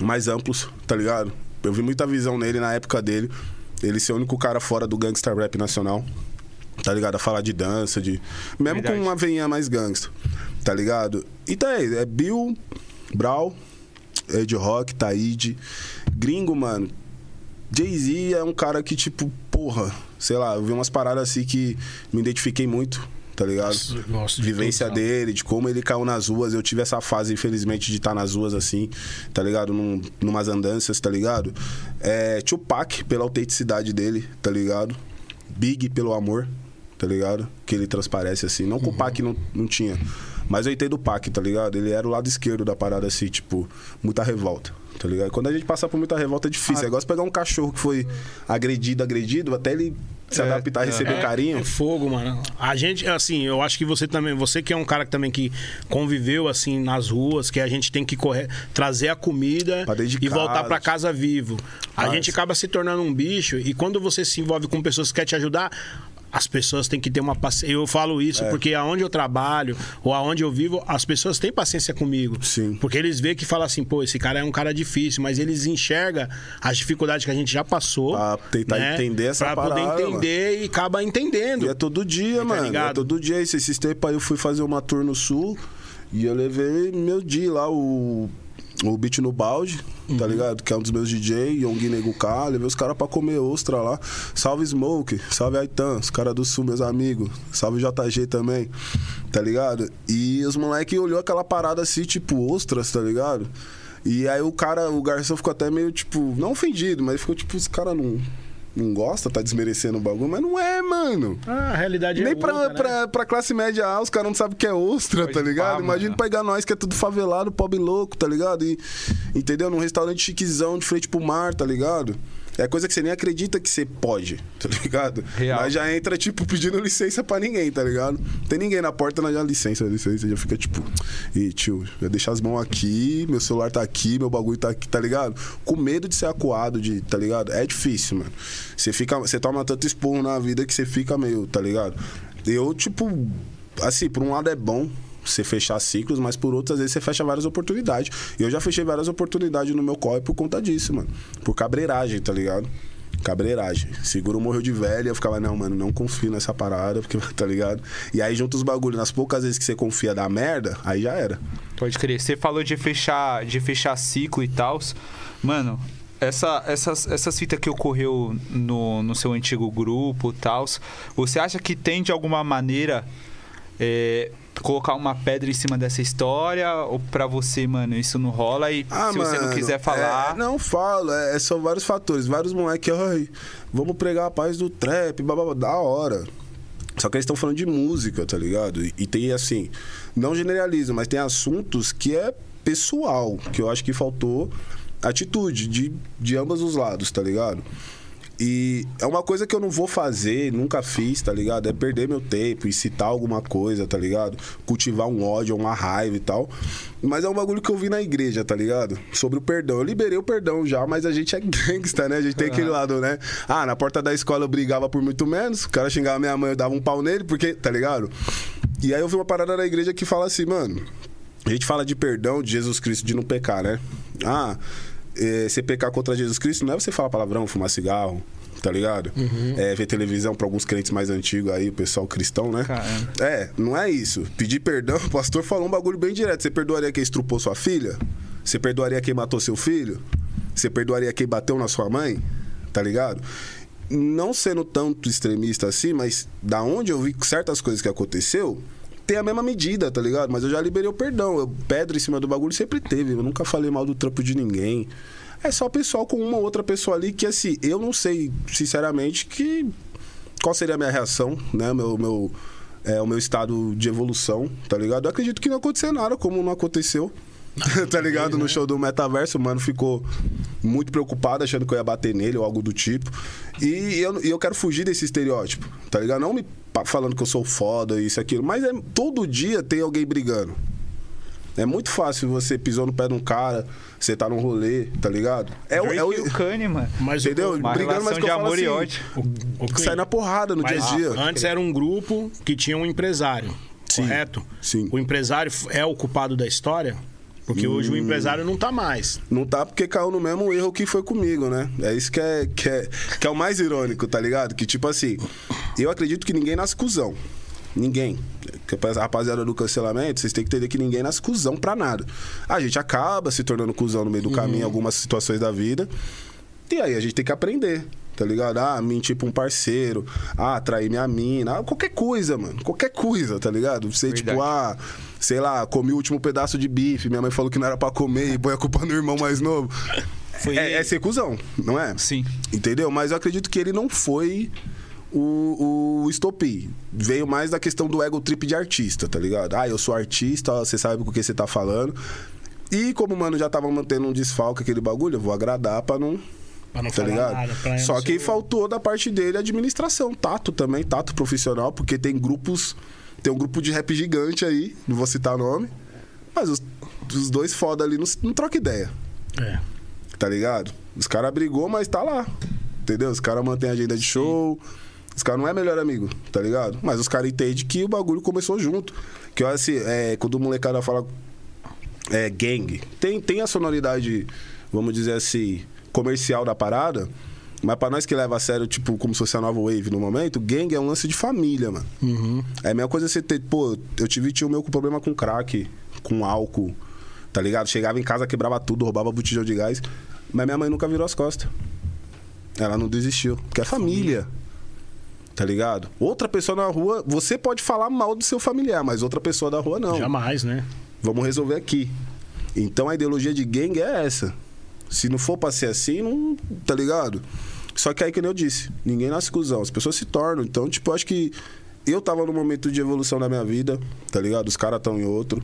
mais amplos, tá ligado? Eu vi muita visão nele na época dele. Ele ser o único cara fora do gangster rap nacional. Tá ligado? A falar de dança, de. Mesmo Verdade. com uma veinha mais gangsta. Tá ligado? Então é, é Bill, Brau, Ed Rock, Taíde. Gringo, mano. Jay-Z é um cara que, tipo, porra, sei lá, eu vi umas paradas assim que me identifiquei muito, tá ligado? Nossa, de Vivência tudo, dele, de como ele caiu nas ruas. Eu tive essa fase, infelizmente, de estar nas ruas assim, tá ligado? Num, numas andanças, tá ligado? É, Tupac, pela autenticidade dele, tá ligado? Big, pelo amor, tá ligado? Que ele transparece assim. Não que o Pac não, não tinha. Mas eu entendo o Pac, tá ligado? Ele era o lado esquerdo da parada, assim, tipo, muita revolta, tá ligado? Quando a gente passa por muita revolta é difícil. Ah. É igual você pegar um cachorro que foi agredido, agredido, até ele se É, adaptar, é. receber É, carinho. É fogo, mano. A gente, assim, eu acho que você também, você que é um cara que também que conviveu assim nas ruas, que a gente tem que correr, trazer a comida e voltar pra casa vivo. A Faz. gente acaba se tornando um bicho e quando você se envolve com pessoas que querem te ajudar, as pessoas têm que ter uma paciência. Eu falo É. isso porque aonde eu trabalho ou aonde eu vivo, as pessoas têm paciência comigo. Sim. Porque eles veem que falam assim, pô, esse cara é um cara difícil, mas eles enxergam as dificuldades que a gente já passou. Pra tentar entender essa pra parada, poder entender e acaba entendendo. E é todo dia, Tá mano. É todo dia isso. Esses tempos aí eu fui fazer uma tour no sul e eu levei meu dia lá, o, o beat no balde, Uhum. tá ligado? Que é um dos meus DJ, Yongui Nego K. Levei os caras pra comer ostra lá. Salve Smoke, salve Aitan, os caras do sul, meus amigos. Salve JG também, tá ligado? E os moleques olhou aquela parada assim, tipo, ostras, tá ligado? E aí o cara, o garçom ficou até meio, tipo, não ofendido, mas ficou tipo, os caras não. Não gosta, tá desmerecendo o bagulho, mas não é, mano. Ah, a realidade Nem é pra, outra, né? pra, pra classe média A, os caras não sabem o que é ostra, Pode tá ligado? pá, Imagina mano. pegar nós que é tudo favelado, pobre louco, tá ligado? E, entendeu? Num restaurante chiquezão de frente pro mar, tá ligado? É coisa que você nem acredita que você pode, tá ligado? Real. Mas já entra, tipo, pedindo licença pra ninguém, tá ligado? Tem ninguém na porta, mas já licença, licença. Já fica tipo, e tio, já deixa as mãos aqui, meu celular tá aqui, meu bagulho tá aqui, tá ligado? Com medo de ser acuado, de, tá ligado? É difícil, mano. Você fica, você toma tanto esporro na vida que você fica meio, tá ligado? Eu, tipo, assim, por um lado é bom você fechar ciclos, mas por outras vezes você fecha várias oportunidades. E eu já fechei várias oportunidades no meu corre por conta disso, mano. Por cabreiragem, tá ligado? Cabreiragem. Seguro morreu de velha, eu ficava, não, mano, não confio nessa parada, porque, tá ligado? E aí junta os bagulhos, nas poucas vezes que você confia da merda, aí já era. Pode crer. Você falou de fechar, de fechar ciclo e tal. Mano, essa, essas, essas fitas que ocorreu no, no seu antigo grupo e tal, você acha que tem de alguma maneira é, colocar uma pedra em cima dessa história? Ou pra você, mano, isso não rola e se você não quiser falar. é, não falo, é, são vários fatores. Vários moleques, ai, vamos pregar a paz do trap, babá, da hora. Só que eles estão falando de música, tá ligado? E, e tem assim, não generaliza, mas tem assuntos que é pessoal, que eu acho que faltou atitude de, de ambos os lados, tá ligado? E é uma coisa que eu não vou fazer, nunca fiz, tá ligado? É perder meu tempo e citar alguma coisa, tá ligado? Cultivar um ódio, uma raiva e tal. Mas é um bagulho que eu vi na igreja, tá ligado? Sobre o perdão. Eu liberei o perdão já, mas a gente é gangsta, né? A gente tem aquele lado, né? Ah, na porta da escola eu brigava por muito menos, o cara xingava minha mãe, eu dava um pau nele, porque, tá ligado? E aí eu vi uma parada na igreja que fala assim, mano. A gente fala de perdão de Jesus Cristo, de não pecar, né? Ah, é, você pecar contra Jesus Cristo não é você falar palavrão, fumar cigarro, tá ligado? É, ver televisão para alguns crentes mais antigos aí, o pessoal cristão, né? Caramba. É, não é isso. Pedir perdão, o pastor falou um bagulho bem direto. Você perdoaria quem estrupou sua filha? Você perdoaria quem matou seu filho? Você perdoaria quem bateu na sua mãe? Tá ligado? Não sendo tanto extremista assim, mas da onde eu vi certas coisas que aconteceu, tem a mesma medida, tá ligado? Mas eu já liberei o perdão. Eu, pedra em cima do bagulho sempre teve. Eu nunca falei mal do trampo de ninguém. É só pessoal com uma outra pessoa ali que, assim, eu não sei, sinceramente, que. Qual seria a minha reação, né? Meu, meu, é, o meu estado de evolução, tá ligado? Eu acredito que não aconteceu nada, como não aconteceu. tá ligado? No show do Metaverso, o mano ficou muito preocupado, achando que eu ia bater nele ou algo do tipo. E eu, e eu quero fugir desse estereótipo, tá ligado? Não me falando que eu sou foda, isso, aquilo. Mas é, todo dia tem alguém brigando. É muito fácil você pisou no pé de um cara, você tá num rolê, tá ligado? É, o- é o. o Kanye, mano. Mas Entendeu? Uma Brigando, mas que eu de falo amor e assim, ódio. O, o Sai na porrada no dia Mas a dia. antes era um grupo que tinha um empresário, Sim, correto? sim. O empresário é o culpado da história? Porque hoje Hum. o empresário não tá mais. Não tá porque caiu no mesmo erro que foi comigo, né? É isso que é, que é, que é o mais irônico, tá ligado? Que tipo assim, eu acredito que ninguém nasce cuzão. Ninguém. Que a rapaziada do cancelamento, vocês têm que entender que ninguém nasce cuzão pra nada. A gente acaba se tornando cuzão no meio do caminho em algumas situações da vida. E aí a gente tem que aprender, tá ligado? Ah, mentir pra um parceiro, ah, trair minha mina, ah, qualquer coisa, mano. Qualquer coisa, tá ligado? Você, Verdade. tipo, ah, sei lá, comi o último pedaço de bife, minha mãe falou que não era pra comer e põe a culpa no irmão mais novo. Foi- É, é ser cuzão, não é? Sim. Entendeu? Mas eu acredito que ele não foi o, o estopim. Veio mais da questão do ego trip de artista, tá ligado? Ah, eu sou artista, você sabe com o que você tá falando. E como o mano já tava mantendo um desfalque aquele bagulho, eu vou agradar pra não. Pra não tá falar ligado? nada, pra Só que ser- faltou da parte dele a administração, tato também, tato profissional, porque tem grupos. Tem um grupo de rap gigante aí, não vou citar nome. Mas os, os dois foda ali não, não troca ideia É. tá ligado? Os caras brigou, mas tá lá. Entendeu? Os caras mantêm a agenda de show. Os caras não é melhor amigo, tá ligado? Mas os caras entendem que o bagulho começou junto. Que eu assim, é, quando o molecada fala é, gang, tem, tem a sonoridade, vamos dizer assim, comercial da parada. Mas pra nós que leva a sério, tipo, como se fosse a nova wave no momento, gang é um lance de família, mano. É a mesma coisa você ter, pô, eu tive tio meu com problema com crack, com álcool, tá ligado? Chegava em casa, quebrava tudo, roubava botijão de gás. Mas minha mãe nunca virou as costas. Ela não desistiu. Porque é família. Tá ligado? Outra pessoa na rua, você pode falar mal do seu familiar, mas outra pessoa da rua não. Jamais, né? Vamos resolver aqui. Então a ideologia de gangue é essa. Se não for pra ser assim, não. Tá ligado? Só que aí, como eu disse, ninguém nasce cuzão, as pessoas se tornam. Então, tipo, acho que eu tava num momento de evolução da minha vida, tá ligado? Os caras estão em outro.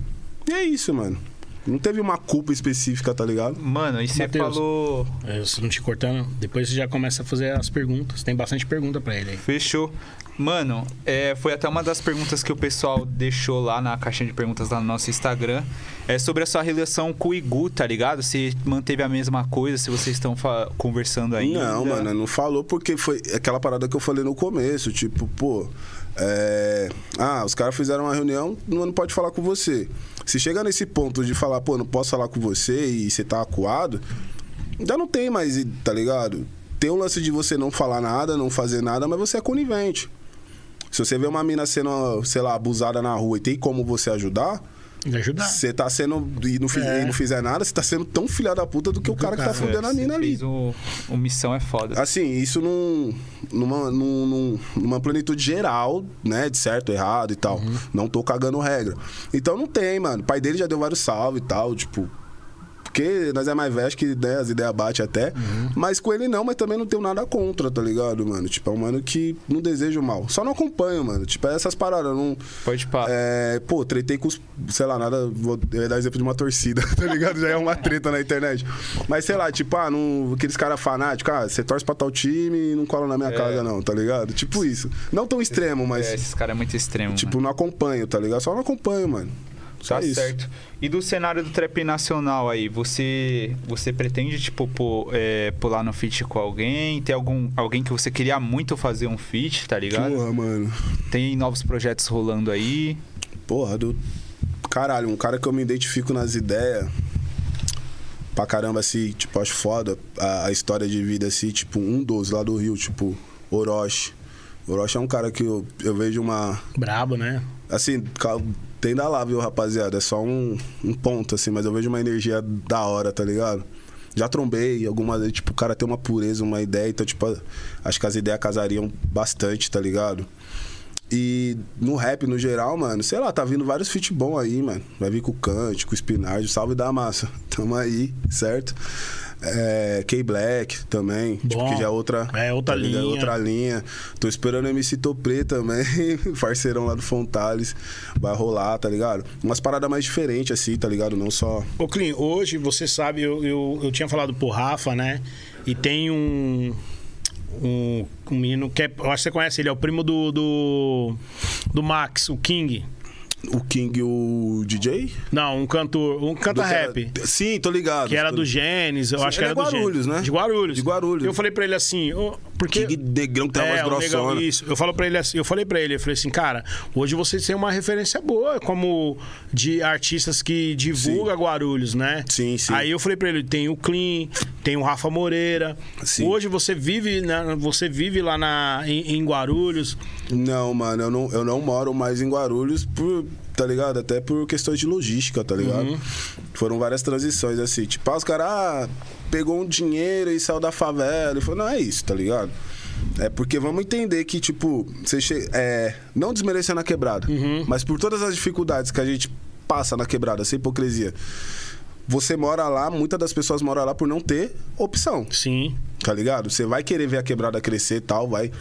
E é isso, mano. Não teve uma culpa específica, tá ligado? Mano, e você Matheus. falou. É, Se não te cortando, depois você já começa a fazer as perguntas. Tem bastante pergunta pra ele aí. Fechou. Mano, é, foi até uma das perguntas que o pessoal deixou lá na caixinha de perguntas lá no nosso Instagram. É sobre a sua relação com o Igu, tá ligado? Se manteve a mesma coisa, se vocês estão conversando ainda. Não, mano, não falou porque foi aquela parada que eu falei no começo, tipo, pô, é... ah, os caras fizeram uma reunião, não, pode falar com você. Se chega nesse ponto de falar, pô, não posso falar com você e você tá acuado, já não tem mais, tá ligado? tem o lance de você não falar nada, não fazer nada, mas você é conivente. Se você vê uma mina sendo, sei lá, abusada na rua e tem como você ajudar, ajudar. você tá sendo. E não, fiz- É. e não fizer nada, você tá sendo tão filha da puta do que o cara que tá cara. fudendo a mina ali. Fez o, o missão é foda. Assim, isso num, numa, num- num- numa plenitude geral, né? De certo, errado e tal. Não tô cagando regra. Então não tem, mano. O pai dele já deu vários salve e tal, tipo. Porque nós é mais velho, acho que né, as ideias batem até. Mas com ele não, mas também não tenho nada contra, tá ligado, mano? Tipo, é um mano que não desejo mal. Só não acompanho, mano. Tipo, é essas paradas. Não, Pode pá. é, pô, tretei com os. Sei lá, nada. Vou dar exemplo de uma torcida, tá ligado? Já é uma treta na internet. Mas sei lá, tipo, ah, não, aqueles caras fanáticos, ah, você torce pra tal time e não cola na minha É. casa, não, tá ligado? Tipo isso. Não tão extremo, mas. É, esses caras é muito extremo. Tipo, não acompanho, tá ligado? Só não acompanho, mano. Tá isso. certo. E do cenário do trap nacional aí, você você pretende, tipo, pô, é, pular no feat com alguém? Tem algum, alguém que você queria muito fazer um feat, tá ligado? Porra, mano. Tem novos projetos rolando aí? Porra, do. Caralho, um cara que eu me identifico nas ideias. Pra caramba, assim, tipo, acho foda a, a história de vida, assim, tipo, um dos lá do Rio, tipo, Orochi. Orochi é um cara que eu, eu vejo uma. Brabo, né? Assim, tem da lá, viu, rapaziada? É só um, um ponto, assim, mas eu vejo uma energia da hora, tá ligado? Já trombei algumas vezes, tipo, o cara tem uma pureza, uma ideia, então, tipo, acho que as ideias casariam bastante, tá ligado? E no rap, no geral, mano, sei lá, tá vindo vários feat bom aí, mano. Vai vir com o Kant, com o Spinard, salve da massa. Tamo aí, certo? É, K-Black também, tipo, que já é outra, É, outra tá ligado? linha. Outra linha. Tô esperando o MC Topré também, parceirão lá do Fontales. Vai rolar, tá ligado? Umas paradas mais diferentes, assim, tá ligado? Não só. Ô, Clean, hoje você sabe, eu, eu, eu tinha falado pro Rafa, né? E tem um. Um, um menino que é, eu acho que você conhece ele, é o primo do, do. do Max, o King. O King, o DJ? Não, um cantor. Um canta Do que era- rap. Sim, tô ligado. Que era do. Gênesis, eu Sim, acho que era do Guarulhos, Gênesis. né? De Guarulhos. De Guarulhos. Eu falei pra ele assim, porque... King negrão que tem É, voz grossona. isso. Eu falo para ele assim, eu falei para ele, eu falei assim, cara, hoje vocês têm uma referência boa como de artistas que divulga Guarulhos, né? Sim, sim. Aí eu falei para ele, tem o Clean, tem o Rafa Moreira. Sim. Hoje você vive, na, você vive lá na em, em Guarulhos. Não, mano, eu não, eu não moro mais em Guarulhos por, tá ligado? Até por questões de logística, tá ligado? Uhum. Foram várias transições assim. Tipo, ah, os caras ah, pegou um dinheiro e saiu da favela. E falou, não é isso, tá ligado? É porque vamos entender que, tipo, você che... é, não desmerecendo a quebrada, Uhum. mas por todas as dificuldades que a gente passa na quebrada, sem hipocrisia. Você mora lá, muitas das pessoas moram lá por não ter opção. Sim. Tá ligado? Você vai querer ver a quebrada crescer e tal, vai.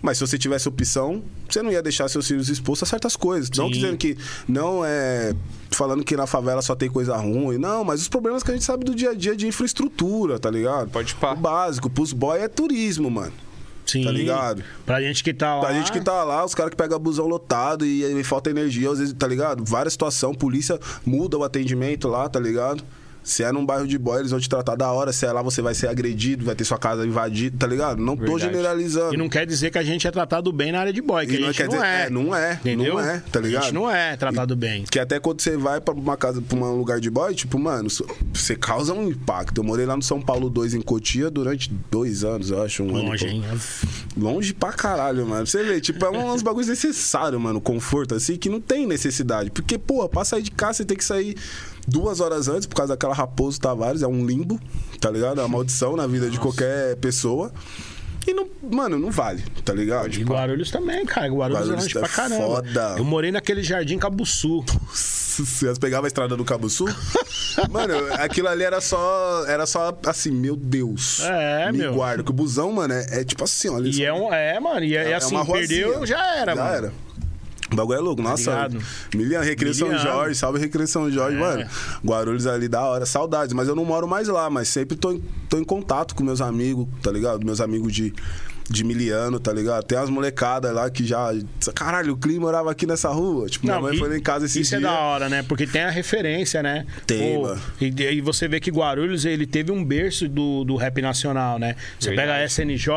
Mas se você tivesse opção, você não ia deixar seus filhos expostos a certas coisas. Não Sim. dizendo que não é. Falando que na favela só tem coisa ruim. Não, mas os problemas que a gente sabe do dia a dia de infraestrutura, tá ligado? Pode pá. O básico. Pros boy é turismo, mano. Sim. Tá ligado? Pra gente que tá lá. Pra gente que tá lá, os caras que pegam busão lotado e, aí falta energia, às vezes, tá ligado? Várias situações, polícia muda o atendimento lá, tá ligado? Se é num bairro de boy, eles vão te tratar da hora. Se é lá, você vai ser agredido, vai ter sua casa invadida, tá ligado? Não tô Verdade. generalizando. E não quer dizer que a gente é tratado bem na área de boy, que E a não quer não dizer- é. é, não é, Entendeu? não é, tá A ligado? gente não é tratado bem. Que até quando você vai pra uma casa, pra um lugar de boy, tipo, mano, você causa um impacto. Eu morei lá no São Paulo 2 em Cotia durante dois anos, eu acho. Um ano e Longe, pouco. hein? Longe pra caralho, mano. Você vê, tipo, é uns bagulhos necessários, mano. Conforto, assim, que não tem necessidade. Porque, porra, pra sair de casa, você tem que sair duas horas antes, por causa daquela Raposo Tavares. É um limbo, tá ligado? É uma maldição na vida de qualquer pessoa. E, não, mano, não vale, tá ligado? E Guarulhos também, cara. Guarulhos, Guarulhos é longe é pra caramba. foda. Eu morei naquele jardim Cabuçu. Vocês pegavam a estrada do Cabo Sul? mano, aquilo ali era só. Era só assim, meu Deus. É, me meu. guarda. Que o busão, mano, é, é tipo assim, olha E é um. É, mano. E é, É assim, uma ruazinha. perdeu, já era, Já mano. era. O bagulho é louco, nossa. ligado? Milian, Recreio São Miliano. Jorge, salve Recreio São Jorge, É. mano. Guarulhos ali da hora, saudades. Mas eu não moro mais lá, mas sempre tô em, tô em contato com meus amigos, tá ligado? Meus amigos de, de Miliano, tá ligado? Tem umas molecadas lá que já. Caralho, o clima morava aqui nessa rua. Tipo, minha mãe e- foi lá em casa esse Isso dia. é da hora, né? Porque tem a referência, né? Tem, Pô, mano. E, e você vê que Guarulhos, ele teve um berço do, do rap nacional, né? Você Verdade. pega a SNJ,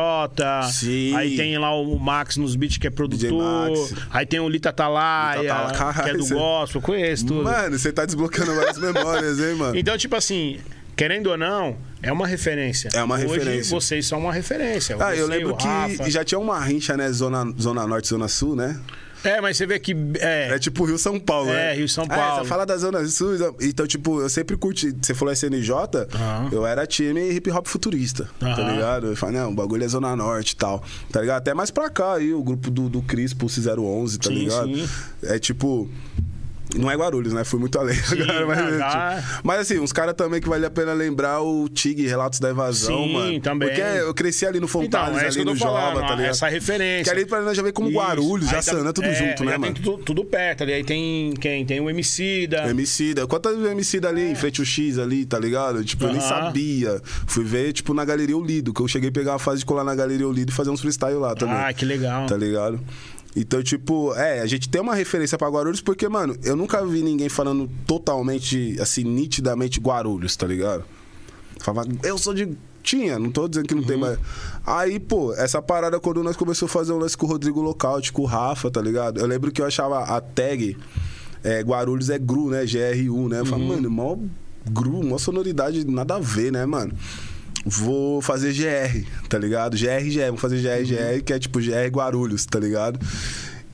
Sim. aí tem lá o Max nos beats, que é produtor, aí tem o Lita Atalaia, Lita Atalaia, que é do você- gospel, conheço tudo. Mano, você tá desbloqueando várias memórias, hein, mano? Então, tipo assim, querendo ou não, é uma referência. É uma Hoje, referência. vocês são uma referência. Ah, eu Você, lembro o que Rafa. já tinha uma rincha, né? Zona, zona Norte, Zona Sul, né? É, mas você vê que. É, É tipo Rio São Paulo, É, né? Rio São Ah, Paulo. você fala da Zona Sul. Então, tipo, eu sempre curti. Você falou SNJ, Aham. eu era time hip hop futurista, tá Aham. ligado? Eu falei, não, o bagulho é Zona Norte e tal. Tá ligado? Até mais pra cá aí, o grupo do, do Cris, Pulse 011, tá Sim, ligado? sim. É tipo. Não é Guarulhos, né? Fui muito além agora, mas, já- tipo, mas assim, uns caras também que vale a pena lembrar o Tig, Relatos da Evasão, Sim, mano. também. Porque eu cresci ali no Fontales, Então, é ali eu no falando, Jova, tá ligado? essa referência. Que ali pra nós já veio como Isso. Guarulhos, Aí Jaçanã, tá- tudo é, junto, né, já mano? Tudo, tudo perto ali. Aí tem quem? Tem o Emicida. Emicida. Quantas Emicida ali, em frente ao X ali, tá ligado? Tipo, eu nem É. Aham. sabia. Fui ver, tipo, na Galeria Olido, que eu cheguei a pegar a fase de colar na Galeria Olido e fazer uns freestyle lá também. Ah, que legal. Tá ligado? Então, tipo, é, a gente tem uma referência pra Guarulhos porque, mano, eu nunca vi ninguém falando totalmente, assim, nitidamente Guarulhos, tá ligado? Falava, eu sou de. Tinha, não tô dizendo que não tem mais. Aí, pô, essa parada quando nós começamos a fazer um lance com o Rodrigo Lockout, com o Rafa, tá ligado? Eu lembro que eu achava a tag é, Guarulhos é GRU, né? GRU, né? Eu falei, mano, mó GRU, mó sonoridade, nada a ver, né, mano? Vou fazer GR, tá ligado? GR, GR, vamos fazer GR, GR, que é tipo GR Guarulhos, tá ligado?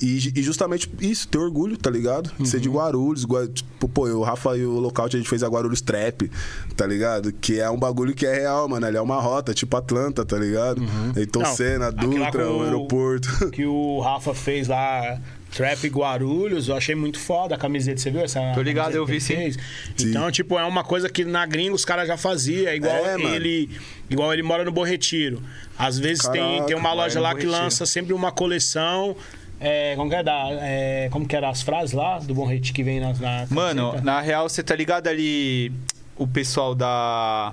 E, e justamente isso, ter orgulho, tá ligado? Ser de Guarulhos. Gua- Tipo, pô, eu, o Rafa e o Lockout, a gente fez a Guarulhos Trap, tá ligado? Que é um bagulho que é real, mano. Ali é uma rota, tipo Atlanta, tá ligado? Então Não, Senna, Dutra, o- aeroporto. Que o Rafa fez lá. Trap Guarulhos, eu achei muito foda a camiseta. Você viu essa? Tô ligado, camiseta eu vi, sim. fez? Sim. Então, tipo, é uma coisa que na gringa os caras já faziam. Igual É, mano. ele. Igual ele mora no Borretiro. Às vezes tem, Caraca, tem uma mora loja lá que lança sempre uma coleção. É, como que é da, é, como que eram as frases lá do Bom Retiro que vem na, na Mano, na real, você tá ligado ali o pessoal da.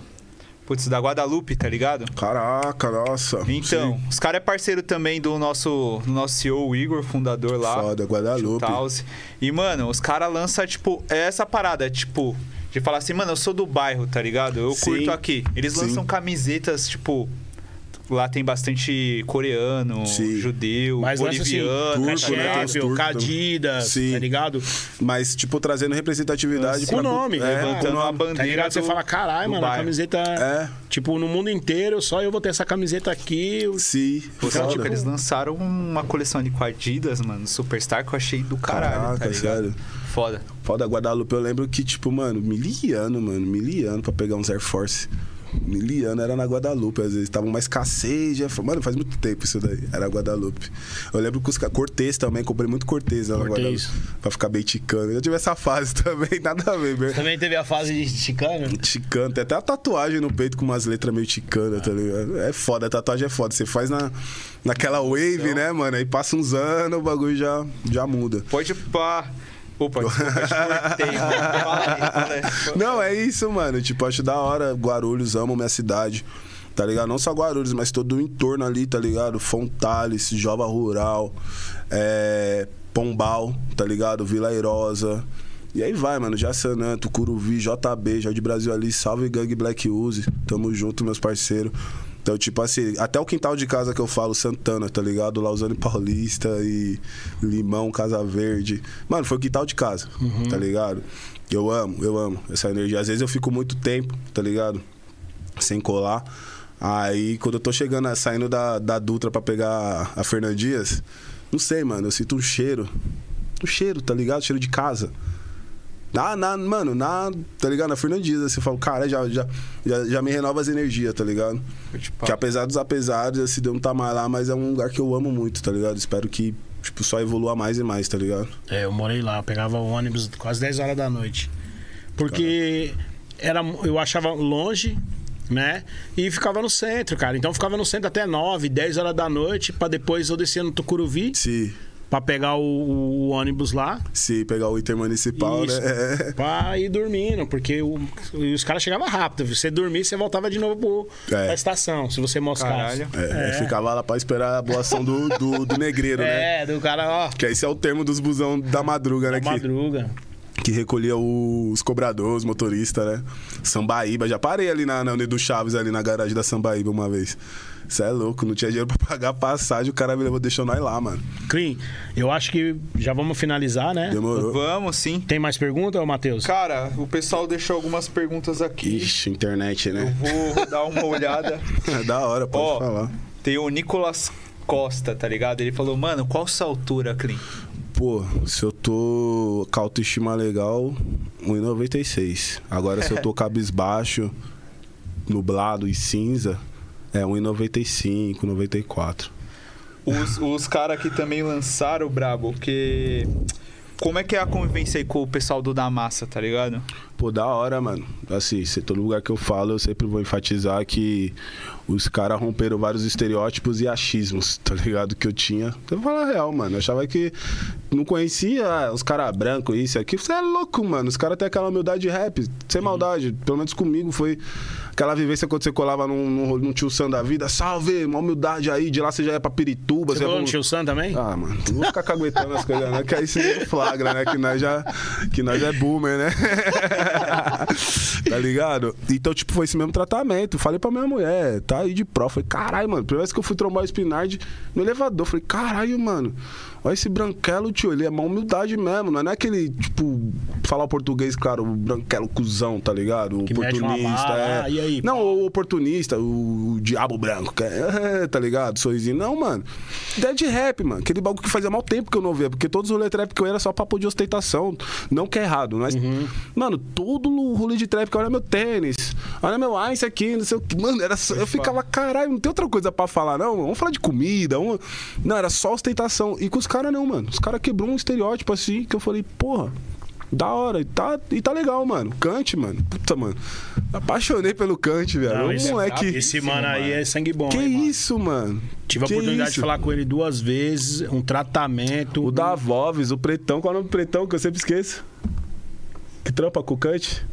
Putz, da Guadalupe, tá ligado? Caraca, nossa. Então, Sim. os caras é parceiro também do nosso, do nosso CEO, o Igor, fundador lá. Foda, Guadalupe. E, mano, os caras lançam, tipo, é essa parada, tipo, de falar assim, mano, eu sou do bairro, tá ligado? Eu Sim. curto aqui. Eles Sim. lançam camisetas, tipo. Lá tem bastante coreano, Sim. judeu, Mas assim, boliviano, turco, tá né? Cadidas, Sim. tá ligado? Mas, tipo, trazendo representatividade Com o pra- nome, É, levantando uma bandeira. Tá ligado? Você do- fala, caralho, mano, a bairro. camiseta. É. Tipo, no mundo inteiro, só eu vou ter essa camiseta aqui. Sim. Então, foda. tipo, eles lançaram uma coleção ali com Adidas, mano, Superstar, que eu achei do caralho, Caraca, tá ligado? sério. Foda. Foda, Guadalupe, eu lembro que, tipo, mano, miliano, mano, miliano pra pegar uns Air Force. Miliano era na Guadalupe, às vezes tava uma escassez, já, mano, faz muito tempo isso daí, era Guadalupe. Eu lembro que os Cortez também, comprei muito Cortez lá na. Guadalupe, pra ficar bem ticano. Eu tive essa fase também, nada a ver, velho. Também teve a fase de chicano. Ticano, tem até a tatuagem no peito com umas letras meio ticanas, tá ligado? É foda, a tatuagem é foda. Você faz na, naquela wave, né, mano? Aí passa uns anos, o bagulho já, já muda. Pode pá. Opa, desculpa. Não, é isso, mano. Tipo, acho da hora. Guarulhos, amo minha cidade. Tá ligado? Não só Guarulhos, mas todo o entorno ali, tá ligado? Fontales, Jova Rural, é, Pombal, tá ligado? Vila Airosa. E aí vai, mano. Jaçanã, Tucuruvi, JB, Jardim Brasil ali, salve Gang Black Use. Tamo junto, meus parceiros. Então, tipo assim, até o quintal de casa que eu falo, Santana, tá ligado? Lausane Paulista e Limão, Casa Verde. Mano, foi o quintal de casa, tá ligado? Eu amo, eu amo essa energia. Às vezes eu fico muito tempo, tá ligado? Sem colar. Aí, quando eu tô chegando, saindo da, da Dutra pra pegar a Fernandias, não sei, mano, eu sinto um cheiro. Um cheiro, tá ligado? Cheiro de casa. Na, na, mano, na, tá ligado? Na Fernandias, você fala, cara, já, já, já, já me renova as energias, tá ligado? Que apesar dos apesares, esse deu tá mais lá, mas é um lugar que eu amo muito, tá ligado? Espero que, tipo, só evolua mais e mais, tá ligado? É, eu morei lá, eu pegava o ônibus quase 10 horas da noite. Porque era, eu achava longe, né? E ficava no centro, cara. Então eu ficava no centro até 9, 10 horas da noite, pra depois eu descer no Tucuruvi, Se, pra pegar o, o ônibus lá. se pegar o intermunicipal, Isso. né? É. Pra ir dormindo, porque o- e os caras chegavam rápido. Você dormia, você voltava de novo pro, É. pra estação, se você moscasse. Caralho. É, ficava lá pra esperar a boação do, do, do negreiro, né? É, do cara, ó, Que esse é o termo dos busão da madruga, né? da que- madruga. que recolhia os cobradores, os motoristas, né? Sambaíba, já parei ali na, na Unido Chaves, ali na garagem da Sambaíba uma vez. Isso é louco, não tinha dinheiro pra pagar a passagem, o cara me levou, deixou nós lá, mano. Clean, eu acho que já vamos finalizar, né? Demorou. Vamos sim. Tem mais pergunta, Matheus? Cara, o pessoal deixou algumas perguntas aqui. Ixi, internet, Eu né? vou dar uma olhada. É da hora, pode Ó, falar. Tem o Nicolas Costa, tá ligado? Ele falou, mano, qual sua altura, Clean? Pô, se eu tô com autoestima legal, 1,96. Agora, se eu tô cabisbaixo, nublado e cinza, é 1,95, 94. Os, os caras que também lançaram, Brabo, porque. Como é que é a convivência aí com o pessoal do Da Massa, tá ligado? Pô, da hora, mano. Assim, todo lugar que eu falo, eu sempre vou enfatizar que os caras romperam vários estereótipos e achismos, tá ligado? Que eu tinha. Eu vou falar a real, mano. Eu achava que não conhecia ah, os caras brancos, isso e aquilo. Você é louco, mano. Os caras têm aquela humildade de rap, sem maldade. Pelo menos comigo foi aquela vivência quando você colava num, num, num tio Sam da vida. Salve, uma humildade aí. De lá você já ia pra Pirituba. Você ia falou pra- no Tio Sam também? ah, mano, não vou ficar caguetando as coisas, né? Que aí você flagra, né? Que nós já, que nós é boomer, né? tá ligado? Então, tipo, foi esse mesmo tratamento. Falei pra minha mulher, tá aí de pró. Falei, caralho, mano. Primeira vez que eu fui trombar o Spinard no elevador. Falei, caralho, mano. Olha esse branquelo, tio. Ele é uma humildade mesmo. Não é aquele, tipo, falar português, claro, o branquelo cuzão, tá ligado? O Que oportunista. bala, é. aí, Não, o oportunista, o, o diabo branco, é, tá ligado? Sorrisinho. Não, mano. Ideia de rap, mano. Aquele bagulho que fazia mal tempo que eu não via, porque todos os rolê trap que eu era só papo de ostentação. Não que é errado, mas. Uhum. Mano, todo o rolê de trap que olha meu tênis, olha meu ice aqui, não sei o que. Mano, era só, eu ficava, caralho, não tem outra coisa pra falar, não. Vamos falar de comida. Vamos... Não, era só ostentação. E com os caras, não, mano. Os caras quebrou um estereótipo assim que eu falei, porra. Da hora, e tá, e tá legal, mano. Cante, mano. Puta, mano. Apaixonei pelo Cante, velho. Não, esse, moleque. esse mano aí é sangue bom. Que hein, isso, mano? Tive a Que oportunidade isso? de falar com ele duas vezes, um tratamento. O da Voves, o Pretão, qual é o nome do Pretão que eu sempre esqueço? Que trampa com o Cante?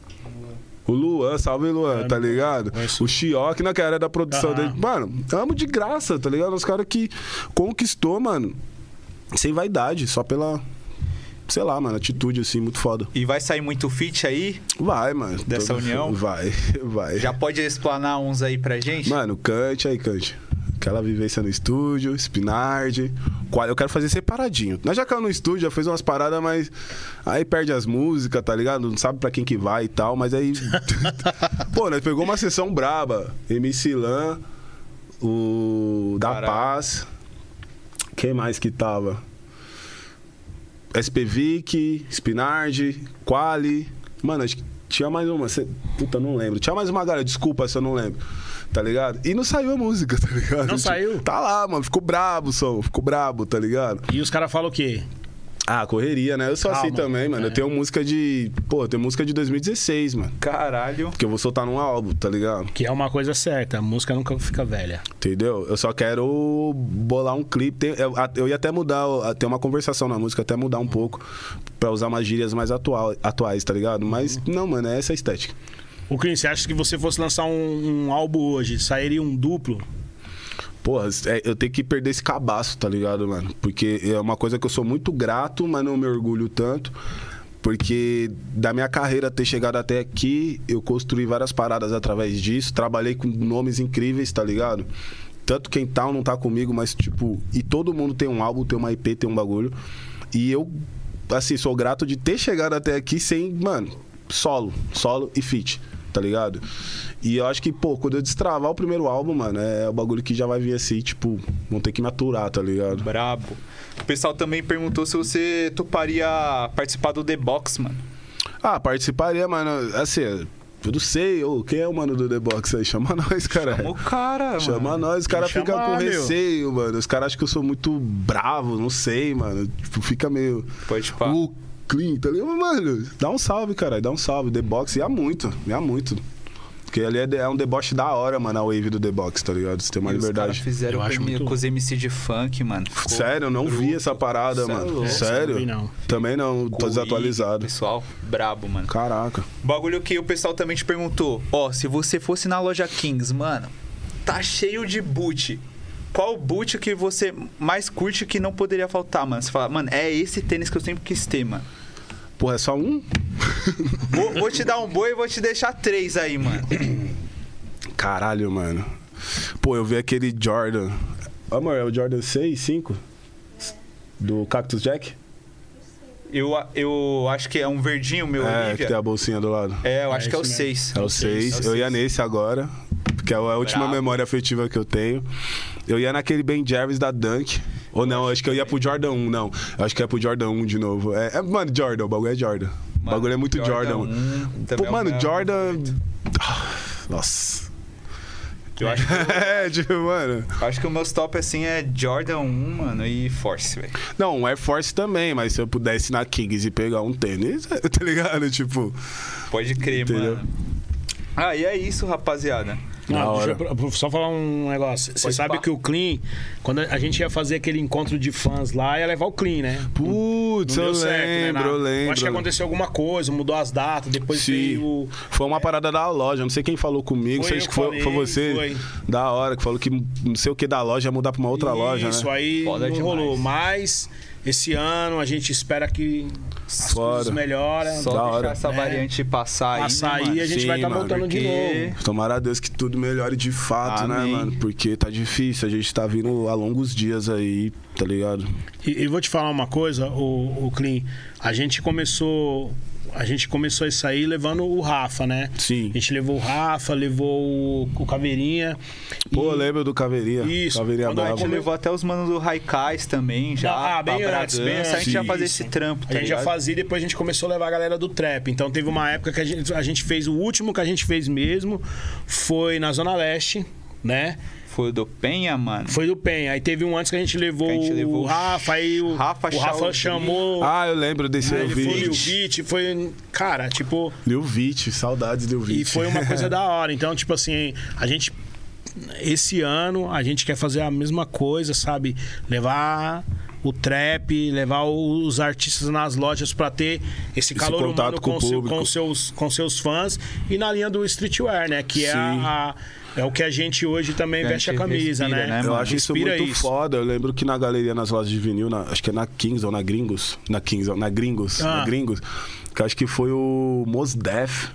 O Luan, salve Luan, É, tá ligado? conheço. O Chioque, na que era da produção Aham. dele. Mano, amo de graça, tá ligado? Os caras que conquistou, mano, sem vaidade, só pela, sei lá, mano, atitude assim, muito foda. E vai sair muito feat aí? Vai, mano. Dessa união? Vai, vai. Já pode explanar uns aí pra gente? Mano, cante aí, cante. Aquela vivência no estúdio, Spinard. Qual eu quero fazer separadinho. Nós já caiu no estúdio, já fez umas paradas, mas aí perde as músicas, tá ligado? Não sabe pra quem que vai e tal, mas aí. Pô, nós pegou uma sessão braba. MC Lan, o Da Caralho. Paz. Quem mais que tava? SPVIC, Spinard, Quali. Mano, acho que tinha mais uma. cê- Puta, não lembro. Tinha mais uma galera, desculpa se eu não lembro. Tá ligado? E não saiu a música, tá ligado? Não saiu? Tá lá, mano. Ficou brabo o som. Ficou brabo, tá ligado? E os caras falam o quê? Ah, correria, né? Eu sou assim Calma. também, mano. É. Eu tenho música de. Pô, eu tenho música de 2016, mano. Caralho. Que eu vou soltar num álbum, tá ligado? Que é uma coisa certa, a música nunca fica velha. Entendeu? Eu só quero bolar um clipe. Tem- eu, eu ia até mudar, ter uma conversação na música, até mudar um pouco. Pra usar umas gírias mais atual, atuais, tá ligado? Mas não, mano, é essa a estética. O Cris, você acha que você fosse lançar um, um álbum hoje, sairia um duplo? Porra, é, eu tenho que perder esse cabaço, tá ligado, mano? Porque é uma coisa que eu sou muito grato, mas não me orgulho tanto. Porque da minha carreira ter chegado até aqui, eu construí várias paradas através disso. Trabalhei com nomes incríveis, tá ligado? Tanto quem tá ou não tá comigo, mas tipo. E todo mundo tem um álbum, tem uma IP, tem um bagulho. E eu, assim, sou grato de ter chegado até aqui sem, mano, solo. Solo e feat, tá ligado? E eu acho que, pô, quando eu destravar o primeiro álbum, mano, é o bagulho que já vai vir assim, tipo, vão ter que me aturar, tá ligado? Brabo. O pessoal também perguntou se você toparia participar do The Box, mano. Ah, participaria, mano. Assim, eu não sei, ô, quem é o mano do The Box aí? Chama nós, cara. O cara, Chama mano. nós, os caras ficam com meu. receio, mano. Os caras acham que eu sou muito bravo, não sei, mano. Tipo, fica meio. Pode pá. O clean, tá ligado? Mano, dá um salve, cara. Dá um salve. The Box ia muito, ia muito. Porque ali é, é um deboche da hora, mano, a wave do The Box, tá ligado? Você tem uma E os liberdade. fizeram Eu acho com, muito- com os MC de funk, mano. Ficou Sério, eu não vi bruto. essa parada, Cê é mano. louco. Sério? Não vi, não. Também não, tô desatualizado. Pessoal, brabo, mano. Caraca. Bagulho que o pessoal também te perguntou. Ó, se você fosse na loja Kings, mano, tá cheio de boot. Qual boot que você mais curte que não poderia faltar, mano? Você fala, mano, é esse tênis que eu sempre quis ter, mano. Porra, é só um? Vou, vou te dar um boi e vou te deixar três aí, mano. Caralho, mano. Pô, eu vi aquele Jordan. Amor, é o Jordan 6, 5? Do Cactus Jack? Eu, eu acho que é um verdinho, meu É, que Olivia. tem a bolsinha do lado. É, eu acho É que é o esse 6. É o 6. É o Eu ia nesse agora, porque é a última Bravo. memória afetiva que eu tenho. Eu ia naquele Ben Jerry's da Dunk. Ou não, acho que eu ia pro Jordan 1, não. Acho que é pro Jordan 1 de novo. É, é- mano, Jordan, o bagulho é Jordan. o Mano, bagulho é muito Jordan, Jordan mano. 1 também Pô, é o mano, meu Jordan. Ah, Nossa. Eu acho, que, É, tipo, mano. acho que o meu top assim é Jordan 1, mano, e Force, velho. Não, Air Force também, mas se eu pudesse ir na Kings e pegar um tênis, tá ligado? Tipo. Pode crer, Entendeu? mano. Ah, e é isso, rapaziada. Não, hora. deixa eu só falar um negócio. Você sabe pá. que o Clean, quando a gente ia fazer aquele encontro de fãs lá, ia levar o Clean, né? Putz, Não eu certo, né? lembro, Na- eu lembro. Acho que aconteceu alguma coisa, mudou as datas, depois Sim. veio. Foi uma parada da loja, não sei quem falou comigo, Foi sei que foi, falei, foi você. foi. Da hora, que falou que não sei o que da loja ia mudar pra uma outra loja, Isso né? aí Foda não demais. rolou. Mas esse ano a gente espera que as Foda. coisas melhoram. Só Da deixar hora. essa É. variante passar aí, Passar né, mano? aí, a gente Sim, vai estar mano, voltando de porque- novo. Tomara a Deus que tudo melhore de fato, né, Amém. mano? Porque tá difícil, a gente tá vindo a longos dias aí, tá ligado? E, e vou te falar uma coisa, o, o Clean. A gente começou. A gente começou isso aí levando o Rafa, né? Sim. A gente levou o Rafa, levou o, Caveirinha. Pô, E- lembra do Caveirinha? Isso, Caveirinha quando a A gente levou até os manos do Raikais também, já. Ah, bem pra antes, bem Bragança. A gente já antes. fazia esse trampo, tá A gente já ligado? fazia e depois a gente começou a levar a galera do trap. Então teve uma época que a gente, a gente fez, o último que a gente fez mesmo foi na Zona Leste, né? Foi o do Penha, mano. Foi do Penha. Aí teve um antes que a gente levou, a gente levou o Rafa, aí o Rafa o Rafa chamou. Ah, eu lembro desse aí Lil ele foi o Vit. Foi. Cara, tipo. Lil Vit, saudades Lil Vit. E foi uma coisa da hora. Então, tipo assim, a gente. Esse ano a gente quer fazer a mesma coisa, sabe? Levar o trap, levar os artistas nas lojas pra ter esse calor contato humano com com, o seu- público. com seus, com seus fãs e na linha do streetwear, né? Que é, Sim. a, a- é o que a gente hoje também veste a camisa, respira, né? né, Eu acho isso muito isso. foda. Eu lembro que na galeria, nas lojas de vinil, na- acho que é na Kings ou na Gringos. Na Kings, ou na Gringos. Ah. Na Gringos. Que eu acho que foi o Mos Def.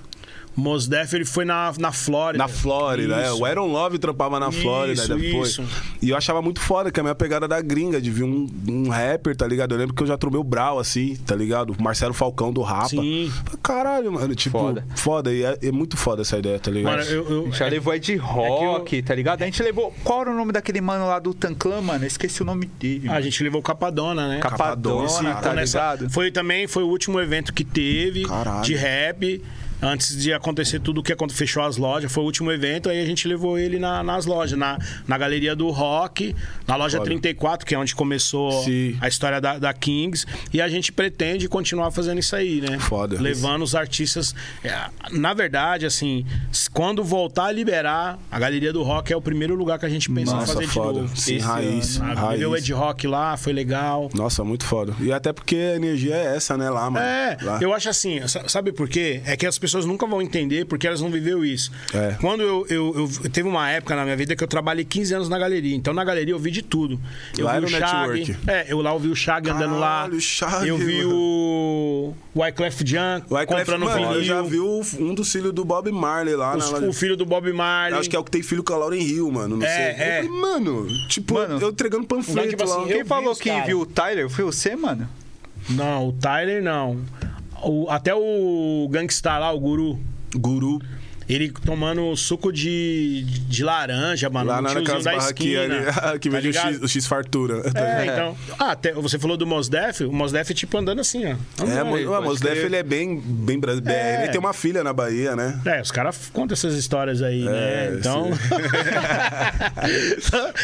Mos Def, ele foi na, na Flórida. Na Flórida, é. Isso. O Aaron Love trampava na Isso, Flórida depois. isso. E eu achava muito foda, que é a minha pegada da gringa, de vir um, um rapper, tá ligado? Eu lembro que eu já tromei o Brau, assim, tá ligado? O Marcelo Falcão do Rapa. Sim. Caralho, mano, tipo, Foda. foda. E é, é muito foda essa ideia, tá ligado? Mano, eu, A eu, gente já levou Ed Rock, tá ligado? A gente levou. Qual era o nome daquele mano lá do Tanclan, mano? Eu esqueci o nome dele. a mano. gente levou o Capadona, né? Capadona, Capadona, tá Então, nessa- ligado? Foi também foi o último evento que teve Caralho. de rap. Antes de acontecer tudo o que aconte- fechou as lojas, foi o último evento, aí a gente levou ele na- nas lojas, na, na galeria do rock, na loja Foda. 34, que é onde começou Sim. a história da, da Kings, e a gente pretende continuar fazendo isso aí, né? Foda. Levando os artistas. é, na verdade, assim, quando voltar a liberar, a galeria do rock é o primeiro lugar que a gente pensa em Nossa, fazer de foda. novo. Sim, Esse raiz. Sabe? raiz. Levei o Ed Rock lá, foi legal. Nossa, muito foda. E até porque a energia é essa, né, lá, mano. É, Lá. eu acho assim, sa- sabe por quê? É que as pessoas nunca vão entender porque elas não viveu isso. É. Quando eu, eu, eu- Teve uma época na minha vida que eu trabalhei 15 anos na galeria. Então na galeria eu vi de tudo. Eu Lá vi era o network. É, eu lá ouvi o Shag andando lá. Shag, eu vi mano. o Wyclef Jean O Wyclef, comprando mano, vinil. eu já vi o- um dos filhos do Bob Marley lá Os- na o filho do Bob Marley. Acho que é o que tem filho com a Lauren Hill, mano. Não É, sei. é. Eu falei, mano, tipo, Mano, eu entregando panfleto tipo lá. assim, eu Quem falou que cara. viu o Tyler? Foi você, mano? Não, o Tyler não. O- até o Gangstar lá, o Guru. Guru. Ele tomando suco de, de laranja, mano. lá na, tiozinho da esquina. ali. que tá vende o ligado? X, o X fartura. É, então. Ah, até, você falou do Mos Def? O Mos Def, tipo, andando assim, ó. É, Andando aí. o Mos Def, ele é bem, bem brasileiro. É. Ele tem uma filha na Bahia, né? É, os caras contam essas histórias aí, É, né? Então.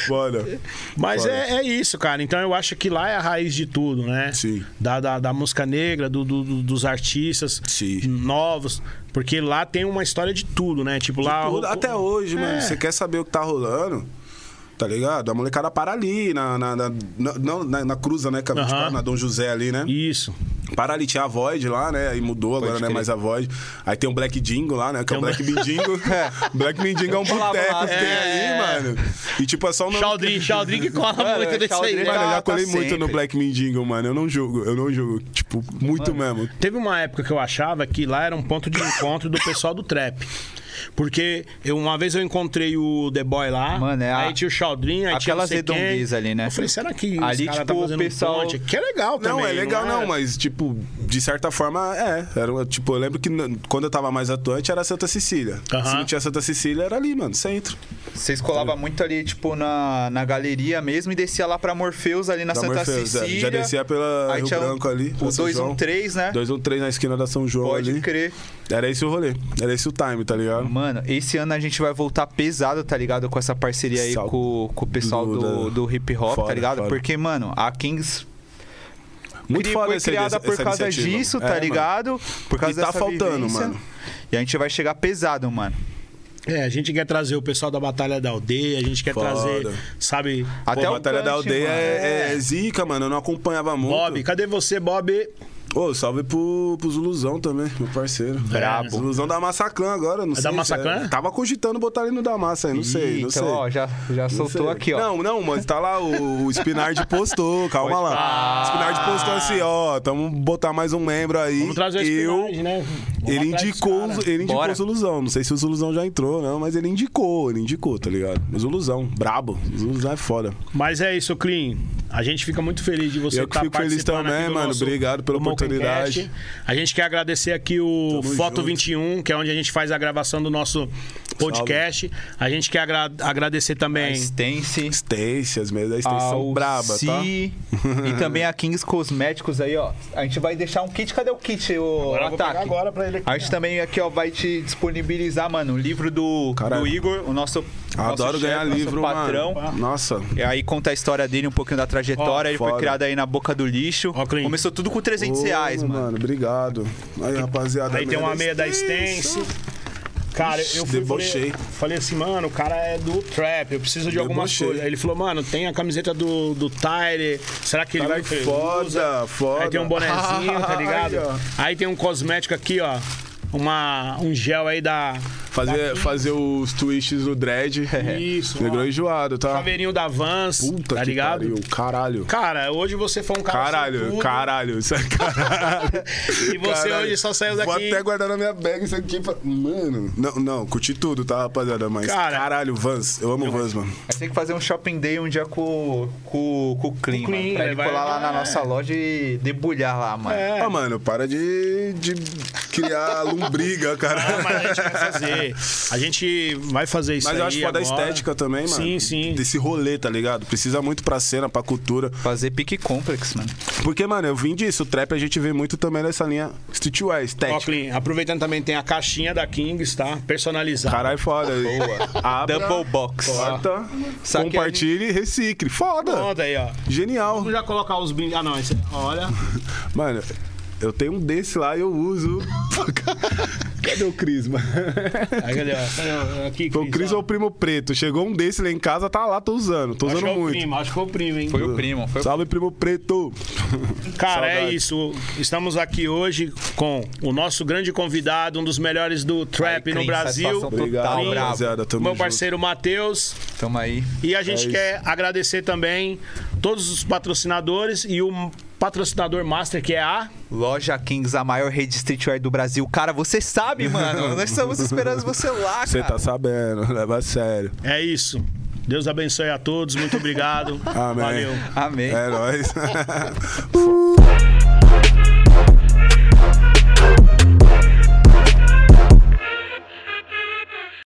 Bora. Mas Foda. é, é isso, cara. Então eu acho que lá é a raiz de tudo, né? Sim. Da, da, da música negra, do, do- do- dos artistas Sim. novos. Porque lá tem uma história de tudo, né? Tipo, lá. Tudo- o- Até hoje, mano. É. Você quer saber o que tá rolando? Tá ligado? A molecada para ali, na, na, na, na, na, na cruza, né? Tipo, Aham. na Dom José ali, né? Isso. Para ali tinha a Void lá, né? Aí mudou, agora não é crer. mais a Void. Aí tem o Black Dingo lá, né? Que é o Black Mindingo. Black Mindingo é um boteco que tem É. aí, mano. E tipo, é só o nome. Chaldrin, Chaldrin que cola Mano, muito desse aí, né? Mano, eu já colei tá muito no. Black Mindingo, mano. Eu não julgo, eu não julgo. Tipo, muito mesmo. Teve uma época que eu achava que lá era um ponto de encontro do pessoal do trap. Porque eu, uma vez eu encontrei o The Boy lá, Mano, é a- aí tinha o Chaldrin, aí tinha não Aquelas quem. redondezas ali, né? Eu falei, será que Ali, os caras tipo, tá o fazendo pessoal- um? Que é legal também. Não, é legal não, é? mas tipo, de certa forma, é. Era, tipo, eu lembro que quando eu tava mais atuante era Santa Cecília. Se não tinha Santa Cecília, era ali, mano, centro. Vocês colavam muito ali, tipo, na, na galeria mesmo e descia lá pra Morpheus, ali na Da Santa Morpheus, é. Cecília. Já descia pela Aí Rio tinha Branco ali. O na São João. 213, né? 213 na esquina da São João Pode ali. crer. Era esse o rolê. Era esse o time, tá ligado? Mano, esse ano a gente vai voltar pesado, tá ligado? Com essa parceria aí Sal- com, com o pessoal do- do, do hip hop, tá ligado? foda. Porque, mano, a Kings Muito cri- foda foi essa- criada essa por causa iniciativa. disso, É, tá mano. ligado? Por causa E tá dessa faltando, vivência. mano. E a gente vai chegar pesado, mano. É, a gente quer trazer o pessoal da Batalha da Aldeia, a gente quer Foda. trazer, sabe... Até Pô, o Batalha da Aldeia mano. é, é zica, mano. Eu não acompanhava muito. Bob, cadê você, Bob? Ô, salve pro, pro Zuluzão também, meu parceiro. Brabo. Zuluzão da Massaclan agora, não É sei. da se Massaclan? Tava cogitando botar ele no da Massa aí, não sei, não então, sei. ó, já, já Não soltou sei. aqui, ó. Não, não, mas tá lá, o, o Spinard postou, calma lá. Ah. O Spinard postou assim, ó, tamo botar mais um membro aí. Vamos trazer o eu, Spinard, né? Vamos Ele indicou, ele indicou Bora. o Zuluzão. Não sei se o Zuluzão já entrou, não, mas ele indicou, ele indicou, tá ligado? Zuluzão, brabo. O Zuluzão é foda. Mas é isso, Clean. A gente fica muito feliz de você Eu estar fico feliz também, mano. Obrigado pela oportunidade. A gente quer agradecer aqui o Tamo Foto junto. 21, que é onde a gente faz a gravação do nosso podcast. A gente quer agra- agradecer A também. Stance. Stacy, as mesas da Stacy a são braba, tá? E também a Kings Cosméticos aí, ó. A gente vai deixar um kit. Cadê o kit, o Agora ataque? agora pra ele aqui. A gente também aqui, ó, vai te disponibilizar, mano, o livro do, do Igor, o nosso. Adoro nosso ganhar chefe, livro, patrão. mano. Nossa. E aí conta a história dele, um pouquinho da trajetória. Ó, ele foi foda. criado aí na boca do lixo. Ó. Começou tudo com 300 Ô, reais, mano. Obrigado. Aí, rapaziada. Aí tem uma meia da Stance. Cara, eu fui debochei. falei, falei assim, mano, o cara é do trap, eu preciso de algumas Debochei. coisas. Aí ele falou, mano, tem a camiseta do, do Tyler, será que ele Caralho, vai foda, foda. Aí tem um bonezinho, tá ligado? Aí tem um cosmético aqui, ó. Uma, um gel aí da. Fazer, fazer os twists do dread. Isso. ó. Negrou enjoado, tá? Chaveirinho da Vans, Puta tá que ligado? pariu. Caralho. Cara, hoje você foi um cara. Caralho, caralho, isso é caralho. E você Caralho. hoje só saiu daqui. Vou até guardar na minha bag isso aqui. Pra... Mano, não, não, curti tudo, tá, rapaziada? Mas Cara, caralho, Vans, eu amo Vans, mano. Tem que fazer um shopping day um dia com, com, com o Clean, Com o Clean, mano, pra ele vai- colar lá na é. nossa loja e debulhar lá, mano. É. Ah, mano, para de, de criar lombriga, cara. Ah, mas a gente vai fazer. A gente vai fazer isso Mas aí. eu acho foda a agora. estética também, mano. Sim, sim. Desse rolê, tá ligado? Precisa muito pra cena, pra cultura. Fazer pique complex, mano. Porque, mano, eu vim disso. O trap a gente vê muito também nessa linha streetwear, Ó, estética. Clean, aproveitando também tem a caixinha da Kings, tá? Personalizada. Caralho, foda. Boa. Abra, Double box. corta, compartilhe e recicle. Foda. Pronto aí, ó. Genial. Vamos já colocar os brindes. Ah, não. Esse... Olha. Mano, eu tenho um desse lá e eu uso. Cadê o Cris, mano? Aí, cadê? Cadê? Aqui, O Cris é ó. o primo preto. Chegou um desse lá em casa, tá lá, tô usando. Tô Acho usando é o muito. primo, acho que foi o primo, hein? Foi o primo. Foi o... Salve, primo preto. Cara, é Saudades. isso. Estamos aqui hoje com o nosso grande convidado, um dos melhores do trap Aí, no Brasil. Obrigado, bravo. Tamo Meu junto. parceiro Matheus. Tamo aí. E a gente É quer agradecer também todos os patrocinadores e o patrocinador master que é a. Loja Kings, a maior rede streetwear do Brasil. Cara, você sabe, mano. Nós estamos esperando você lá, Você tá sabendo, leva a sério. É isso. Deus abençoe a todos. Muito obrigado. Amém. Valeu. Amém. É nóis.